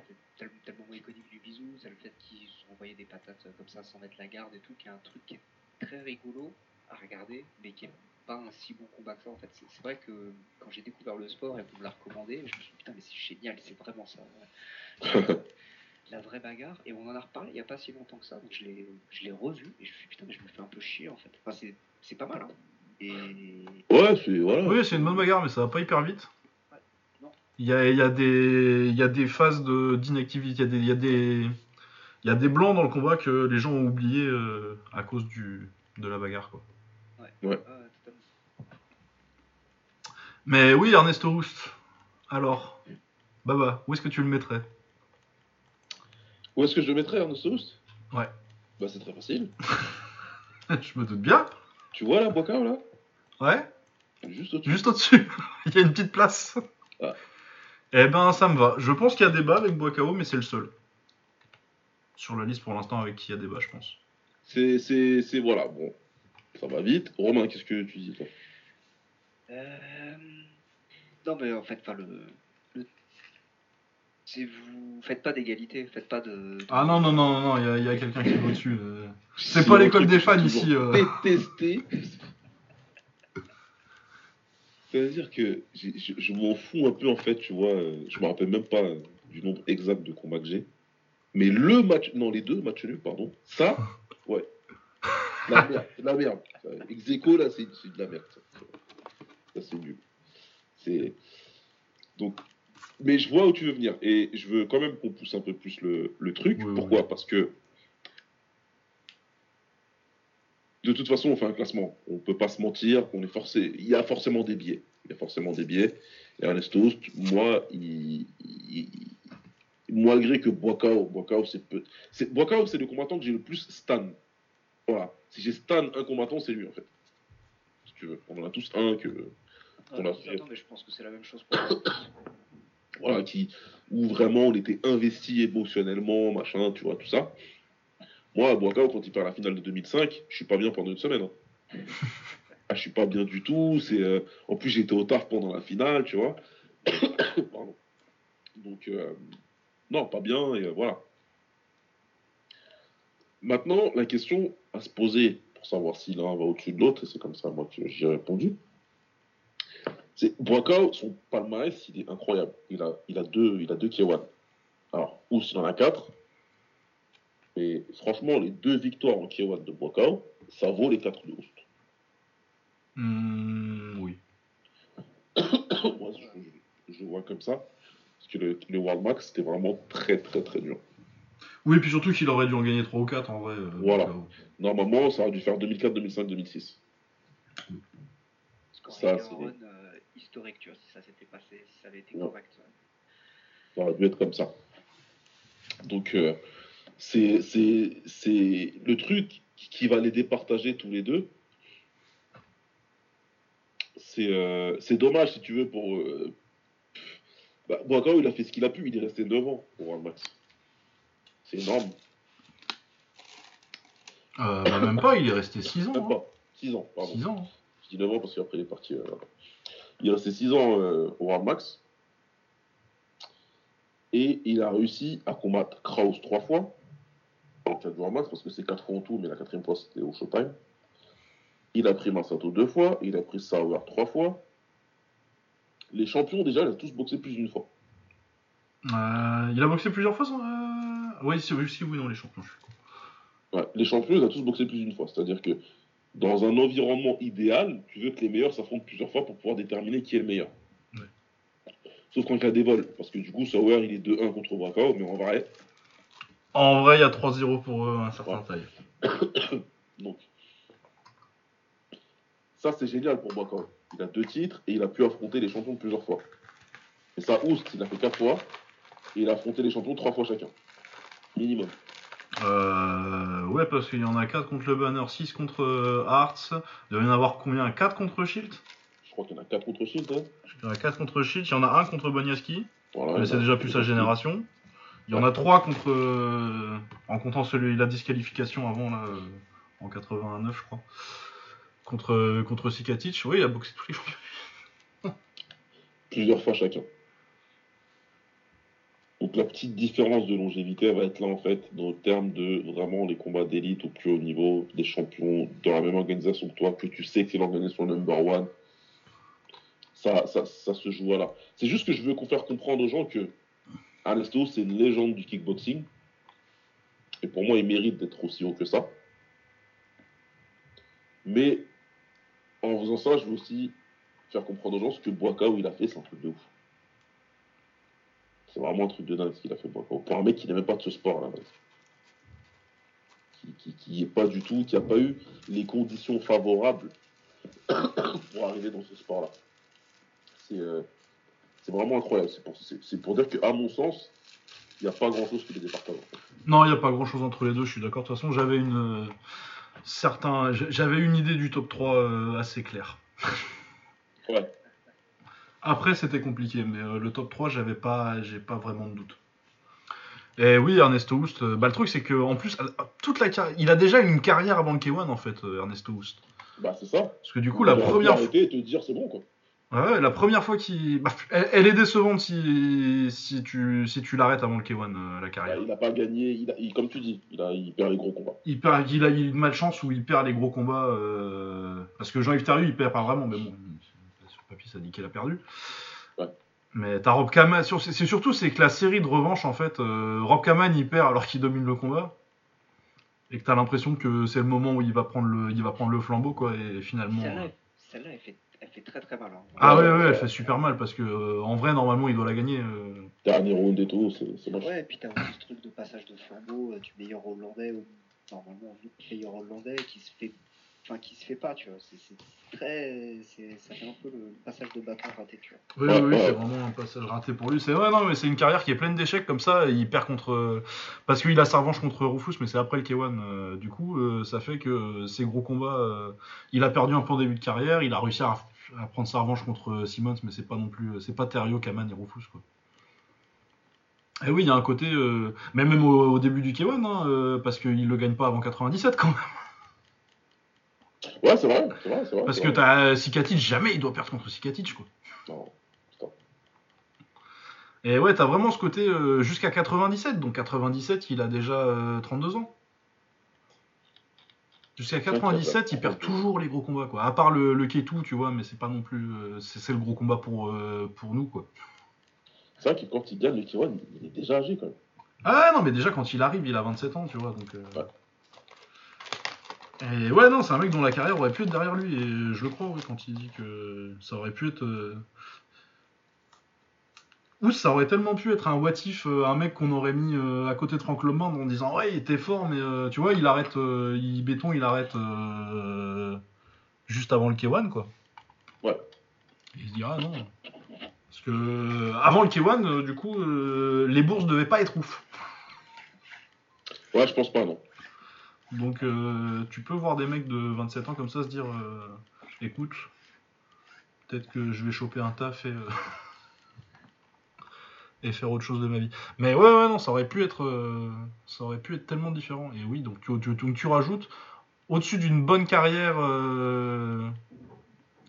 tellement iconique du bisou, c'est le fait qu'ils envoyés des patates euh, comme ça sans mettre la garde et tout, qui est un truc qui est très rigolo à regarder, mais qui est pas un si bon combat que ça en fait. C'est vrai que quand j'ai découvert le sport et qu'on me l'a recommandé, je me suis dit putain, mais c'est génial, c'est vraiment ça. La vraie bagarre, et on en a reparlé il n'y a pas si longtemps que ça, donc je l'ai revu et je me suis dit putain, mais je me fais un peu chier en fait. Enfin, c'est- c'est pas mal, hein. Ouais, c'est. Voilà. Oui, c'est une bonne bagarre, mais ça va pas hyper vite. Ouais, non. Il y a, il y, a des- il y a des phases de- d'inactivité, il y, a des- il y, a des- il y a des blancs dans le combat que les gens ont oublié euh, à cause du, de la bagarre. Quoi. ouais. Mais oui, Ernesto Roost. Alors, Baba, où est-ce que tu le mettrais? Où est-ce que je le mettrais, Ernesto Houst Ouais. Bah, c'est très facile. Je me doute bien. Tu vois la Boicao, là? Ouais, Juste au-dessus. juste au-dessus. il y a une petite place. Ah. Eh ben, ça me va. Je pense qu'il y a débat avec Boakao, mais c'est le seul. Sur la liste pour l'instant avec qui il y a débat, je pense. C'est, c'est, c'est. Voilà, bon. Ça va vite. Romain, qu'est-ce que tu dis, toi? Euh, Non, mais en fait, enfin, le. le... C'est vous faites pas d'égalité, faites pas de. Ah non, non, non, non, il y a, il y a quelqu'un qui est au-dessus. euh. C'est Si pas l'école des fans ici, euh. Détesté. C'est-à-dire que je, je m'en fous un peu en fait, tu vois. euh, Je me rappelle même pas euh, du nombre exact de combats que j'ai. Mais le match, non, les deux matchs nuls, pardon. Ça, ouais. La merde, la merde. Ex aequo, là, c'est de la merde. Ça, Ça, c'est nul. C'est. Donc. Mais je vois où tu veux venir. Et je veux quand même qu'on pousse un peu plus le, le truc. Oui, Pourquoi? Oui. Parce que. De toute façon, on fait un classement. On peut pas se mentir. On est forcé. Il y a forcément des biais. Il y a forcément des biais. Et Ernesto moi, il, il- malgré que Boakao, Boakao, c'est peu. c'est- Boakao, c'est le combattant que j'ai le plus stan. Voilà. Si j'ai stan un combattant, c'est lui en fait. Si tu veux. On en a tous un que. Ah, a attends, mais je pense que c'est la même chose pour voilà, qui, où vraiment on était investi émotionnellement, machin, tu vois, tout ça. Moi, à Boakao, quand il perd la finale de 2005, je suis pas bien pendant une semaine. hein. ah, je suis pas bien du tout. C'est, euh, En plus, j'étais au taf pendant la finale, tu vois. Pardon. Donc, euh, non, pas bien, et euh, voilà. Maintenant, la question à se poser pour savoir si l'un va au-dessus de l'autre, et c'est comme ça, moi, que j'y ai répondu. C'est Boakao, son palmarès, il est incroyable. Il a, il a deux, il a deux K1. Alors, Ous, il en a quatre. Mais franchement, les deux victoires en K1 de Boakao, ça vaut les quatre de Ous. Hmm, oui. Moi, je, vois comme ça. Parce que le, le World Max, c'était vraiment très, très, très dur. Oui, puis surtout qu'il aurait dû en gagner 3 ou 4 en vrai. euh, Voilà. Boakao. Normalement, ça aurait dû faire 2004, 2005, 2006. Parce qu'on Ça, c'est- euh, historique, tu vois, si ça s'était passé, si ça avait été Ouais. correct. ouais. Ça aurait dû être comme ça. Donc, euh, c'est c'est- c'est le truc qui va les départager tous les deux. C'est euh, c'est dommage, si tu veux, pour. Euh, bah, Boakao, il a fait ce qu'il a pu, il est resté 9 ans pour World Max. C'est énorme. Euh, bah, même pas, il est resté 6 ans. Même hein. pas. 6 ans, pardon. 6 ans. Je dis 9 ans parce qu'après il est parti. euh, Il est resté 6 ans euh, au World Max. Et il a réussi à combattre Kraus 3 fois. Cadre du Max, parce que c'est 4 fois en tout, mais la quatrième fois c'était au Showtime. Il a pris Masato 2 fois. Il a pris Sauer 3 fois. Les champions, déjà, ils ont tous boxé plus d'une fois. Euh, il a boxé plusieurs fois sans. Euh... Oui, si, oui, si, oui, non, les champions, je suis con. Ouais, les champions, ils ont tous boxé plus d'une fois. C'est-à-dire que dans un environnement idéal, tu veux que les meilleurs s'affrontent plusieurs fois pour pouvoir déterminer qui est le meilleur. Ouais. Sauf qu'en cas des vols, parce que du coup, Sauer, il est 2-1 contre Bracao, mais en vrai, En vrai, il y a 3-0 pour eux, un certain Ouais. taille. donc. Ça, c'est génial pour Bracao. Il a deux titres et il a pu affronter les champions plusieurs fois. Et ça, Oust, il a fait 4 fois, et il a affronté les champions 3 fois chacun. Minimum. Euh, ouais, parce qu'il y en a 4 contre le Banner, 6 contre euh, Hearts. Il doit y en avoir combien? 4 contre Shield? Je crois qu'il y en a 4 contre Shield. Hein Il y en a 4 contre Shield, il y en a un contre Boniaski, voilà, mais c'est déjà plus sa génération. Il y en a 3 contre. euh, en comptant celui la disqualification avant, là, euh, en 89, je crois. Contre, contre Sikatic, oui, il a boxé tous les champions. plusieurs fois chacun. Donc la petite différence de longévité va être là en fait dans le terme de vraiment les combats d'élite au plus haut niveau, des champions dans la même organisation que toi, que tu sais que c'est l'organisation number one. Ça, ça, ça se joue là. C'est juste que je veux qu'on faire comprendre aux gens que Ernesto c'est une légende du kickboxing. Et pour moi il mérite d'être aussi haut que ça. Mais en faisant ça, je veux aussi faire comprendre aux gens ce que Boaka, où il a fait, c'est un truc de ouf. C'est vraiment un truc de dingue ce qu'il a fait Boaka. Pour un mec qui même pas de ce sport à la base. Qui, qui, qui est pas du tout, qui a pas eu les conditions favorables pour arriver dans ce sport-là. C'est euh, c'est vraiment incroyable. C'est pour, c'est- pour dire qu'à mon sens, il n'y a pas grand-chose qui les départage. en fait. Non, il n'y a pas grand chose entre les deux, je suis d'accord. De toute façon, j'avais une. euh, certain, j'avais une idée du top 3 euh, assez claire. Ouais. Après, c'était compliqué, mais euh, le top 3, j'avais pas, j'ai pas vraiment de doute. Et oui, Ernesto Houst, euh, bah, le truc c'est que en plus, toute la carrière, il a déjà une carrière avant le K1 en fait, Ernesto Houst. Bah, c'est ça. Parce que du coup, la première, fois, arrêter et te dire c'est bon, quoi. Ouais, la première fois qu'il, bah, elle, elle est décevante si, si tu, si tu l'arrêtes avant le K1 euh, la Bah, carrière. il n'a pas gagné, il a- il- comme tu dis, il, a, il perd les gros combats. Il, perd, il a eu une malchance où il perd les gros combats. euh, Parce que Jean-Yves Thériault, il perd pas vraiment, mais bon, sur le papier, ça dit qu'il a perdu. Ouais. Mais t'as Rob Kaman. sur- C'est c'est surtout c'est que la série de revanche, en fait, euh, Rob Kaman, il perd alors qu'il domine le combat. Et que t'as l'impression que c'est le moment où il va prendre le, il va prendre le flambeau, quoi. Et finalement. Celle-là, euh, elle- celle-là, elle fait, elle fait très très mal. hein. Ah ouais, Ouais, elle fait super mal parce que euh, en vrai, normalement, il doit la gagner. euh. Dernier round et tout, c'est c'est moche. Ouais, et puis t'as aussi ce truc de passage de flambeau euh, du meilleur hollandais au normalement le meilleur hollandais qui se fait, enfin qui se fait pas, tu vois. C'est très, ça fait un peu le passage de bâton raté, tu vois. Oui, oui, c'est vraiment un passage raté pour lui. C'est ouais, non, mais c'est une carrière qui est pleine d'échecs comme ça. il perd contre parce qu'il a sa revanche contre Rufus, mais c'est après le K1. euh, du coup, euh, ça fait que ces gros combats, euh, il a perdu un peu en début de carrière. Il a réussi à, prendre sa revanche contre Simmons, mais c'est pas non plus, c'est pas Terrio, Kaman et Rufus quoi. Et oui, il y a un côté, euh, mais même au, début du K1, hein, parce qu'il le gagne pas avant 97 quand même. Ouais, c'est vrai, c'est vrai, c'est vrai. Parce que t'as Sikatic, jamais il doit perdre contre Sikatic quoi. Non, putain. Et ouais, t'as vraiment ce côté euh, jusqu'à 97. Donc 97, il a déjà euh, 32 ans. Jusqu'à 97, il perd toujours les gros combats, quoi. À part le, le K2, tu vois, mais c'est pas non plus. euh, c'est c'est le gros combat pour, euh, pour nous, quoi. C'est vrai que quand il gagne le Kiwan, il est déjà âgé quand même. Ah non, mais déjà, quand il arrive, il a 27 ans, tu vois. Donc, euh, Ouais. Et ouais, non, c'est un mec dont la carrière aurait pu être derrière lui. Et je le crois, oui, quand il dit que ça aurait pu être. euh, Ou ça aurait tellement pu être un what if, euh, un mec qu'on aurait mis euh, à côté de Frank Lemond en disant ouais, il était fort, mais euh, tu vois, il arrête, il béton, il arrête euh, juste avant le K1, quoi. Ouais. Il se dit ah non. Parce que avant le K1, euh, du coup, les bourses devaient pas être ouf. Ouais, je pense pas, non. Donc euh, tu peux voir des mecs de 27 ans comme ça se dire euh, écoute, peut-être que je vais choper un taf et, euh, faire autre chose de ma vie. Mais ouais non, ça aurait pu être ça aurait pu être tellement différent. Et oui, donc tu, rajoutes au-dessus d'une bonne carrière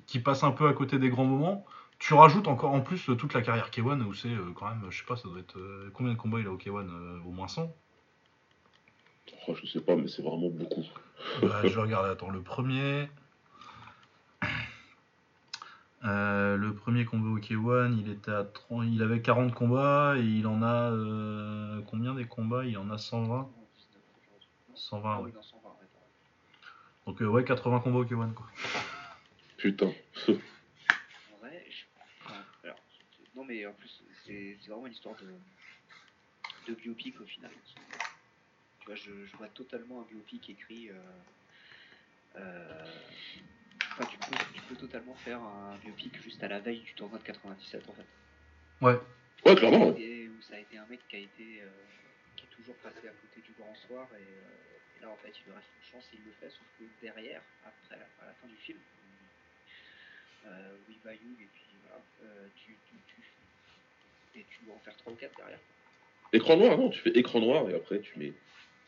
qui passe un peu à côté des grands moments, tu rajoutes encore en plus toute la carrière K1 où c'est quand même, je sais pas, ça doit être combien de combats il a au K1 euh, Au moins 100 Oh, je sais pas, mais c'est vraiment beaucoup. Bah, je vais regarder, attends, le premier. Euh, le premier combat au K1, il était à 30, il avait 40 combats et il en a euh, combien des combats? Il en a 120. 120, Ah ouais. oui, dans 120, ouais, t'as raison. Donc euh, ouais, 80 combats au K1 quoi. Putain. Je... alors, non mais en plus c'est c'est vraiment une histoire de, de biopic au final. Vois, je, je vois totalement un biopic écrit. Euh, euh, enfin, tu peux, tu peux totalement faire un biopic juste à la veille du tournoi de 97 en fait. Ouais. Ouais, clairement. ouais. Et où ça a été un mec qui a été euh, qui est toujours passé à côté du grand soir et, euh, et là en fait il lui reste une chance et il le fait sauf que derrière après à la fin du film euh, oui Bayou et puis voilà euh, tu, tu, tu et tu dois en faire 3 ou 4 derrière Écran noir, non, tu fais écran noir et après tu mets.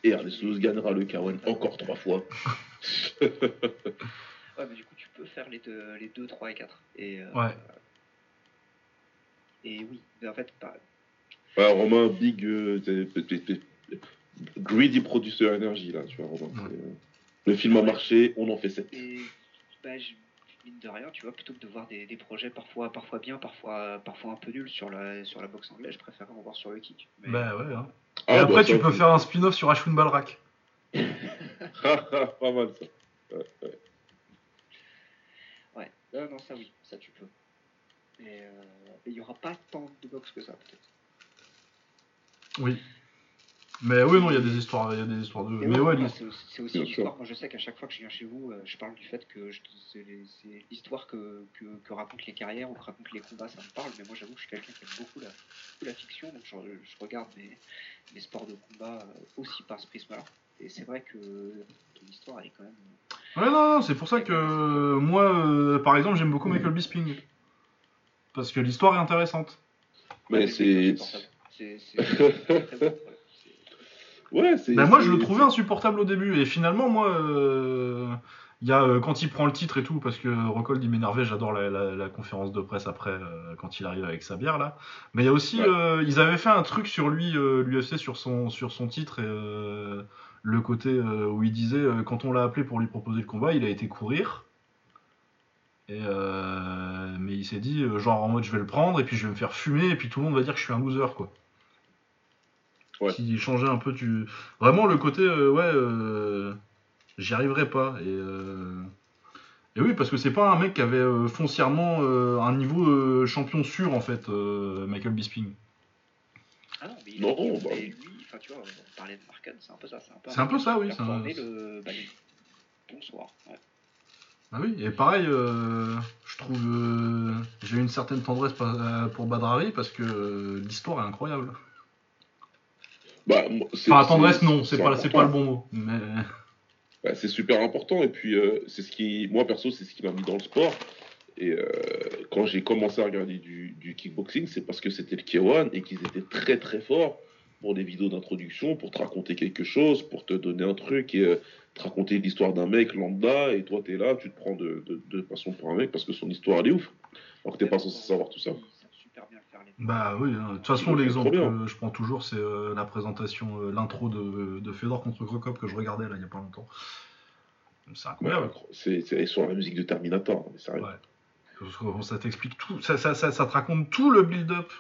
Et Ernesto gagnera le K1 encore trois fois. ouais mais du coup tu peux faire les deux les 2 3 et 4 et euh, Ouais. et oui mais en fait pas Ouais, Romain, big. euh, t'es- t'es- t'es- greedy producer energy, là, tu vois, Romain. Ouais. euh, Le film a marché, on en fait 7. Et bah, je- mine de rien, tu vois, plutôt que de voir des, des projets parfois, parfois bien, parfois, parfois un peu nuls sur la, sur la boxe anglaise, je préfère en voir sur le kick. Mais- Bah ouais. hein. Ah, et après tu peux faire un spin-off sur Ashwin Balrak. pas mal ça. Ouais, ouais. Non, non, ça oui, ça tu peux. Et euh, il y aura pas tant de box que ça, peut-être. Oui. Mais oui, non, il y a des histoires, il y a des histoires de. Et Mais ouais, c'est aussi, c'est aussi Bien l'histoire. sûr. Moi, je sais qu'à chaque fois que je viens chez vous, euh, je parle du fait que je- c'est l'histoire que, que, que racontent les carrières ou que racontent les combats, ça me parle. Mais moi, j'avoue que je suis quelqu'un qui aime beaucoup la, beaucoup la fiction, donc je, je regarde mes, mes sports de combat euh, aussi par ce prisme-là. Et c'est vrai que ton histoire, elle est quand même. Ouais, non, non, c'est pour ça que euh, moi, euh, par exemple, j'aime beaucoup Michael Bisping. Parce que l'histoire est intéressante. Mais c'est- c'est très bon, ouais. Bah, moi, je le trouvais insupportable au début. Et finalement, moi, euh, il y a euh, quand il prend le titre et tout, parce que Rockhold, il m'énervait. J'adore la, la- la conférence de presse après, euh, quand il arrive avec sa bière là. Mais il y a aussi, Ouais. euh, ils avaient fait un truc sur lui, l'UFC, sur son, sur son titre et le côté où il disait, quand on l'a appelé pour lui proposer le combat, il a été courir. Et mais il s'est dit, genre en mode, je vais le prendre et puis je vais me faire fumer et puis tout le monde va dire que je suis un loser, quoi. Ouais. S'il changeait un peu, tu. Vraiment le côté, euh, ouais, euh, j'y arriverai pas. Et, euh, et oui, parce que c'est pas un mec qui avait euh, foncièrement euh, un niveau euh, champion sûr, en fait, euh, Michael Bisping. Ah non, mais il Non, il- bah. et lui, enfin tu vois, on parlait de Marken, c'est un peu ça. C'est un peu, C'est un peu ça, oui, un- formé le. Bah, les- Bonsoir. Ouais. Ah oui, et pareil, euh, je trouve. euh, J'ai une certaine tendresse pour Badrari parce que euh, l'histoire est incroyable. Bah, Enfin, tendresse, non, c'est pas, le bon mot. Mais. Bah, c'est super important et puis euh, c'est ce qui moi perso c'est ce qui m'a mis dans le sport et euh, quand j'ai commencé à regarder du, du kickboxing c'est parce que c'était le K1 et qu'ils étaient très très forts pour des vidéos d'introduction pour te raconter quelque chose pour te donner un truc et euh, te raconter l'histoire d'un mec lambda et toi t'es là tu te prends de, de, de passion pour un mec parce que son histoire elle est ouf alors que t'es pas censé savoir tout ça Ils Bah oui, hein. de toute façon, l'exemple que je prends toujours, c'est euh, la présentation, euh, l'intro de, de Fedor contre Krokop que je regardais là il y a pas longtemps. C'est incroyable. Ouais, c'est c'est sur la musique de Terminator mais sérieux. Ouais. Parce que Ça t'explique tout, ça, ça, ça, ça te raconte tout le build-up.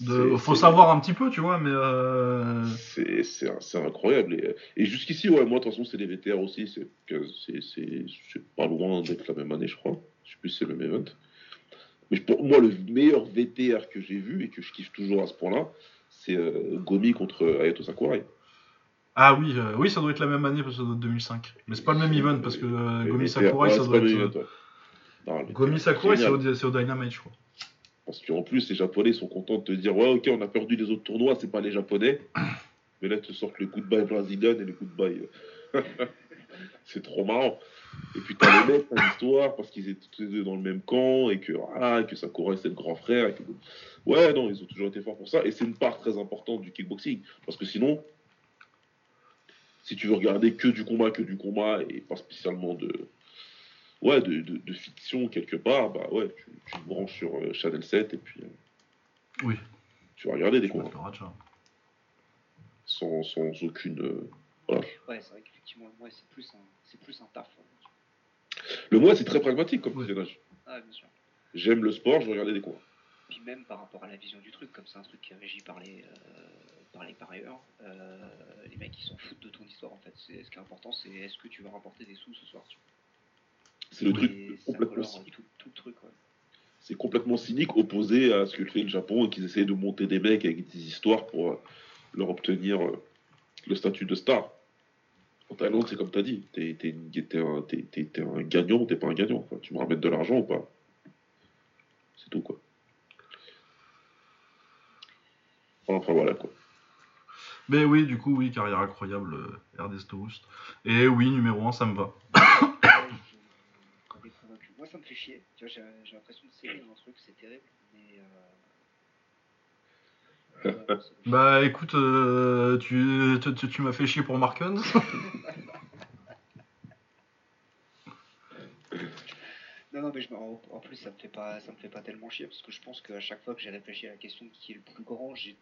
De... Faut savoir un petit peu, tu vois, mais. euh, C'est c'est- c'est incroyable. Et, et jusqu'ici, ouais, moi, de toute façon, c'est les VTR aussi. C'est c'est pas loin d'être la même année, je crois. Je sais plus si c'est le même event. Mais pour moi, le meilleur VTR que j'ai vu et que je kiffe toujours à ce point-là, c'est euh, Gomi contre Ayato Sakurai. Ah oui, euh, oui, ça doit être la même année parce que ça doit être 2005. Mais c'est pas le même event parce que euh, Gomi Sakurai, ça doit être. Non, Gomi Sakurai, c'est au, Dynamite, je crois. Parce qu'en plus, les Japonais sont contents de te dire Ouais, ok, on a perdu les autres tournois, c'est pas les Japonais. Mais là, ils te sortent le goodbye brésilien et le goodbye. c'est trop marrant. Et puis, t'as les mecs, t'as l'histoire, parce qu'ils étaient tous les deux dans le même camp, et que, et que Sakurai, c'est le grand frère. Et que... Ouais, non, ils ont toujours été forts pour ça. Et c'est une part très importante du kickboxing. Parce que sinon, si tu veux regarder que du combat, que du combat, et pas spécialement de. Ouais, de, de, de fiction quelque part, bah ouais, tu, tu te branches sur euh, Channel 7 et puis euh, Oui. tu vas regarder des combats sans, sans aucune. euh. Ouais, c'est vrai qu'effectivement, le moi, c'est plus un, c'est plus un taf. ouais. Le moi, c'est très pragmatique comme visionnage. Ah, bien sûr. J'aime le sport, je vais regarder des combats. Puis même par rapport à la vision du truc, comme c'est un truc qui est régi par les, euh, par les parieurs, euh, les mecs ils s'en foutent de ton histoire en fait. C'est, ce qui est important, c'est est-ce que tu vas rapporter des sous ce soir. tu. C'est le Et truc complètement, cynique. tout, tout le truc. Ouais. c'est complètement cynique, opposé à ce que fait le Japon et qu'ils essayent de monter des mecs avec des histoires pour euh, leur obtenir euh, le statut de star. En Thaïlande, c'est comme tu as dit, t'es, t'es, une- t'es un, t'es- t'es- t'es un gagnant ou t'es pas un gagnant. Tu me ramènes de l'argent ou pas? C'est tout quoi. Enfin voilà quoi. Mais oui, du coup, oui, carrière incroyable, euh, Ernesto Houst. Et oui, numéro 1, ça me va. Moi ça me fait chier. Tu vois, j'ai, j'ai l'impression de dans un truc, c'est terrible. Mais. Euh... ouais, ça me fait Bah écoute, euh, tu, tu, tu- tu m'as fait chier pour Marken. Non, non, mais je en, en plus, ça me fait pas, ça me fait pas tellement chier parce que je pense qu'à chaque fois que j'ai réfléchi à la question de qui est le plus grand, j'ai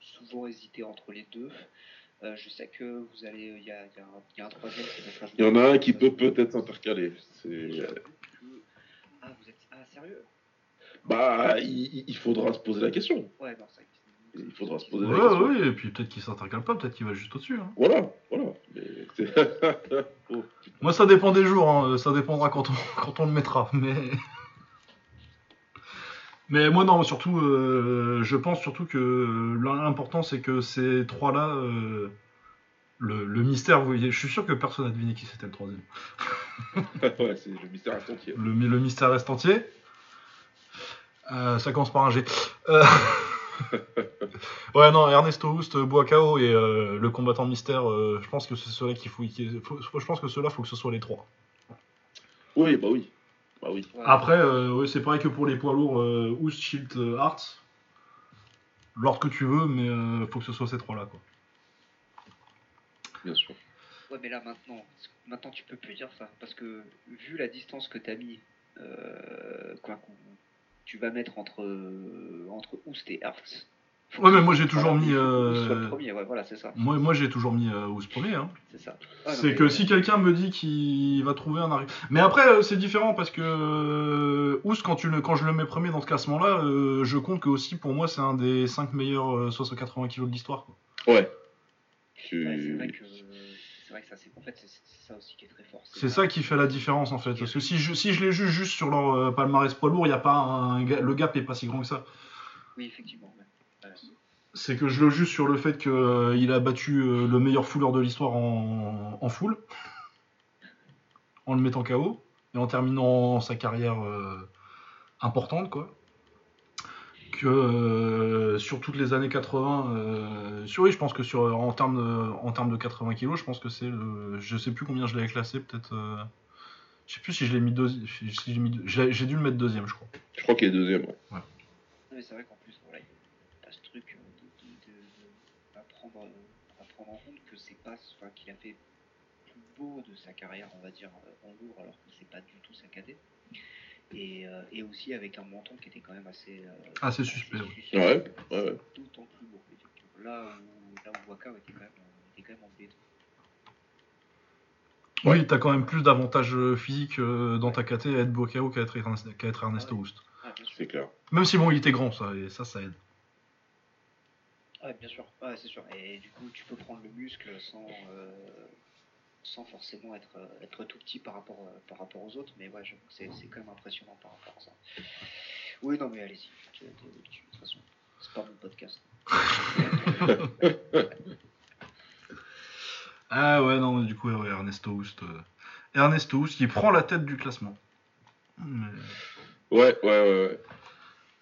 souvent hésité entre les deux. Euh, je sais que vous allez, il y a, il y a un- y a un troisième qui va se rajouter. Il y en a un qui peut peut-être s'intercaler. C'est... Ah, vous êtes, ah, sérieux? Bah, il, il faudra se poser la question. Ouais, non, ça. Il faudra se poser Ouais, la question. oui, et puis peut-être qu'il s'intercale pas, peut-être qu'il va juste au-dessus. hein. Voilà, voilà. Mais Oh. Moi, ça dépend des jours, hein, ça dépendra quand on, quand on le mettra. Mais Mais moi, non, surtout, euh, je pense surtout que l'important, c'est que ces trois-là, euh, le, le mystère, vous voyez, je suis sûr que personne n'a deviné qui c'était le troisième. ouais, c'est le mystère reste entier. Le, le mystère reste entier. Euh, ça commence par un G. Euh, ouais, non, Ernesto Houst, Boakao et euh, le combattant mystère, euh, je pense que c'est ceux-là qu'il faut, Je pense que ceux-là, faut que ce soit les trois. Oui, bah oui. Bah oui. Après, euh, ouais, c'est pareil que pour les poids lourds, euh, Houst, Shield, euh, Hart. L'ordre que tu veux, mais euh, faut que ce soit ces trois-là, quoi. Bien sûr. Ouais, mais là maintenant, maintenant tu peux plus dire ça parce que vu la distance que t'as mis, euh, quoi, qu'on- tu vas mettre entre euh, entre Oust et Hertz. faut Ouais, mais moi, j'ai toujours mis, euh, Oust premier, ouais, voilà, c'est ça, Moi, moi j'ai toujours mis euh, Houst premier, hein. c'est ça. Ah, C'est que si quelqu'un me dit qu'il va trouver un arrière. Mais après, euh, c'est différent parce que euh, Ous, quand, tu le, quand je le mets premier dans ce classement-là, euh, je compte que aussi pour moi, c'est un des 5 meilleurs euh, 80 kg de l'histoire. Ouais. Tu... Ouais, c'est vrai que c'est ça c'est en fait c'est c'est ça aussi qui est très fort. C'est ça qui fait la différence en fait. Parce que si je, si je les juge juste sur leur euh, palmarès poids lourd, y a pas un, le gap est pas si grand que ça. Oui, effectivement. ouais. C'est que je le juge sur le fait qu'il a battu euh, le meilleur fouleur de l'histoire en, en full, en le mettant KO, et en terminant sa carrière euh, importante, quoi. Que euh, sur toutes les années 80, euh, sur, oui, je pense que sur, en, termes de, en termes de 80 kilos, je pense que c'est le. Je sais plus combien je l'avais classé, peut-être. euh, je sais plus si je l'ai mis deuxième. Si j'ai mis deux- j'ai j'ai dû le mettre deuxième, je crois. Je crois qu'il est deuxième. ouais. Non, mais c'est vrai qu'en plus, voilà, t'as ce truc de, de, de, de- à, prendre, à prendre en compte que c'est pas, enfin, qu'il a fait plus beau de sa carrière, on va dire, en lourd, alors que c'est pas du tout sa cadet. Et, euh, et aussi avec un menton qui était quand même assez, euh, Assez suspect, ouais. suspect. Ouais, ouais, ouais. D'autant plus lourd, effectivement. Là où, là où Waka était quand même, euh, était quand même en B2. Oui, t'as quand même plus d'avantages euh, physiques euh, dans ta KT à être Bocao qu'à être, qu'à être Ernesto Houst. Ah, sûr. C'est clair. Même si bon, il était grand, ça, et ça, ça aide. Ouais, bien sûr. Ouais, c'est sûr. Et du coup, tu peux prendre le muscle sans, euh, sans forcément être, euh, être tout petit par rapport, euh, par rapport aux autres. Mais ouais, j'avoue que c'est, c'est quand même impressionnant par rapport à ça. Oui, non, mais allez-y. De toute façon, c'est pas mon podcast. Ah ouais, non, mais du coup, ouais, Ernesto Houst. euh, Ernesto Houst qui prend la tête du classement. Mais- Ouais, ouais, ouais. ouais.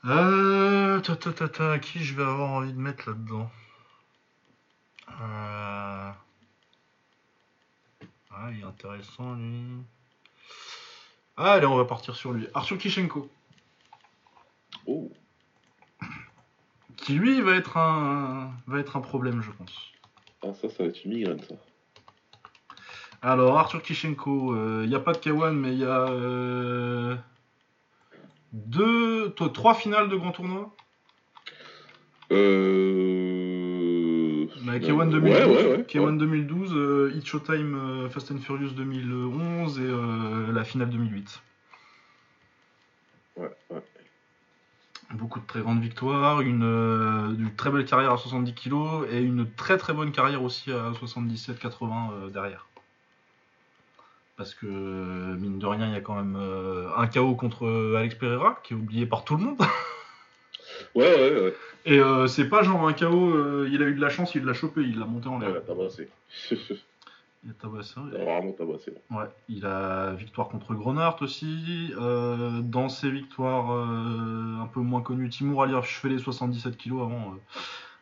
Euh, ta, ta, ta, ta, qui je vais avoir envie de mettre là-dedans? Euh... Ah, il est intéressant, lui. Ah, allez, on va partir sur lui. Arthur Kishenko. Oh, Qui, lui, va être un, va être un problème, je pense. ah, ça, ça va être une migraine, ça. Alors, Arthur Kishenko, il n'y a pas de K1, mais il y a euh, deux, toi, trois finales de grand tournoi? Euh... Bah, final- K1 2012, Ouais, ouais, ouais. K1 2012 euh, Showtime euh, Fast and Furious 2011 et euh, la finale 2008. Ouais, ouais. Beaucoup de très grandes victoires, une, une très belle carrière à 70 kg et une très très bonne carrière aussi à 77-80 euh, derrière. Parce que, mine de rien, il y a quand même un KO contre Alex Pereira, qui est oublié par tout le monde. Ouais, ouais, ouais. Et euh, c'est pas genre un KO, euh, il a eu de la chance, il l'a chopé, il l'a monté en l'air. la tabassé. Il a tabassé, Il a vraiment tabassé. Ouais, il a victoire contre Grenard aussi. Euh, dans ses victoires euh, un peu moins connues, Timur Aliarov, je fais les 77 kilos avant.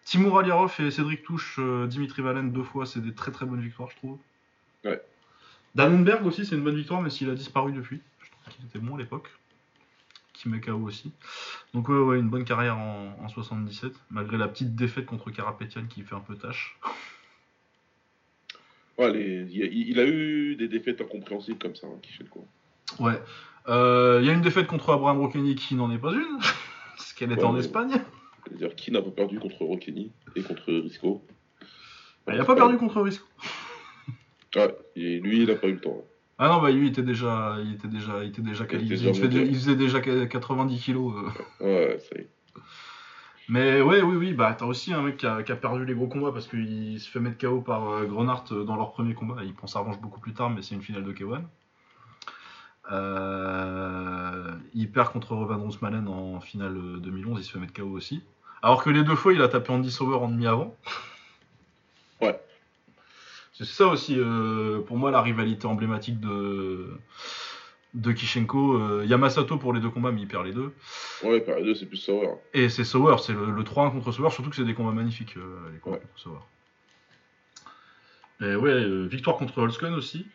Timur Aliarov et Cédric Touche, Dimitri Valen deux fois, c'est des très très bonnes victoires, je trouve. Ouais. Dannenberg aussi, c'est une bonne victoire, mais s'il a disparu depuis. Je trouve qu'il était bon à l'époque. Qui met KO aussi. Donc, ouais, ouais, une bonne carrière en, en 77, malgré la petite défaite contre Karapetian qui fait un peu tâche. Ouais, les- il, a, il a eu des défaites incompréhensibles comme ça, hein, Kishenko. Ouais. Euh, Il y a une défaite contre Abraham Rokeni qui n'en est pas une, parce qu'elle était Ouais, en Espagne. C'est-à-dire, qui n'a pas perdu contre Rokeni et contre Risco? Bah, il n'a pas perdu contre Risco. Ouais, et lui, il n'a pas eu le temps. Ah non, bah lui, il était déjà, il était déjà, il était déjà, Il était il, déjà faisait, monté. il faisait déjà 90 kilos. euh. Ouais, ça y est. Mais ouais, oui, oui, bah t'as aussi un mec qui a, qui a perdu les gros combats parce qu'il se fait mettre KO par euh, Grenard euh, dans leur premier combat. Il prend sa revanche beaucoup plus tard, mais c'est une finale de K1. Euh, il perd contre Robin Roosmalen en finale euh, 2011, il se fait mettre KO aussi. Alors que les deux fois, il a tapé Andy Sauer en demi avant. C'est ça aussi, euh, pour moi, la rivalité emblématique de, de Kishenko. Euh, Yamasato pour les deux combats, mais il perd les deux. Ouais, période 2, c'est plus Sauer. Et c'est Sauer, c'est le, le 3-1 contre Sauer, surtout que c'est des combats magnifiques, euh, les combats Ouais. contre Sauer. Et ouais, victoire contre Holzken aussi.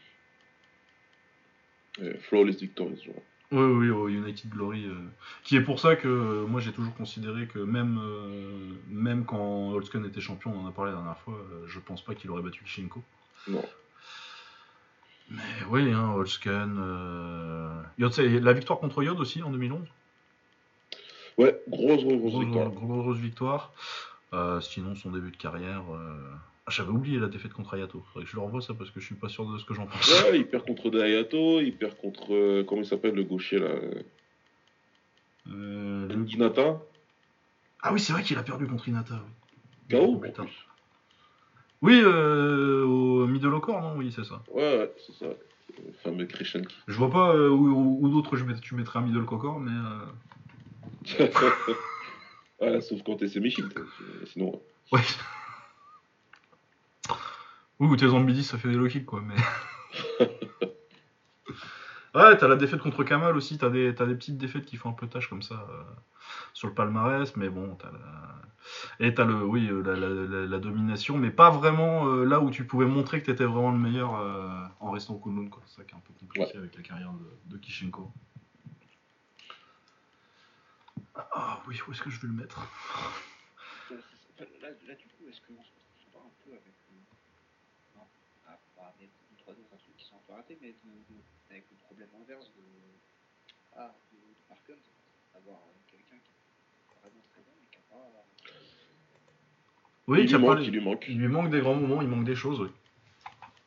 Et Flawless genre. Oui, oui, au United Glory. euh, qui est pour ça que euh, moi j'ai toujours considéré que même, euh, même quand Holzken était champion, on en a parlé la dernière fois, euh, je pense pas qu'il aurait battu Kishenko. Non. Mais oui, hein. Euh... Yod, c'est la victoire contre Yod aussi en 2011. Ouais, grosse, grosse, grosse Grosse, victoire. grosse, grosse victoire. Euh, sinon, son début de carrière. euh, J'avais oublié la défaite contre Ayato. Faudrait que je le revoie ça parce que je suis pas sûr de ce que j'en pense. Ouais, il perd contre Dayato, il perd contre. euh, comment il s'appelle le gaucher là Euh, le- Ginata Ah oui, c'est vrai qu'il a perdu contre Inata. Oui, KO. Oui, euh, au middle au corps, non Oui, c'est ça. Ouais, ouais, c'est ça. Le fameux Krishenki. Je vois pas euh, où, où- d'autre je mets- tu mettrais un middle corps, mais. ouais, sauf quand t'es semi-shield. Sinon. Ouais. Oui, ou tes zombies ça fait des low kicks, quoi, mais. ouais, t'as la défaite contre Kamal aussi, t'as des, t'as des petites défaites qui font un peu tâche comme ça euh, sur le palmarès, mais bon, t'as la. Et t'as le, oui, euh, la, la- la- la domination, mais pas vraiment euh, là où tu pouvais montrer que t'étais vraiment le meilleur euh, en restant au Kunlun, quoi. C'est ça qui est un peu compliqué avec la carrière de, de Kishenko. Ah oui, où est-ce que je vais le mettre? Là, là, du coup, est-ce qu'on se retrouve pas un peu avec. euh, non, ah, pas avec deux, trois peu ratés, mais de, de- avec le problème inverse de. Ah, de, de Parkins, avoir euh, quelqu'un qui est vraiment très bon, mais qui n'a pas. Oui, il, qui lui pas manque, les- il lui manque. Il lui manque des grands moments, il manque des choses, oui.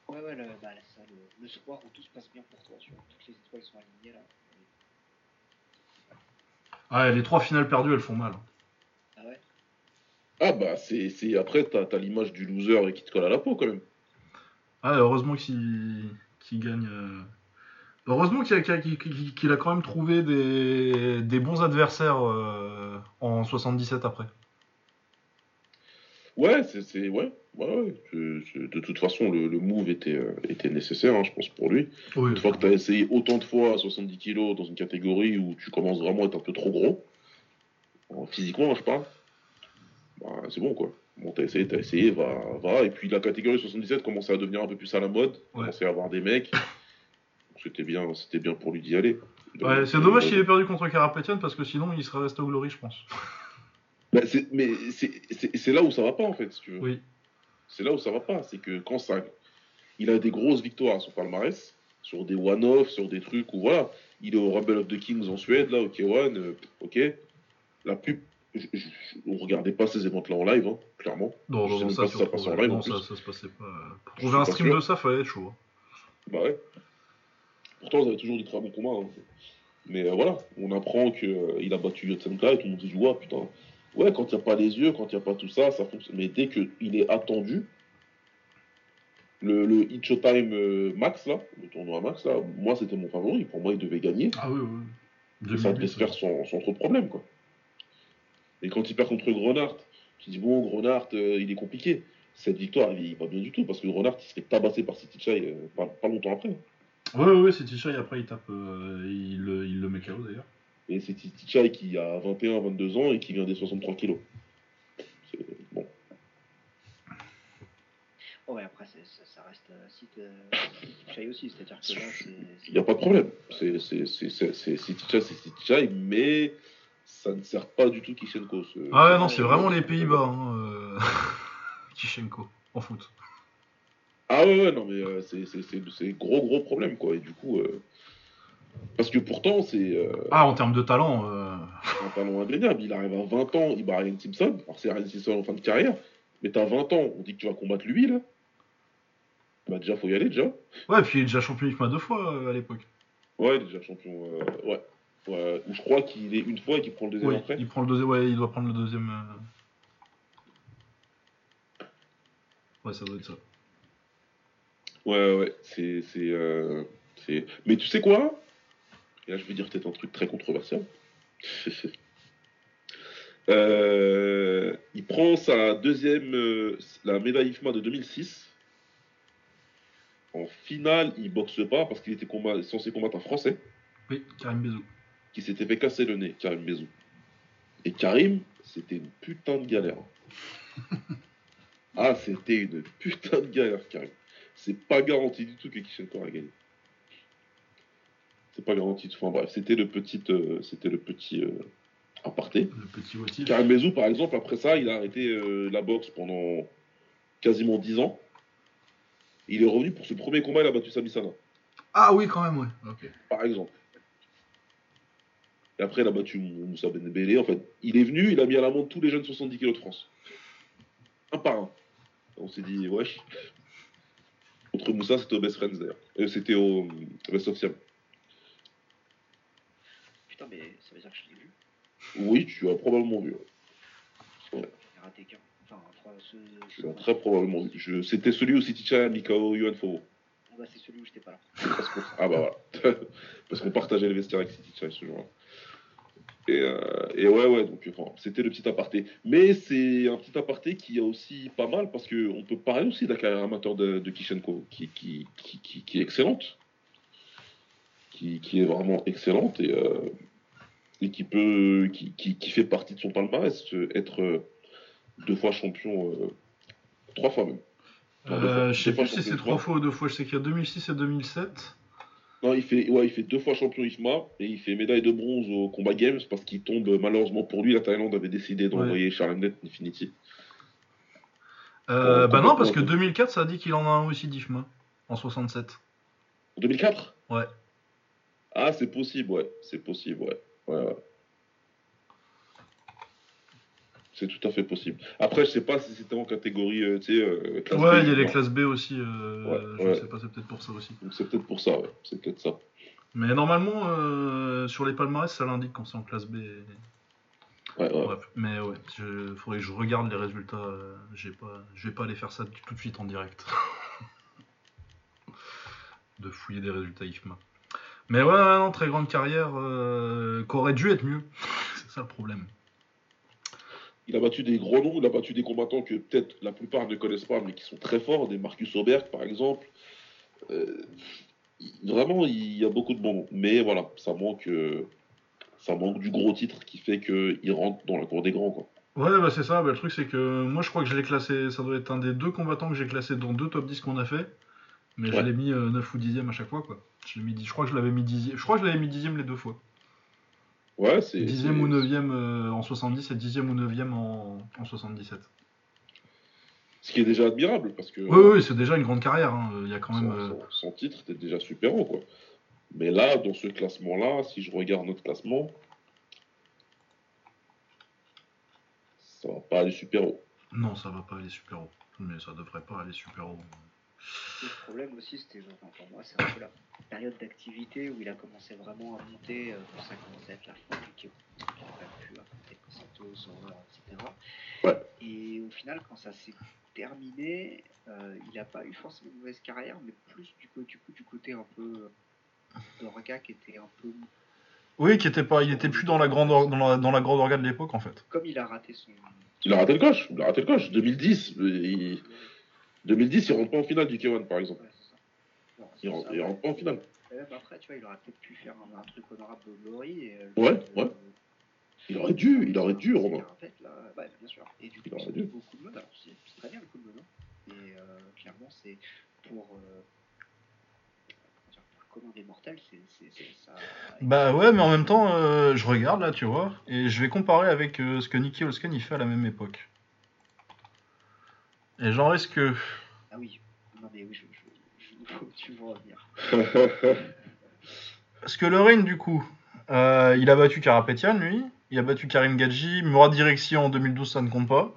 Ouais, ouais, le, bah, ça, le, le soir où tout se passe bien pour toi, tu vois, toutes les étoiles sont alignées là. Ah, les trois finales perdues, elles font mal. Ah ouais? Ah bah, c'est. c'est- Après, t'as t'as l'image du loser et qui te colle à la peau quand même. Ah, heureusement qu'il qu'il gagne. Heureusement qu'il a, quand même trouvé des, des bons adversaires euh, en 77 après. Ouais, c'est. Ouais, ouais, ouais. Je- je- de toute façon, le, le move était, euh, était nécessaire, hein, je pense, pour lui. Oui, Une fois que tu as essayé autant de fois à 70 kg dans une catégorie où tu commences vraiment à être un peu trop gros, euh, physiquement, je parle, bah, c'est bon quoi. Bon, t'as essayé, t'as essayé, va, va. Et puis la catégorie 77 commençait à devenir un peu plus à la mode, Ouais. commençait à avoir des mecs. C'était bien, c'était bien pour lui d'y aller. Ouais, c'est dommage qu'il ait perdu contre Karapetian parce que sinon il serait resté au Glory, je pense. Bah, mais c'est là où ça va pas en fait, si tu veux. Oui. C'est là où ça va pas, c'est que quand ça, il a des grosses victoires à son palmarès, sur des one-off, sur des trucs où voilà, il est au Rumble of the Kings en Suède, là, au K1, euh, ok. La pub, je, je- on regardait pas ces événements-là en live, hein, clairement. Non, Je non, ça, pas si ça passe en live, non en ça, plus. ça se passait pas. Pour trouver un stream de ça, fallait être chaud. hein. Bah ouais. Pourtant, ils avaient toujours des très bons combats. hein. Mais euh, voilà, on apprend qu'il a battu Yotsenka et tout le monde se dit, ouais, putain. Ouais, quand il n'y a pas les yeux, quand il n'y a pas tout ça, ça fonctionne. Mais dès qu'il est attendu, le, le Showtime euh, Max, là, le tournoi Max, là, moi, c'était mon favori. Pour moi, il devait gagner. Ah oui, oui. Et ça devait se faire sans, sans trop de problème, quoi. Et quand il perd contre Grenard, tu dis, bon, Grenard, euh, il est compliqué. Cette victoire, il va bien du tout, parce que Grenard, il se fait tabasser par City Chai euh, pas, pas longtemps après. Oui, oui, oui, c'est Tisha et après il tape. euh, il, le- il le met KO d'ailleurs. Et c'est City Chai qui a 21, 22 ans et qui vient des 63 kilos. C'est- Bon. Oh, ouais, après, ça, ça reste euh, Chai aussi, c'est-à-dire que là, c'est. Il n'y a pas de problème. C'est City Chai, c'est City Chai, mais ça ne sert pas du tout Kishenko. ce- Ah ouais, non, c'est vraiment les Pays-Bas. Hein, euh, Kishenko, en foot. Ah ouais, ouais, non, mais euh, c'est c'est- c'est- c'est gros, gros problème, quoi. Et du coup, euh, parce que pourtant, c'est euh, Ah, en termes de talent. euh, un talent. Il arrive à 20 ans, il bat Ryan Simpson. Alors, c'est Ryan Simpson en fin de carrière, mais t'as 20 ans, on dit que tu vas combattre lui, là. Bah, déjà, faut y aller, déjà. Ouais, puis il est déjà champion IFMA deux fois euh, à l'époque. Ouais, déjà champion. euh, ouais. Ou je crois qu'il est une fois et qu'il prend le deuxième Oui, après. il prend le deuxième. Ouais, il doit prendre le deuxième. euh. Ouais, ça doit être ça. Ouais, ouais, c'est. c'est, euh, c'est- Mais tu sais quoi? Et là, je vais dire peut-être un truc très controversial. Euh, il prend sa deuxième, euh, la médaille IFMA de 2006. En finale, il boxe pas parce qu'il était combat- censé combattre un Français Oui, Karim Bezou. Qui s'était fait casser le nez, Karim Bezou. Et Karim, c'était une putain de galère. ah, c'était une putain de galère, Karim. C'est pas garanti du tout que Kishenko a gagné. C'est pas garanti. du tout. Enfin bref, c'était le petit, euh, c'était le petit euh, aparté. Le petit motif. Karim Bezou, par exemple, après ça, il a arrêté euh, la boxe pendant quasiment 10 ans. Il est revenu pour ce premier combat, il a battu Sami Sana, Ah oui, quand même, ouais. Ok. par exemple. Et après, il a battu Moussa Benebele. En fait, il est venu, il a mis à l'amende tous les jeunes 70 kg de France. Un par un. On s'est dit, wesh. Contre Moussa, c'était au Best Friends d'ailleurs. Euh, c'était au euh, Best of Siam. Putain, mais ça veut dire que je l'ai vu. Oui, tu as probablement vu. ouais. A raté qu'un. Enfin, ce. Ce- as très probablement vu. Je- C'était celui où City Chan a mis KO Yuan Fovo. Bah, c'est celui où j'étais pas là. Parce Ah bah voilà. Parce qu'on partageait le vestiaire avec City Chai ce jour-là. Et, euh, et ouais, ouais, donc enfin, c'était le petit aparté. Mais c'est un petit aparté qui est aussi pas mal parce qu'on peut parler aussi de la carrière amateur de, de Kishenko qui, qui, qui, qui, qui est excellente. Qui, est vraiment excellente et, euh, et qui peut qui, fait partie de son palmarès, être euh, deux fois champion, euh, trois fois même. Deux fois. Je sais plus si c'est trois fois ou deux fois. Je sais qu'il y a 2006 et 2007. Non, il fait, ouais, il fait deux fois champion IFMA et il fait médaille de bronze au combat Games parce qu'il tombe, malheureusement pour lui, la Thaïlande avait décidé d'envoyer Charles Net Infinity. Euh, bah non, parce que complètement. 2004, ça a dit qu'il en a un aussi d'IFMA. En 67. En 2004 Ouais. Ah, c'est possible, ouais. C'est possible, ouais. ouais, ouais. C'est tout à fait possible. Après, je sais pas si c'était en catégorie, euh, tu sais, euh, classe Ouais, il y a les classes B aussi. euh, Ouais, je ouais. sais pas, c'est peut-être pour ça aussi. C'est peut-être pour ça, ouais. C'est peut-être ça. Mais normalement, sur les palmarès, ça l'indique quand c'est en classe B. Ouais, ouais. Bref, mais ouais, il faudrait que je regarde les résultats. j'ai pas, je vais pas aller faire ça tout de suite en direct. de fouiller des résultats IFMA. Mais ouais, non, très grande carrière, qu'aurait dû être mieux. c'est ça le problème. Il a battu des gros noms, il a battu des combattants que peut-être la plupart ne connaissent pas, mais qui sont très forts, des Marcus Auberg par exemple. Euh, vraiment, il y a beaucoup de bons noms. Mais voilà, ça manque, euh, ça manque du gros titre qui fait qu'il rentre dans la cour des grands. Quoi. Ouais, bah c'est ça. Bah, le truc, c'est que moi, je crois que je l'ai classé. Ça doit être un des deux combattants que j'ai classé dans deux top 10 qu'on a fait. Mais je l'ai mis euh, 9 ou 10ème à chaque fois, quoi. Je, mis, je crois que je l'avais mis 10 Je crois que je l'avais mis 10ème les deux fois. Ouais, c'est. 10ème c'est- ou 9ème euh, en 70 et 10ème ou 9ème en, en 77. Ce qui est déjà admirable, parce que Oui, oui, oui, c'est déjà une grande carrière. hein. Il y a quand sans, même. euh, sans- sans titre, t'es déjà super haut. Quoi. Mais là, dans ce classement-là, si je regarde notre classement, ça va pas aller super haut. Non, ça va pas aller super haut. Mais ça devrait pas aller super haut. Le problème aussi, c'était, enfin, pour moi, c'est un peu la période d'activité où il a commencé vraiment à monter, euh, quand ça commençait à être la fin du Kyo. Il a pas pu affronter Santos, Horror, etc. Ouais. Et au final, quand ça s'est terminé, euh, il n'a pas eu forcément une mauvaise carrière, mais plus du, coup, du, coup, du côté un peu d'Orga qui était un peu. Oui, qui était pas, il était plus dans la grande, or- dans la, dans la grande organe de l'époque en fait. Comme il a raté son. Il a raté le coche, il a raté le coche. 2010, euh, il... 2010, il rentre pas en finale du K1 par exemple. Ouais, Il rentre, ça. il rentre pas en finale. Et même après, tu vois, il aurait peut-être pu faire un, un truc honorable de Glory. Et, euh, Ouais, ouais. Il aurait dû, il aurait dû, Romain. qu'en fait, là, ouais, bien sûr. Et du coup, Il aurait dû. beaucoup de mode. Alors, c'est très bien le coup de mode. hein. Et euh, clairement, c'est pour, euh, comment dire, pour le commun des mortels, c'est c'est- c'est- ça. Bah ouais, mais en même temps, euh, je regarde là, tu vois, et je vais comparer avec euh, ce que Nicky Olsken il fait à la même époque. Et genre, est-ce que. Ah oui, non mais oui, je, je, je, je- tu veux revenir. Parce que Lorraine, du coup, euh, il a battu Karapetian, lui. Il a battu Karim Gadji. Mourad Direxi en 2012, ça ne compte pas.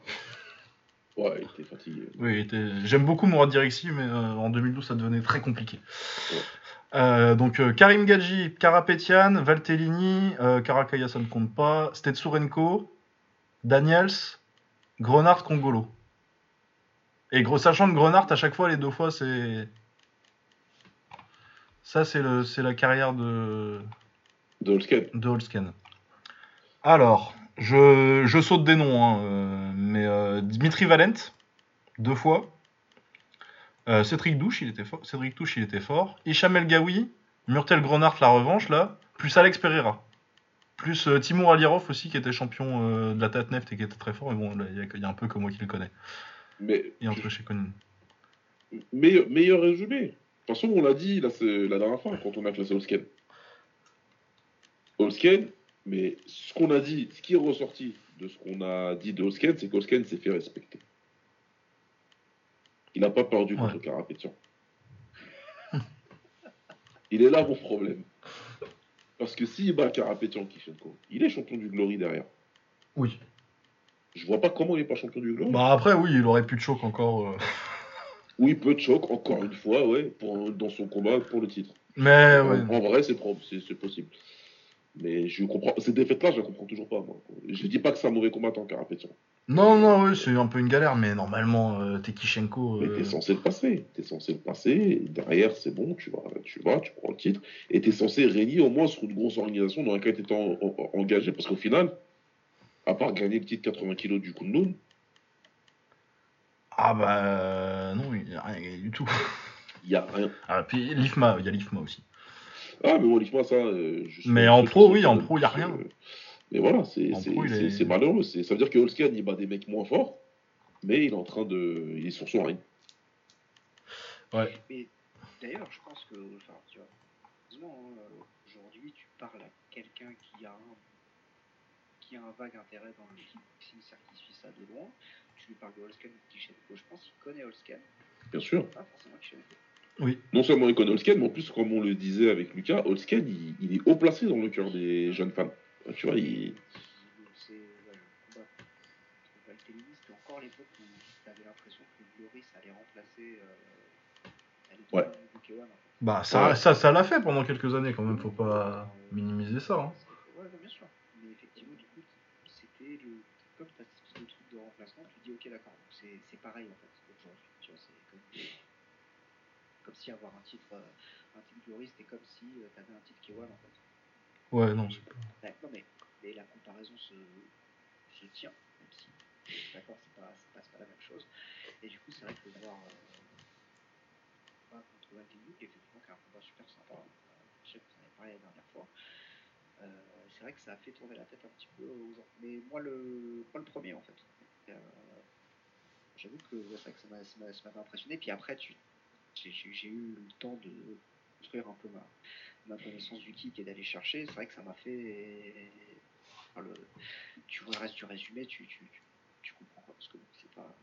ouais, il était fatigué. Oui, était- j'aime beaucoup Mourad Direxi, mais euh, en 2012, ça devenait très compliqué. Ouais. Euh, donc, euh, Karim Gadji, Karapetian, Valtellini, euh, Karakaya, ça ne compte pas. Stetsurenko, Daniels, Grenard, Congolo. Et gros, sachant que Grenard, à chaque fois, les deux fois, c'est. Ça, c'est le, c'est la carrière de. De Holsken. de Holsken. Alors, je, je saute des noms, hein, euh, mais euh, Dimitri Valent, deux fois. Euh, Cédric Douche, il était fort. Cédric Touche, il était fort. Hicham El Gaoui, Murtel Grenard, la revanche, là. Plus Alex Pereira. Plus euh, Timur Alirov aussi, qui était champion de la Tatneft et qui était très fort. Mais bon, il y, a- il y a un peu que moi qui le connais. Mais Et entre chez Conan. meilleur, meilleur résumé. De toute façon, on l'a dit là, la dernière fois quand on a classé Holsken. Holsken, mais ce qu'on a dit, ce qui est ressorti de ce qu'on a dit de Holsken, c'est qu'Holsken s'est fait respecter. Il n'a pas perdu contre Ouais. Karapétian. Il est là mon problème. Parce que s'il bat Karapétian Kishenko, il est champion du Glory derrière. Oui. Je vois pas comment il est pas champion du Glory. Bah après, oui, il aurait plus de choc encore. euh. Oui, peu de choc, encore une fois, ouais, pour, dans son combat pour le titre. Mais En- ouais. En vrai, c'est possible. Mais je comprends. Ces défaites-là, je ne comprends toujours pas. Moi. Je dis pas que c'est un mauvais combattant, Karapétian. Non, non, oui, c'est un peu une galère, mais normalement, euh, Tekishenko. Mais euh, t'es censé le passer. T'es censé le passer. derrière, c'est bon. Tu vas, tu vas, tu prends le titre. Et t'es censé régner au moins sur une grosse organisation dans laquelle en- en- engagé. Parce qu'au final, à part gagner le titre 80 kg du Kunlun, Ah bah euh, non, il n'y a rien du tout. il y a rien. Ah, puis l'IFMA, il y a l'IFMA aussi. Ah, mais bon, dis-moi ça. euh, je suis- Mais en pro, oui, en pro, il y a rien. Mais voilà, c'est est- malheureux. Ça veut dire que Holskan, il bat des mecs moins forts, mais il est en train de. Il est sur son ring. Mais d'ailleurs, je pense que, enfin, tu vois, heureusement, hein, euh, aujourd'hui, tu parles à quelqu'un qui a un, qui a un vague intérêt dans le kickboxing, certes, qui suit ça de loin. Tu lui parles de Holskan ou de Kishenko, je pense qu'il connaît Holskan, Bien sûr. pas forcément Kishenko. Non seulement il connaît Holsken, mais en plus, comme on le disait avec Lucas, Holsken, il, il est haut placé dans le cœur des jeunes fans. Tu vois, il. C'est ouais, le combat contre Valtelli, c'était encore l'époque où tu avais l'impression que le Glory, ça allait remplacer. Euh, allait Ouais. devenir le K1, en fait. Bah ça, Ouais. ça, ça l'a fait pendant quelques années quand même, faut pas minimiser ça. Hein. Ouais, bien sûr. Mais effectivement, du coup, le. Comme tu as ce truc de remplacement, tu te dis, ok, d'accord, donc c'est c'est pareil en fait aujourd'hui. Tu vois, c'est comme, comme si avoir un titre, euh, un titre Glory, c'était comme si tu avais un titre K1 en fait. Ouais, non, c'est pas... Ouais, non, mais, mais la comparaison se, se tient, même si, d'accord, c'est pas, pas, pas la même chose. Et du coup, c'est vrai que voir euh, contre est effectivement qui est un combat super sympa, euh, je sais que vous en avez parlé la dernière fois, euh, c'est vrai que ça a fait tourner la tête un petit peu aux gens. Mais moi, le, moi, le premier, en fait. Euh, J'avoue que ouais, c'est vrai que ça m'a- ça m'a- ça m'avait impressionné. Puis après, j'ai eu le temps de construire un peu ma, ma connaissance du kick et d'aller chercher, c'est vrai que ça m'a fait. enfin, le- tu vois le reste du résumé, tu, tu, tu, tu comprends quoi, parce que c'est pas.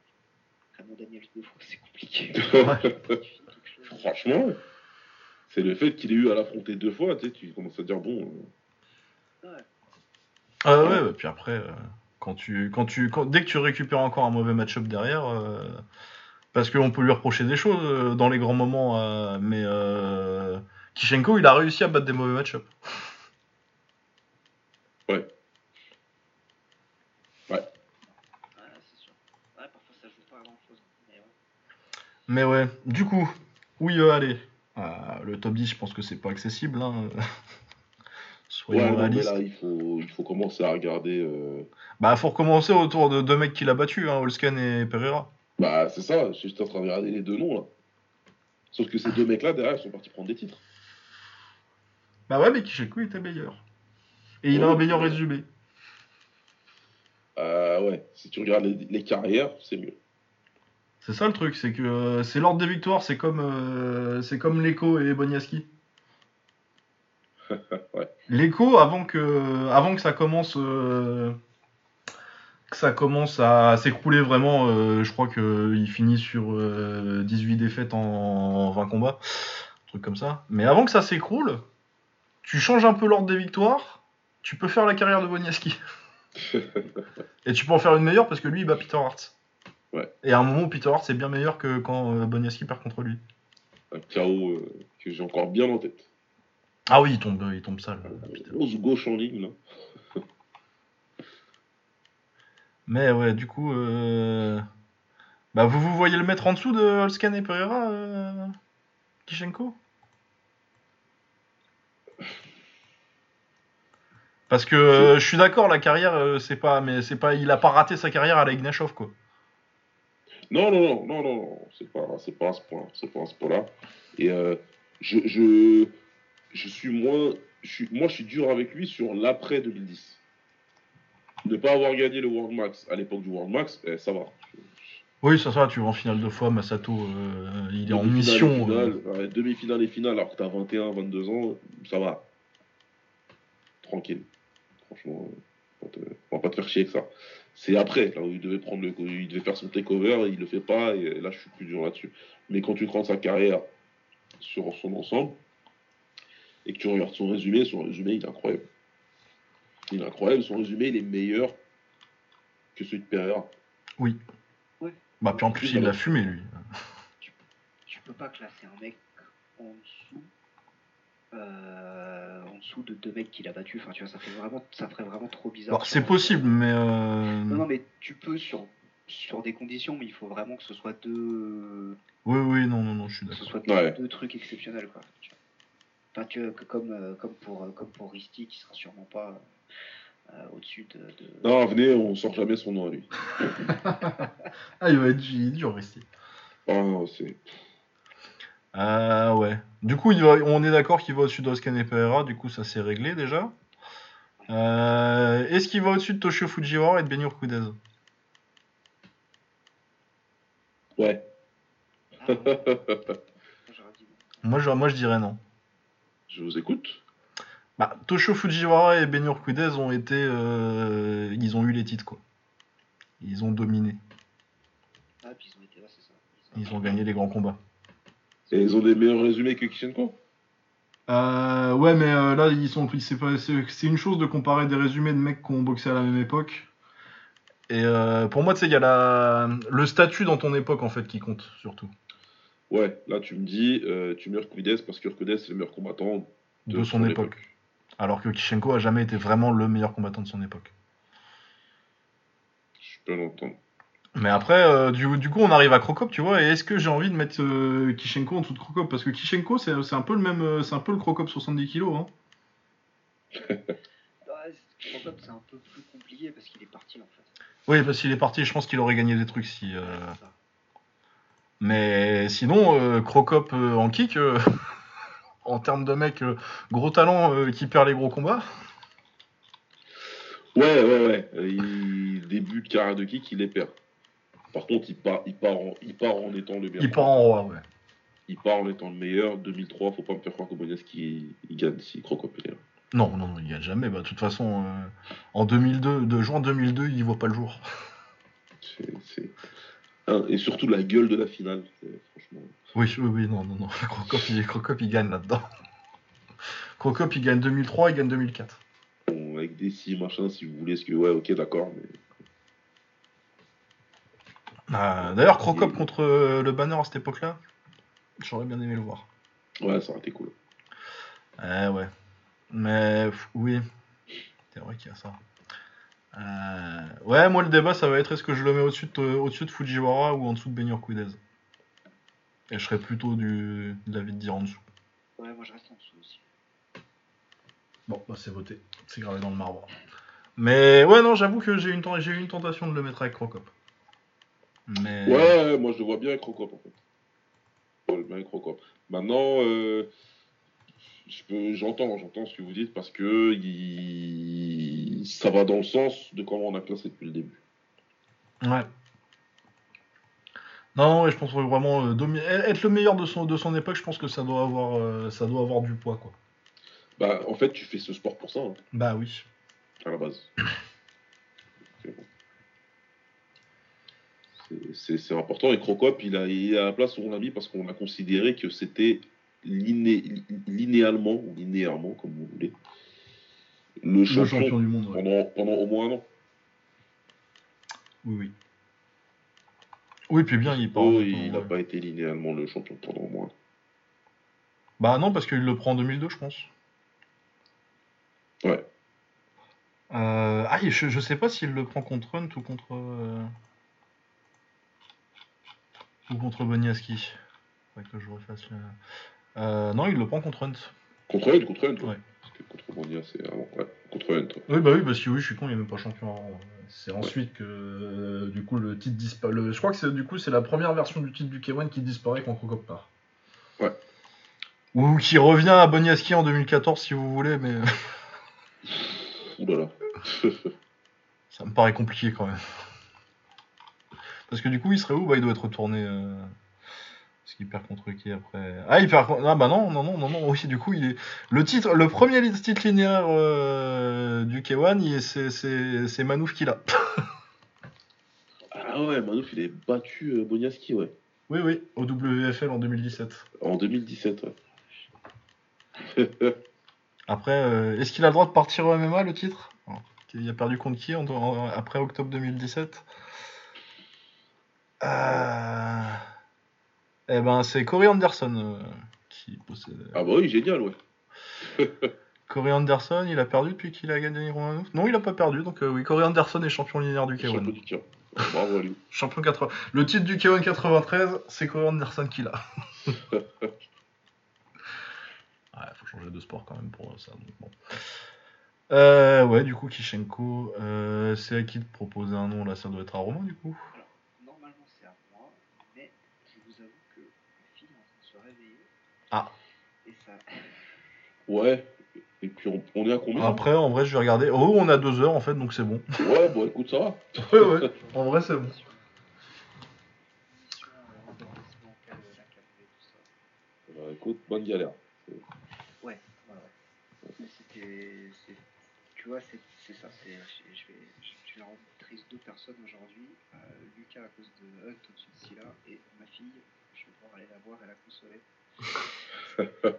Raymond Daniels deux fois, c'est compliqué. Franchement, c'est le fait qu'il ait eu à l'affronter deux fois, tu sais, tu commences à dire, bon. euh. Ah ouais, puis après, euh, quand tu, quand tu, quand- dès que tu récupères encore un mauvais match-up derrière, euh, parce qu'on peut lui reprocher des choses euh, dans les grands moments, euh, mais euh, Kishenko, il a réussi à battre des mauvais match-up. Ouais, c'est sûr. Ouais, parfois ça joue pas à grand chose. Mais ouais. Du coup, oui, euh, allez. Ah, le top 10, je pense que c'est pas accessible. Hein. Soyons Ouais, non, mais réalistes. là, il faut, il faut commencer à regarder. euh, Bah, faut recommencer autour de deux mecs qu'il a battus, hein, Holsken et Pereira. Bah, c'est ça, j'étais en train de regarder les deux noms, là. Sauf que ces deux mecs-là, derrière, ils sont partis prendre des titres. Bah ouais, mais Kishenko était meilleur. Et il a un meilleur résumé. Euh, ouais, si tu regardes les, les carrières, c'est mieux. C'est ça le truc, c'est que euh, c'est l'ordre des victoires, c'est comme euh, c'est comme Leko et Boniaski. Ouais. Leko, avant que avant que ça commence euh, que ça commence à s'écrouler vraiment, euh, je crois que il finit sur euh, 18 défaites en 20 combats, un truc comme ça. Mais avant que ça s'écroule, tu changes un peu l'ordre des victoires, tu peux faire la carrière de Boniaski. Et tu peux en faire une meilleure parce que lui il bat Peter Hart. Ouais. Et à un moment, Peter Hart c'est bien meilleur que quand euh, Boniaski perd contre lui. Un euh, que j'ai encore bien en tête. Ah oui, il tombe, il tombe sale. Grosse gauche en ligne, là. Mais ouais, du coup, euh... bah vous vous voyez le mettre en dessous de Holskan et Pereira, euh... Kishenko Parce que euh, je suis d'accord, la carrière, euh, c'est pas, mais c'est pas, il a pas raté sa carrière à la Ignashov, quoi. Non, non, non, non, non, non, c'est pas, c'est pas à ce point, c'est pas à ce point-là. Et euh, je, je, je suis moins, je suis, moi, je suis dur avec lui sur l'après 2010. Ne pas avoir gagné le World Max à l'époque du World Max, eh, ça va. Oui, ça, ça, tu vas en finale deux fois, Masato, euh, il est en mission. finale, euh, Demi-finale et finale, alors que t'as 21, 22 ans, ça va. Tranquille. Franchement, euh, va on va pas te faire chier avec ça. C'est après, là où il devait prendre le, il devait faire son takeover, il le fait pas, et là je suis plus dur là-dessus. Mais quand tu prends sa carrière sur son ensemble, et que tu regardes son résumé, son résumé il est incroyable. Il est incroyable, son résumé il est meilleur que celui de Pereira. Bah, puis en plus, il l'a fumé, lui. Tu peux pas classer un mec en dessous. euh, en dessous de deux mecs qu'il a battus. Enfin, tu vois, ça, fait vraiment, ça ferait vraiment trop bizarre. Alors, sur c'est possible, mais. euh, Non, non, mais tu peux sur, sur des conditions, mais il faut vraiment que ce soit deux, Oui, oui, non, non, non, je suis que ce d'accord. soit Ouais. deux trucs exceptionnels, quoi. tu vois. Enfin, tu comme, euh, comme pour, euh, comme pour Risti, qui sera sûrement pas euh, au-dessus de, de- Non, venez, on sort jamais son nom à lui. Ah, il va être dur, ici. Ah, non, c'est. Ah, ouais. Du coup, il va... on est d'accord qu'il va au-dessus d'Oscan et Pereira, du coup, ça s'est réglé déjà. Euh, Est-ce qu'il va au-dessus de Toshio Fujiwara et de Benur Kudez Ouais. Ah, ouais. Moi je, moi, je dirais non. Je vous écoute. Bah, Toshio Fujiwara et Benur Kudez ont été. euh, Ils ont eu les titres, quoi. Ils ont dominé. Ah, puis ils ont été là, c'est ça. Ils ont gagné les grands combats. Et ils ont des meilleurs résumés que Kishenko? Euh, ouais, mais euh, là, ils sont, c'est une chose de comparer des résumés de mecs qui ont boxé à la même époque. Et euh, pour moi, tu sais, il y a la, le statut dans ton époque, en fait, qui compte, surtout. Ouais, là tu me dis, euh, tu mets Urquidez parce que Urquidez c'est le meilleur combattant De, son, époque. Alors que Kishenko a jamais été vraiment le meilleur combattant de son époque. Je peux l'entendre. Mais après, euh, du, du coup, on arrive à Crocop, tu vois, et est-ce que j'ai envie de mettre euh, Kishenko en dessous de Crocop? Parce que Kishenko, c'est, un peu le même, euh, c'est un peu le Crocop 70 kg, hein. C'est- Crocop, c'est un peu plus compliqué parce qu'il est parti en fait. Oui, parce qu'il est parti, je pense qu'il aurait gagné des trucs si. euh. Mais sinon, euh, Crocop euh, en kick, euh, en termes de mec, gros talent qui perd les gros combats. Ouais, ouais, ouais. Il début de carrière de kick, il les perd. Par contre, il part, il part, en, il part en étant le meilleur. Il part en roi, ouais. Il part en étant le meilleur. 2003, faut pas me faire croire que Boneski il gagne si Crocop est là. Non, non, non, il gagne jamais. Bah, de toute façon, euh, en 2002, de juin 2002, il voit pas le jour. C'est, et surtout la gueule de la finale. Franchement. Oui, oui, oui, non, non, non. Crocop, il, Crocop, il gagne là-dedans. Crocop, il gagne 2003, il gagne 2004. Bon, avec des si, machin, si vous voulez, ce que. Ouais, ok, d'accord, mais. Euh, D'ailleurs, Crocop contre euh, le banner à cette époque-là, j'aurais bien aimé le voir. Ouais, ça aurait été cool. Eh ouais. Mais oui, c'est vrai qu'il y a ça. Euh, ouais, moi le débat ça va être est-ce que je le mets au-dessus de, au-dessus de Fujiwara ou en dessous de Kudez Et je serais plutôt du, de l'avis de dire en dessous. Ouais, moi je reste en dessous aussi. Bon, bah c'est voté, c'est gravé dans le marbre. Mais ouais, non, j'avoue que j'ai eu une, j'ai tentation de le mettre avec Crocop. Mais Ouais, ouais, moi je le vois bien avec Crocop en fait. Je le vois bien avec Crocop. Maintenant, euh, je peux- j'entends, j'entends ce que vous dites parce que il- ça va dans le sens de comment on a classé depuis le début. Ouais. Non, ouais, je pense que vraiment euh, domi- être le meilleur de son, de son époque, je pense que ça doit avoir, euh, ça doit avoir du poids, quoi. Bah, en fait, tu fais ce sport pour ça, hein, Bah oui. à la base. C'est bon. C'est- C'est c'est important et Crocop, il a, il à la place où on l'a mis parce qu'on a considéré que c'était liné, linéalement, ou linéairement, comme vous voulez, le Le champion, du monde, ouais. pendant, pendant au moins un an. Oui, oui. Oui, puis bien, il part. Oh, il n'a pas été linéairement le champion pendant au moins. Bah non, parce qu'il le prend en 2002, je pense. Ouais. Euh, Ah, je, je sais pas s'il le prend contre Hunt ou contre. euh, Ou contre Boniaski. Faudrait que je refasse le. Euh, non, il le prend contre Hunt. Contre Hunt, contre Hunt. Ouais. Contre Monia, c'est avant. Ouais, contre Hunt. Oui, bah oui, parce que oui, je suis con, il est même pas champion avant. C'est ensuite que, euh, du coup, le titre disparaît. Je crois que c'est du coup, c'est la première version du titre du K1 qui disparaît quand Crocop part. Ouais. Ou qui revient à Boniaski en 2014, si vous voulez, mais Ouh là là. ça me paraît compliqué quand même. Parce que du coup, il serait où Bah, il doit être retourné. euh, Parce qu'il perd contre qui après? Ah, il perd contre. Ah, bah non, non, non, non, non. Oui, du coup, il est. Le titre, le premier titre linéaire euh, du K1, il est- c'est- c'est c'est Manouf qui l'a. Ah ouais, Manouf, il est battu euh, Boniaski, ouais. Oui, oui, au WFL en 2017. En 2017, ouais. Après, euh, est-ce qu'il a le droit de partir au MMA le titre? Il a perdu contre qui en- après octobre 2017 Euh, Eh ben, c'est Corey Anderson euh, qui possède. Ah bah oui, génial, ouais. Corey Anderson, il a perdu depuis qu'il a gagné Romanov Non, il a pas perdu, donc euh, oui, Corey Anderson est champion linéaire du Champion K1. du tir. Bravo à lui. Champion 80. Le titre du K1 93, c'est Corey Anderson qui l'a. ouais, faut changer de sport quand même pour ça. donc bon. Euh, ouais, du coup, Kishenko, euh, c'est à qui de proposer un nom? Là Ça doit être à Romain du coup. Alors, normalement c'est à moi, mais je vous avoue que ma fille est en train de se réveiller. Ah. Et ça. Ouais. Et puis on, on est à combien Après, en vrai, je vais regarder. Oh, on a deux heures en fait, donc c'est bon. Ouais, bon écoute, ça va. ouais, ouais, en vrai, c'est bon. Bah, écoute, bonne galère. Ouais, ouais, ouais. Mais c'était. c'est- Tu vois, c'est c'est ça. c'est- Je je vais, je vais rendre triste deux personnes aujourd'hui. Euh, Lucas à cause de Hunt au-dessus de Scylla et ma fille, je vais pouvoir aller la voir et la consoler.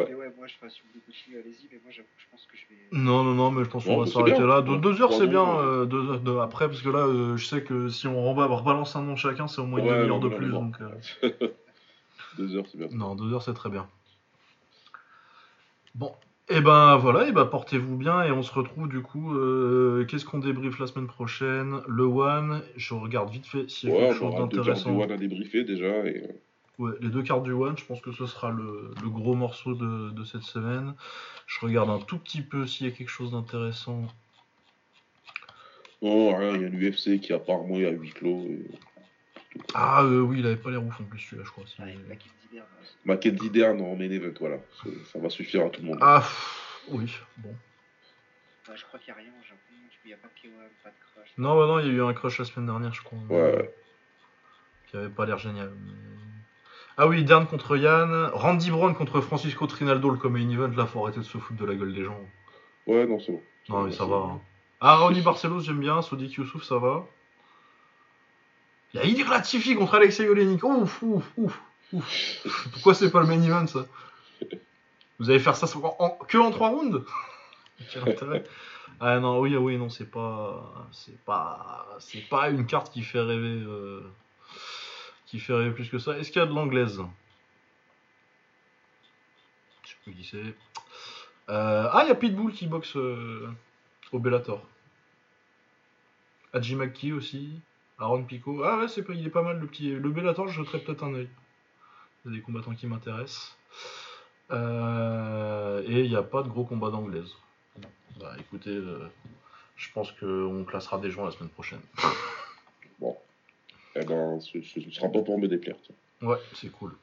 Ouais. Mais ouais, moi je fasse, si vous voulez continuer, allez-y, mais moi j'avoue que je pense que je vais. Non, non, non, mais je pense qu'on va s'arrêter bien. là. Deux, heures, c'est bien. euh, deux heures de- après, parce que là, euh, je sais que si on rebalance un nom chacun, c'est au moins une Ouais, demi-heure non, de plus. non. Donc, euh, Deux heures, c'est bien. Non, deux heures, c'est très bien. Bon, et ben voilà, et ben portez-vous bien et on se retrouve du coup. euh, Qu'est-ce qu'on débriefe la semaine prochaine? Le One, je regarde vite fait s'il y a Ouais, quelque chose du d'intéressant. One à débriefer déjà. Et... Ouais, les deux cartes du One, je pense que ce sera le, le gros morceau de, de cette semaine. Je regarde un tout petit peu s'il y a quelque chose d'intéressant. Non, rien, il y a l'UFC qui apparemment est à huis clos. Et... Ah euh, oui, il avait pas l'air ouf en plus celui-là, je crois. si- Ouais, Mackenzie Dern en main event, voilà. Ça va suffire à tout le monde. Ah pff, oui, bon. Ouais, je crois qu'il n'y a rien au Japon, il n'y a pas de K1, pas de crush. Non, bah non, il y a eu un crush la semaine dernière, je crois. Ouais, ouais. Qui avait pas l'air génial. mais- Ah oui, Dern contre Yann. Randy Brown contre Francisco Trinaldo, le comme event. Là, faut arrêter de se foutre de la gueule des gens. Ouais, non, c'est bon. Non, mais ça va. bon. hein. Ah, Ronnie Barcelos, j'aime bien. Sodik Youssouf, ça va. Il y a Ilir Latifi contre Alexei Olenik. Ouf, ouf, ouf, ouf. Pourquoi c'est pas le main event, ça? Vous allez faire ça en- en- que en 3 rounds? Quel intérêt Ah non, oui, oui, non, c'est pas, c'est pas, c'est pas une carte qui fait rêver, euh, qui fait rêver plus que ça. Est-ce qu'il y a de l'anglaise? Je sais plus qui c'est. Euh, ah, il y a Pitbull qui boxe euh, au Bellator. Hadji Maki aussi. Aaron Pico. Ah ouais, c'est il est pas mal le petit. Le Bellator, je jetterai peut-être un œil. Il y a des combattants qui m'intéressent. Euh, et il n'y a pas de gros combat d'anglaise. Bah écoutez, je pense qu'on classera des gens la semaine prochaine. Eh ben, ce, ce, ce sera pas pour me déplaire. tiens. Ouais, c'est cool.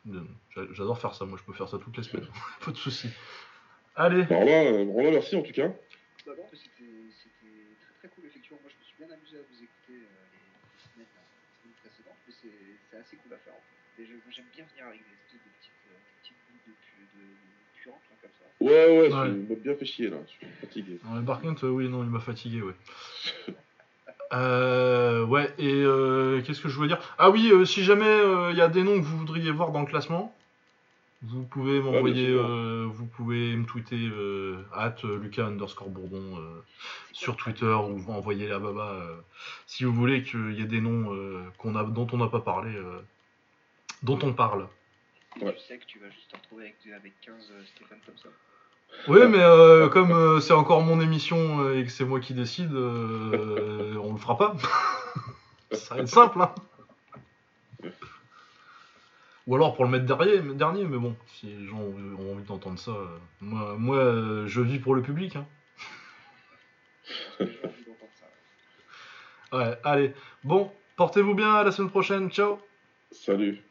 J'a- J'adore faire ça, moi je peux faire ça toutes les semaines. pas de soucis. Allez, Alors là, euh, Roland, merci en tout cas. Bah c'était très très cool, effectivement. Moi, je me suis bien amusé à vous écouter euh, les, semaines, les semaines précédentes, mais c'est assez cool à faire en fait. J'aime bien venir avec des espèces de petites, euh, des petites boules de, pu, de, de là, comme ça. Ouais, ouais, Ouais. m'as bien fait chier là. Je suis fatigué. Non, mais par contre, euh, oui, non, il m'a fatigué, ouais. Euh, ouais, et euh, qu'est-ce que je voulais dire? Ah oui, euh, si jamais euh, il y a des noms que vous voudriez voir dans le classement, vous pouvez m'envoyer, euh, vous pouvez me tweeter at euh, Lucas underscore Bourbon euh, sur Twitter ou vous envoyer la baba euh, si vous voulez qu'il y ait des noms euh, qu'on a, dont on n'a pas parlé, euh, dont on parle. Ouais. tu sais que tu vas juste te retrouver avec, avec 15 euh, Stéphane Thompson. Oui, mais euh, comme euh, c'est encore mon émission euh, et que c'est moi qui décide, on le fera pas. Ça va être simple, hein. Ou alors pour le mettre derrière, dernier, mais bon, si les gens ont, envie d'entendre ça, moi, moi je vis pour le public. Hein. Ouais, allez. Bon, portez-vous bien, à la semaine prochaine, ciao Salut.